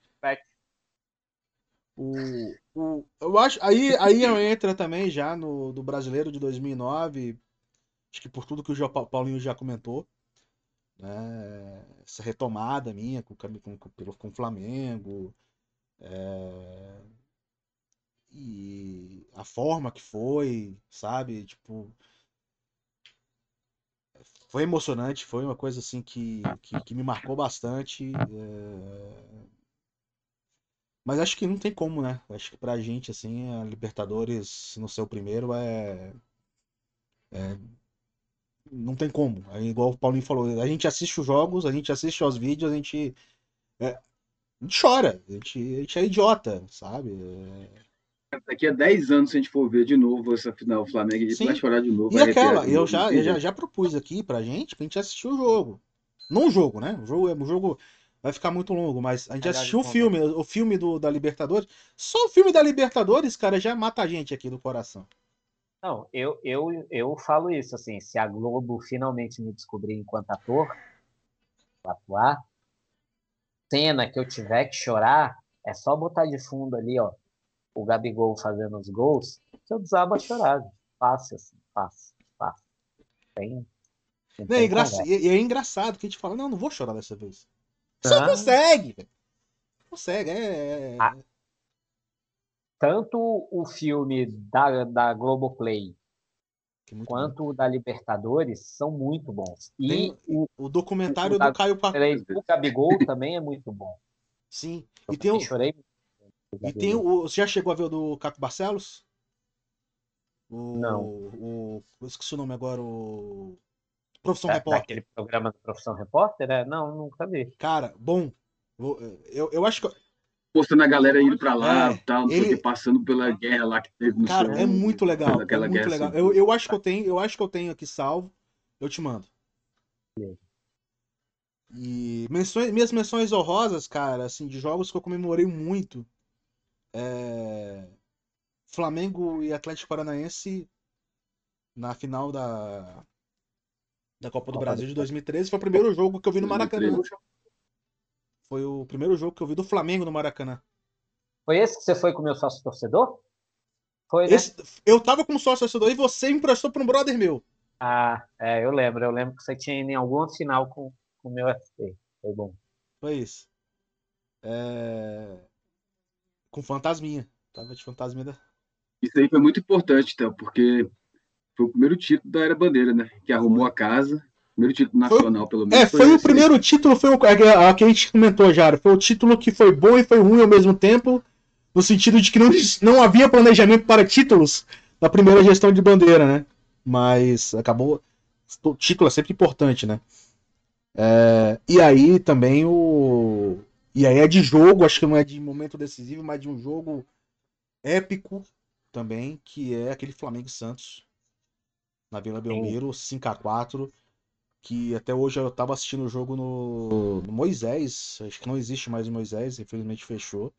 [SPEAKER 1] O, o, eu acho, aí, aí entra também já no do brasileiro de 2009, acho que por tudo que o Paulinho já comentou, né? Essa retomada minha com, com, com, com o Flamengo, é, e a forma que foi, sabe? Tipo, foi emocionante, foi uma coisa assim que, que, que me marcou bastante. é, Mas acho que não tem como, né? Acho que pra gente, assim, a Libertadores no seu primeiro é. é- Não tem como. É igual o Paulinho falou, a gente assiste os jogos, a gente assiste aos vídeos, a gente. é, A gente chora, a gente, a gente é idiota, sabe? É,
[SPEAKER 3] Daqui a 10 anos, se a gente for ver de novo essa final Flamengo, a gente
[SPEAKER 1] Sim.
[SPEAKER 3] vai chorar de novo.
[SPEAKER 1] E aquela, eu
[SPEAKER 3] novo,
[SPEAKER 1] já, eu já, já propus aqui pra gente, pra gente assistir o jogo. Não o jogo, né? O jogo, o jogo vai ficar muito longo, mas a gente assistiu o filme, o filme do, da Libertadores. Só o filme da Libertadores, cara, já mata a gente aqui do coração.
[SPEAKER 2] Não, eu, eu, eu falo isso, assim, se a Globo finalmente me descobrir enquanto ator, pra atuar, cena que eu tiver que chorar, é só botar de fundo ali, ó, o Gabigol fazendo os gols, que eu desabo a chorar. Fácil, assim, fácil, fácil. Tem, Não,
[SPEAKER 1] é,
[SPEAKER 2] conversa.
[SPEAKER 1] e é engraçado que a gente fala, não, não vou chorar dessa vez. Você
[SPEAKER 2] Ah.
[SPEAKER 1] consegue, velho. Consegue, é. é-
[SPEAKER 2] Ah. Tanto o filme da, da Globoplay
[SPEAKER 1] que muito bom.
[SPEAKER 2] quanto o da Libertadores são muito bons. E
[SPEAKER 1] Tem
[SPEAKER 2] o,
[SPEAKER 1] O documentário
[SPEAKER 2] o da-
[SPEAKER 1] do Caio Pacu.
[SPEAKER 2] o Gabigol *laughs* também é muito bom.
[SPEAKER 1] Sim.
[SPEAKER 2] Eu
[SPEAKER 1] E tem o,
[SPEAKER 2] chorei.
[SPEAKER 1] e tem o. Você já chegou a ver o do Caco Barcelos? O,
[SPEAKER 2] Não.
[SPEAKER 1] O, eu esqueci o nome agora, o. Profissão
[SPEAKER 2] Da-
[SPEAKER 1] Repórter.
[SPEAKER 2] Daquele programa do Profissão Repórter, é? Não, nunca vi.
[SPEAKER 1] Cara, bom. Eu, eu acho que.
[SPEAKER 3] Postando a galera indo pra lá,
[SPEAKER 1] É,
[SPEAKER 3] tal, não sei o
[SPEAKER 1] ele-
[SPEAKER 3] que, passando pela guerra lá que teve no
[SPEAKER 1] Cara, é muito legal. É
[SPEAKER 3] Aquela
[SPEAKER 1] muito
[SPEAKER 3] guerra
[SPEAKER 1] legal.
[SPEAKER 3] assim.
[SPEAKER 1] Eu, eu acho que eu tenho, eu acho que eu tenho aqui salvo. Eu te mando. E menções, minhas menções honrosas, cara, assim, de jogos que eu comemorei muito. É... Flamengo e Atlético Paranaense na final da da Copa do
[SPEAKER 2] Copa
[SPEAKER 1] Brasil de 2013 foi o primeiro jogo que eu vi no
[SPEAKER 3] 2013.
[SPEAKER 1] Foi o primeiro jogo que eu vi do Flamengo no Maracanã.
[SPEAKER 2] Foi esse que você foi com o meu sócio torcedor? Foi, né?
[SPEAKER 1] Esse- eu tava com sócio torcedor e você me emprestou pra um brother meu.
[SPEAKER 2] Ah, é, eu lembro. Eu lembro que você tinha ido em algum final com com o meu FT. Foi bom.
[SPEAKER 1] Foi isso. É... Com fantasminha. Tava de fantasminha da.
[SPEAKER 3] Isso aí foi muito importante, então, porque foi o primeiro título da Era Bandeira, né? Que arrumou a casa. Primeiro título nacional, pelo menos.
[SPEAKER 1] É, foi o
[SPEAKER 3] esse.
[SPEAKER 1] primeiro título, foi o que a que a gente comentou já. Foi o título que foi bom e foi ruim ao mesmo tempo, no sentido de que não, não havia planejamento para títulos na primeira gestão de bandeira, né? Mas acabou. O título é sempre importante, né? É, e aí também o. E aí é de jogo, acho que não é de momento decisivo, mas de um jogo épico também, que é aquele Flamengo e Santos na Vila Belmiro, 5x4 que até hoje eu tava assistindo o jogo no, no Moisés, acho que não existe mais o Moisés, infelizmente fechou,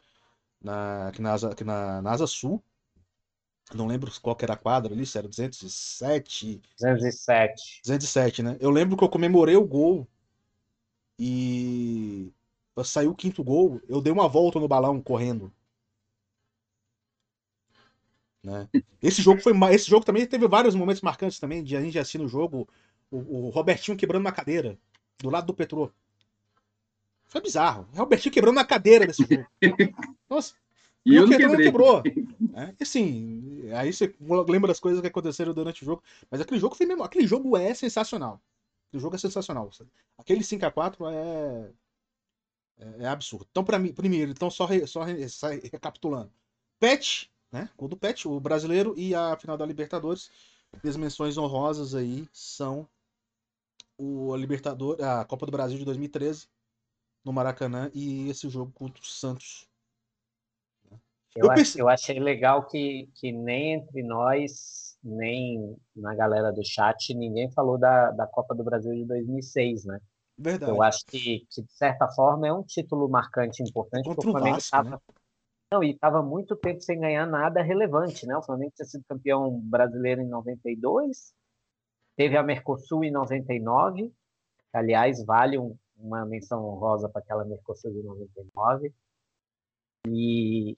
[SPEAKER 1] na, aqui, na, aqui na, na Asa Sul, não lembro qual que era a quadra ali, se era 207,
[SPEAKER 2] 207.
[SPEAKER 1] 207, né? Eu lembro que eu comemorei o gol e saiu o quinto gol, eu dei uma volta no balão correndo. Né? Esse jogo foi esse jogo também teve vários momentos marcantes também, de a gente assistir no jogo o, o Robertinho quebrando uma cadeira do lado do Petrô. Foi bizarro. O Robertinho quebrando uma cadeira nesse jogo. *laughs* Nossa,
[SPEAKER 3] E
[SPEAKER 1] o
[SPEAKER 3] quebrei.
[SPEAKER 1] quebrou. né? E assim, aí você lembra das coisas que aconteceram durante o jogo. Mas aquele jogo foi mesmo. Aquele jogo é sensacional. Aquele jogo é sensacional. sabe? Aquele 5x4 é. É, é absurdo. Então, para mim, primeiro, então só, re, só, re, recapitulando. Pet, né? O do Pet, o brasileiro e a final da Libertadores. As menções honrosas aí são o Libertador, a Copa do Brasil de 2013 no Maracanã e esse jogo contra o Santos.
[SPEAKER 2] Eu, eu, pensei... eu achei legal que, que nem entre nós, nem na galera do chat, ninguém falou da, da Copa do Brasil de 2006, né?
[SPEAKER 1] Verdade.
[SPEAKER 2] Eu acho que, que, de certa forma, é um título marcante importante,
[SPEAKER 1] Contra porque o Flamengo estava. Né?
[SPEAKER 2] Não, e estava muito tempo sem ganhar nada relevante, né? O Flamengo tinha sido campeão brasileiro em 92, teve a Mercosul em 99, aliás, vale um, uma menção honrosa para aquela Mercosul de 99. E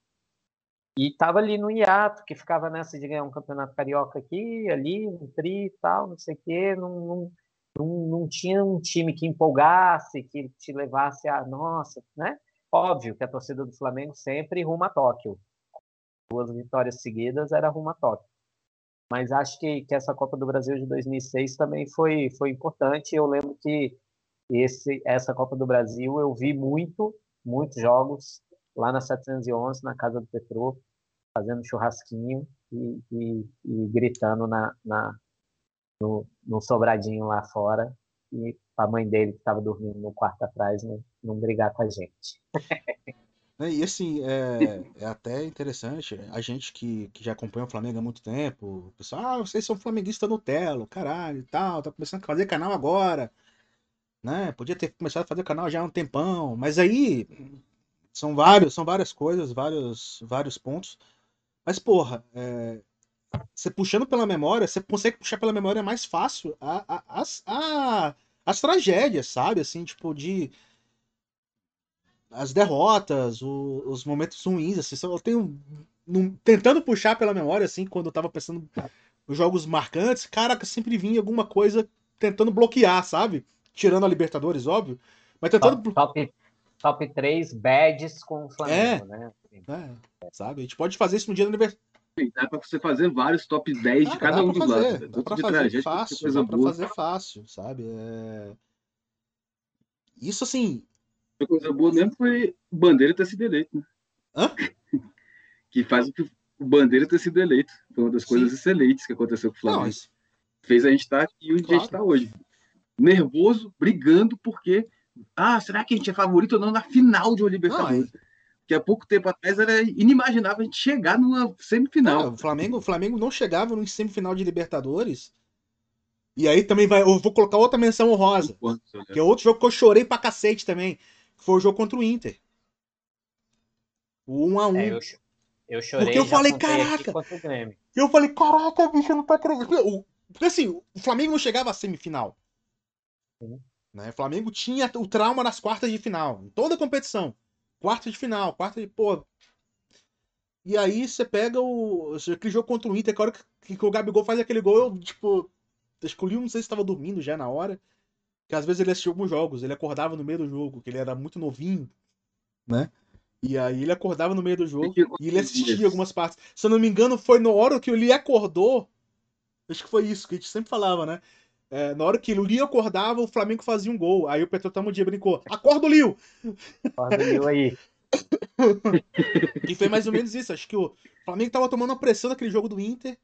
[SPEAKER 2] estava ali no hiato, que ficava nessa de ganhar um campeonato carioca aqui, ali, um tri e tal, não sei o quê, não, não, não, não tinha um time que empolgasse, que te levasse a, nossa, né? Óbvio que a torcida do Flamengo sempre rumo a Tóquio. Duas vitórias seguidas era rumo a Tóquio. Mas acho que, que essa Copa do Brasil de 2006 também foi, foi importante. Eu lembro que esse, essa Copa do Brasil eu vi muito, muitos jogos lá na 711, na casa do Petro, fazendo churrasquinho e, e, e gritando na, na, no, no sobradinho lá fora e a mãe dele que estava dormindo no quarto atrás não, não brigar com a gente. *laughs*
[SPEAKER 1] É, e assim, é, é, até interessante, a gente que, que já acompanha o Flamengo há muito tempo, o pessoal, ah, vocês são flamenguistas Nutella, caralho e tal, tá começando a fazer canal agora, né? Podia ter começado a fazer canal já há um tempão, mas aí são vários, são várias coisas, vários, vários pontos. Mas, porra, é, você puxando pela memória, você consegue puxar pela memória mais fácil a, a, as, a, as tragédias, sabe? Assim, tipo, de. As derrotas, o, os momentos ruins, assim. Eu tenho. Num, tentando puxar pela memória, assim, quando eu tava pensando nos jogos marcantes, caraca, sempre vinha alguma coisa tentando bloquear, sabe? Tirando a Libertadores, óbvio. Mas tentando.
[SPEAKER 2] Top, top, top 3 badges com o Flamengo, é, né?
[SPEAKER 1] É, sabe? A gente pode fazer isso no dia do aniversário.
[SPEAKER 3] Dá pra você fazer vários top 10 ah, de cada um dos
[SPEAKER 1] fazer,
[SPEAKER 3] lados.
[SPEAKER 1] Dá pra fazer fácil, dá pra fazer fácil, sabe? É... Isso assim.
[SPEAKER 3] A coisa boa mesmo foi o Bandeira ter sido eleito, né?
[SPEAKER 1] Hã? *laughs*
[SPEAKER 3] que faz o que o Bandeira ter sido eleito. Foi uma das coisas Sim. excelentes que aconteceu com o Flamengo. Não, isso... Fez a gente estar aqui onde claro. a gente está hoje. Nervoso, brigando, porque. Ah, será que a gente é favorito ou não na final de uma Libertadores? Não, é que há pouco tempo atrás era inimaginável a gente chegar numa semifinal.
[SPEAKER 1] o, Flamengo, o Flamengo não chegava no semifinal de Libertadores. E aí também vai. Eu vou colocar outra menção honrosa. Que é outro jogo que eu chorei pra cacete também. Que foi o jogo contra o Inter. O 1 a 1
[SPEAKER 2] é, eu, eu chorei.
[SPEAKER 1] Porque eu falei, caraca. Eu falei, caraca, bicho, eu não tô acreditando. Porque assim, o Flamengo não chegava à semifinal. Né? O Flamengo tinha o trauma nas quartas de final. Em toda a competição. Quarta de final, quarta de. Pô. E aí você pega o. Aquele jogo contra o Inter, que a hora que, que o Gabigol faz aquele gol, eu, tipo. Escolhi, não sei se estava dormindo já na hora. Que às vezes ele assistia alguns jogos, ele acordava no meio do jogo, que ele era muito novinho, né? E aí ele acordava no meio do jogo e ele assistia algumas partes. Se eu não me engano, foi na hora que o Lee acordou. Acho que foi isso que a gente sempre falava, né? É, na hora que o Lio acordava, o Flamengo fazia um gol. Aí o Petro dia brincou: Acorda o Lio!
[SPEAKER 2] Acorda o Lio aí. *laughs*
[SPEAKER 1] e foi mais ou menos isso. Acho que o Flamengo tava tomando a pressão naquele jogo do Inter.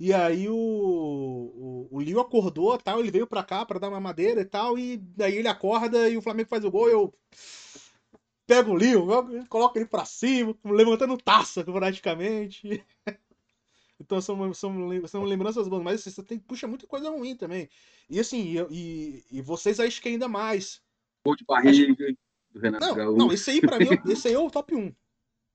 [SPEAKER 1] E aí o, o, o Lio acordou, tal, ele veio pra cá pra dar uma madeira e tal, e daí ele acorda e o Flamengo faz o gol e eu pego o Lio, coloco ele pra cima, levantando taça praticamente. *laughs* Então são, são, são lembranças boas, mas assim, você tem, puxa muita coisa ruim também. E assim, e, e vocês acho que ainda mais.
[SPEAKER 3] Gol de barriga acho... do Renato
[SPEAKER 1] não,
[SPEAKER 3] Gaúcho.
[SPEAKER 1] Não, esse aí pra mim, esse aí é o top 1.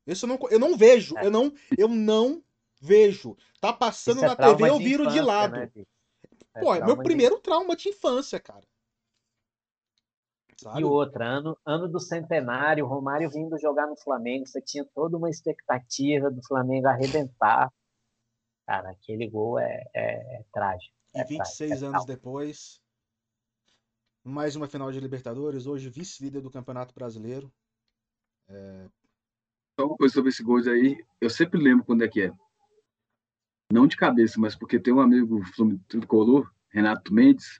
[SPEAKER 1] Esse eu não, eu não vejo, é. eu não, eu não vejo. Tá passando é na TV, eu viro de, infância, de lado. Né, é Pô, é meu primeiro de... trauma de infância, cara.
[SPEAKER 2] Sabe? E outra, ano, ano do centenário, Romário vindo jogar no Flamengo, você tinha toda uma expectativa do Flamengo arrebentar. Cara, aquele gol é, é, é trágico.
[SPEAKER 1] E 26
[SPEAKER 2] trágico,
[SPEAKER 1] é anos depois, mais uma final de Libertadores, hoje vice-líder do Campeonato Brasileiro. É...
[SPEAKER 3] Só uma coisa sobre esse gol aí, eu sempre lembro quando é que é. Não de cabeça, mas porque tem um amigo tricolor, Renato Mendes,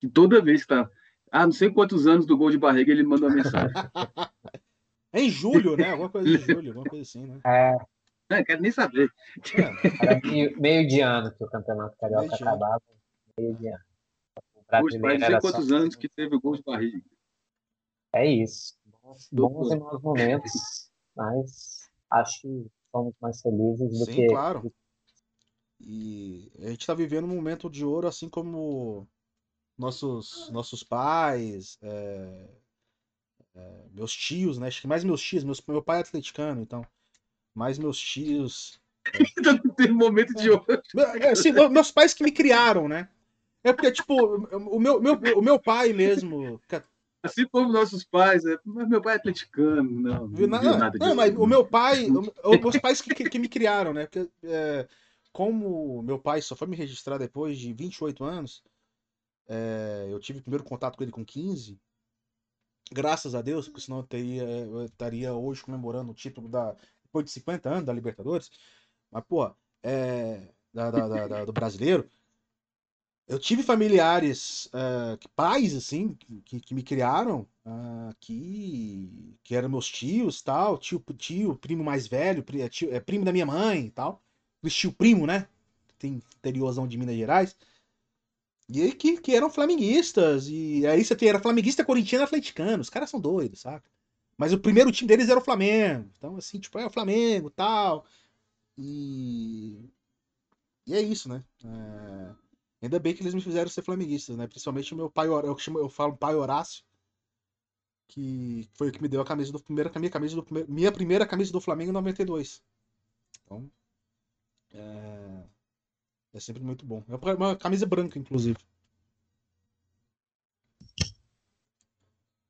[SPEAKER 3] que toda vez que tá. Ah, não sei quantos anos do gol de barriga ele mandou uma mensagem. *laughs*
[SPEAKER 1] É em julho, né? Alguma coisa de julho, alguma coisa assim, né?
[SPEAKER 2] É,
[SPEAKER 3] Não, quero nem saber.
[SPEAKER 1] É,
[SPEAKER 2] meio, meio de ano que o Campeonato Carioca
[SPEAKER 1] Meio
[SPEAKER 2] acabava. Meio de ano. Brasileiro
[SPEAKER 3] não sei
[SPEAKER 2] era só-
[SPEAKER 3] quantos anos que teve o gol de barriga.
[SPEAKER 2] É isso. Bons,
[SPEAKER 3] Do
[SPEAKER 2] bons e maus momentos, mas acho que fomos mais felizes do
[SPEAKER 1] Sim,
[SPEAKER 2] que.
[SPEAKER 1] claro. E a gente tá vivendo um momento de ouro, assim como nossos, nossos pais, é, é, meus tios, né? Acho que mais meus tios, meus, meu pai é atleticano, então. Mais meus tios. *laughs*
[SPEAKER 3] Teve um momento de ouro.
[SPEAKER 1] Me- Assim, me- meus pais que me criaram, né? É porque, tipo, o meu, meu, o meu pai mesmo.
[SPEAKER 3] Assim como nossos pais. né? Mas meu pai é atleticano. Não,
[SPEAKER 1] viu
[SPEAKER 3] não
[SPEAKER 1] nada- não, mas o meu pai. Os pais que, que, que me criaram, né? Porque, é, como meu pai só foi me registrar depois de 28 anos, é, eu tive primeiro contato com ele com 15. Graças a Deus, porque senão eu, teria, eu estaria hoje comemorando o título da. Depois de 50 anos da Libertadores. Mas, pô, é, da, da- da- do brasileiro. Eu tive familiares, que- pais, assim, que, que me criaram, ah, que, que eram meus tios tal, tio, tio, primo mais velho, tio- é primo da minha mãe e tal. Os tio primo, né? Tem interiorzão de Minas Gerais. E aí que, que eram flamenguistas. E aí você tem, era flamenguista, corintiano atleticano. Os caras são doidos, saca? Mas o primeiro time deles era o Flamengo. Então, assim, tipo, é o Flamengo tal. E. E é isso, né? É, Ainda bem que eles me fizeram ser flamenguistas, né? Principalmente o meu pai, eu, chamo, eu falo pai Horácio, que foi o que me deu a camisa do primeiro, a minha camisa do minha primeira camisa do Flamengo em 92. Então, é, é sempre muito bom. É uma camisa branca, inclusive.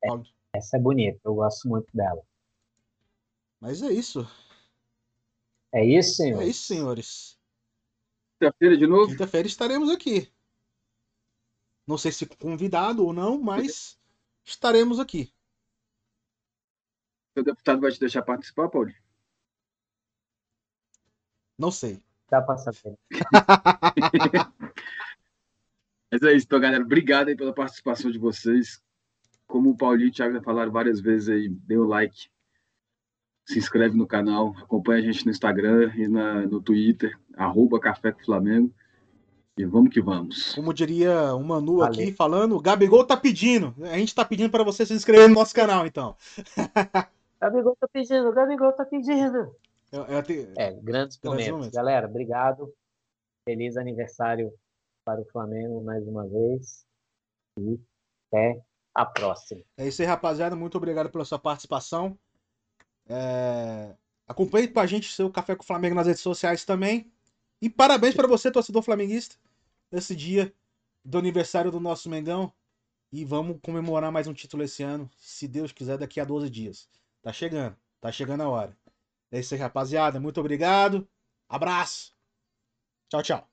[SPEAKER 1] Paulo,
[SPEAKER 2] Essa é bonita, eu gosto muito dela.
[SPEAKER 1] Mas é isso.
[SPEAKER 2] É isso, senhor?
[SPEAKER 1] É isso, senhores.
[SPEAKER 3] Quinta-feira de novo?
[SPEAKER 1] Quinta-feira estaremos aqui. Não sei se convidado ou não, mas estaremos aqui.
[SPEAKER 3] O deputado vai te deixar participar, Paulo?
[SPEAKER 1] Não sei.
[SPEAKER 2] Dá pra saber.
[SPEAKER 3] Mas é isso, então, galera. Obrigado aí pela participação de vocês. Como o Paulinho e o Thiago já falaram várias vezes aí, dê o like, se inscreve no canal, acompanha a gente no Instagram e na, no Twitter, arroba Café com Flamengo. E vamos que vamos.
[SPEAKER 1] Como diria o Manu
[SPEAKER 2] Valeu.
[SPEAKER 1] aqui falando, o Gabigol tá pedindo. A gente tá pedindo para você se inscrever no nosso canal, então. *laughs*
[SPEAKER 2] Gabigol tá pedindo, Gabigol tá pedindo.
[SPEAKER 1] Eu- eu te-
[SPEAKER 2] É, grandes momentos.
[SPEAKER 1] momentos.
[SPEAKER 2] Galera, obrigado. Feliz aniversário para o Flamengo mais uma vez. E até a próxima.
[SPEAKER 1] É isso aí, rapaziada. Muito obrigado pela sua participação. É... Acompanhe com a gente o seu Café com o Flamengo nas redes sociais também. E parabéns para você, torcedor flamenguista, nesse dia do aniversário do nosso Mengão. E vamos comemorar mais um título esse ano, se Deus quiser, daqui a 12 dias. Tá chegando, tá chegando a hora. É isso aí, rapaziada. Muito obrigado. Abraço. Tchau, tchau.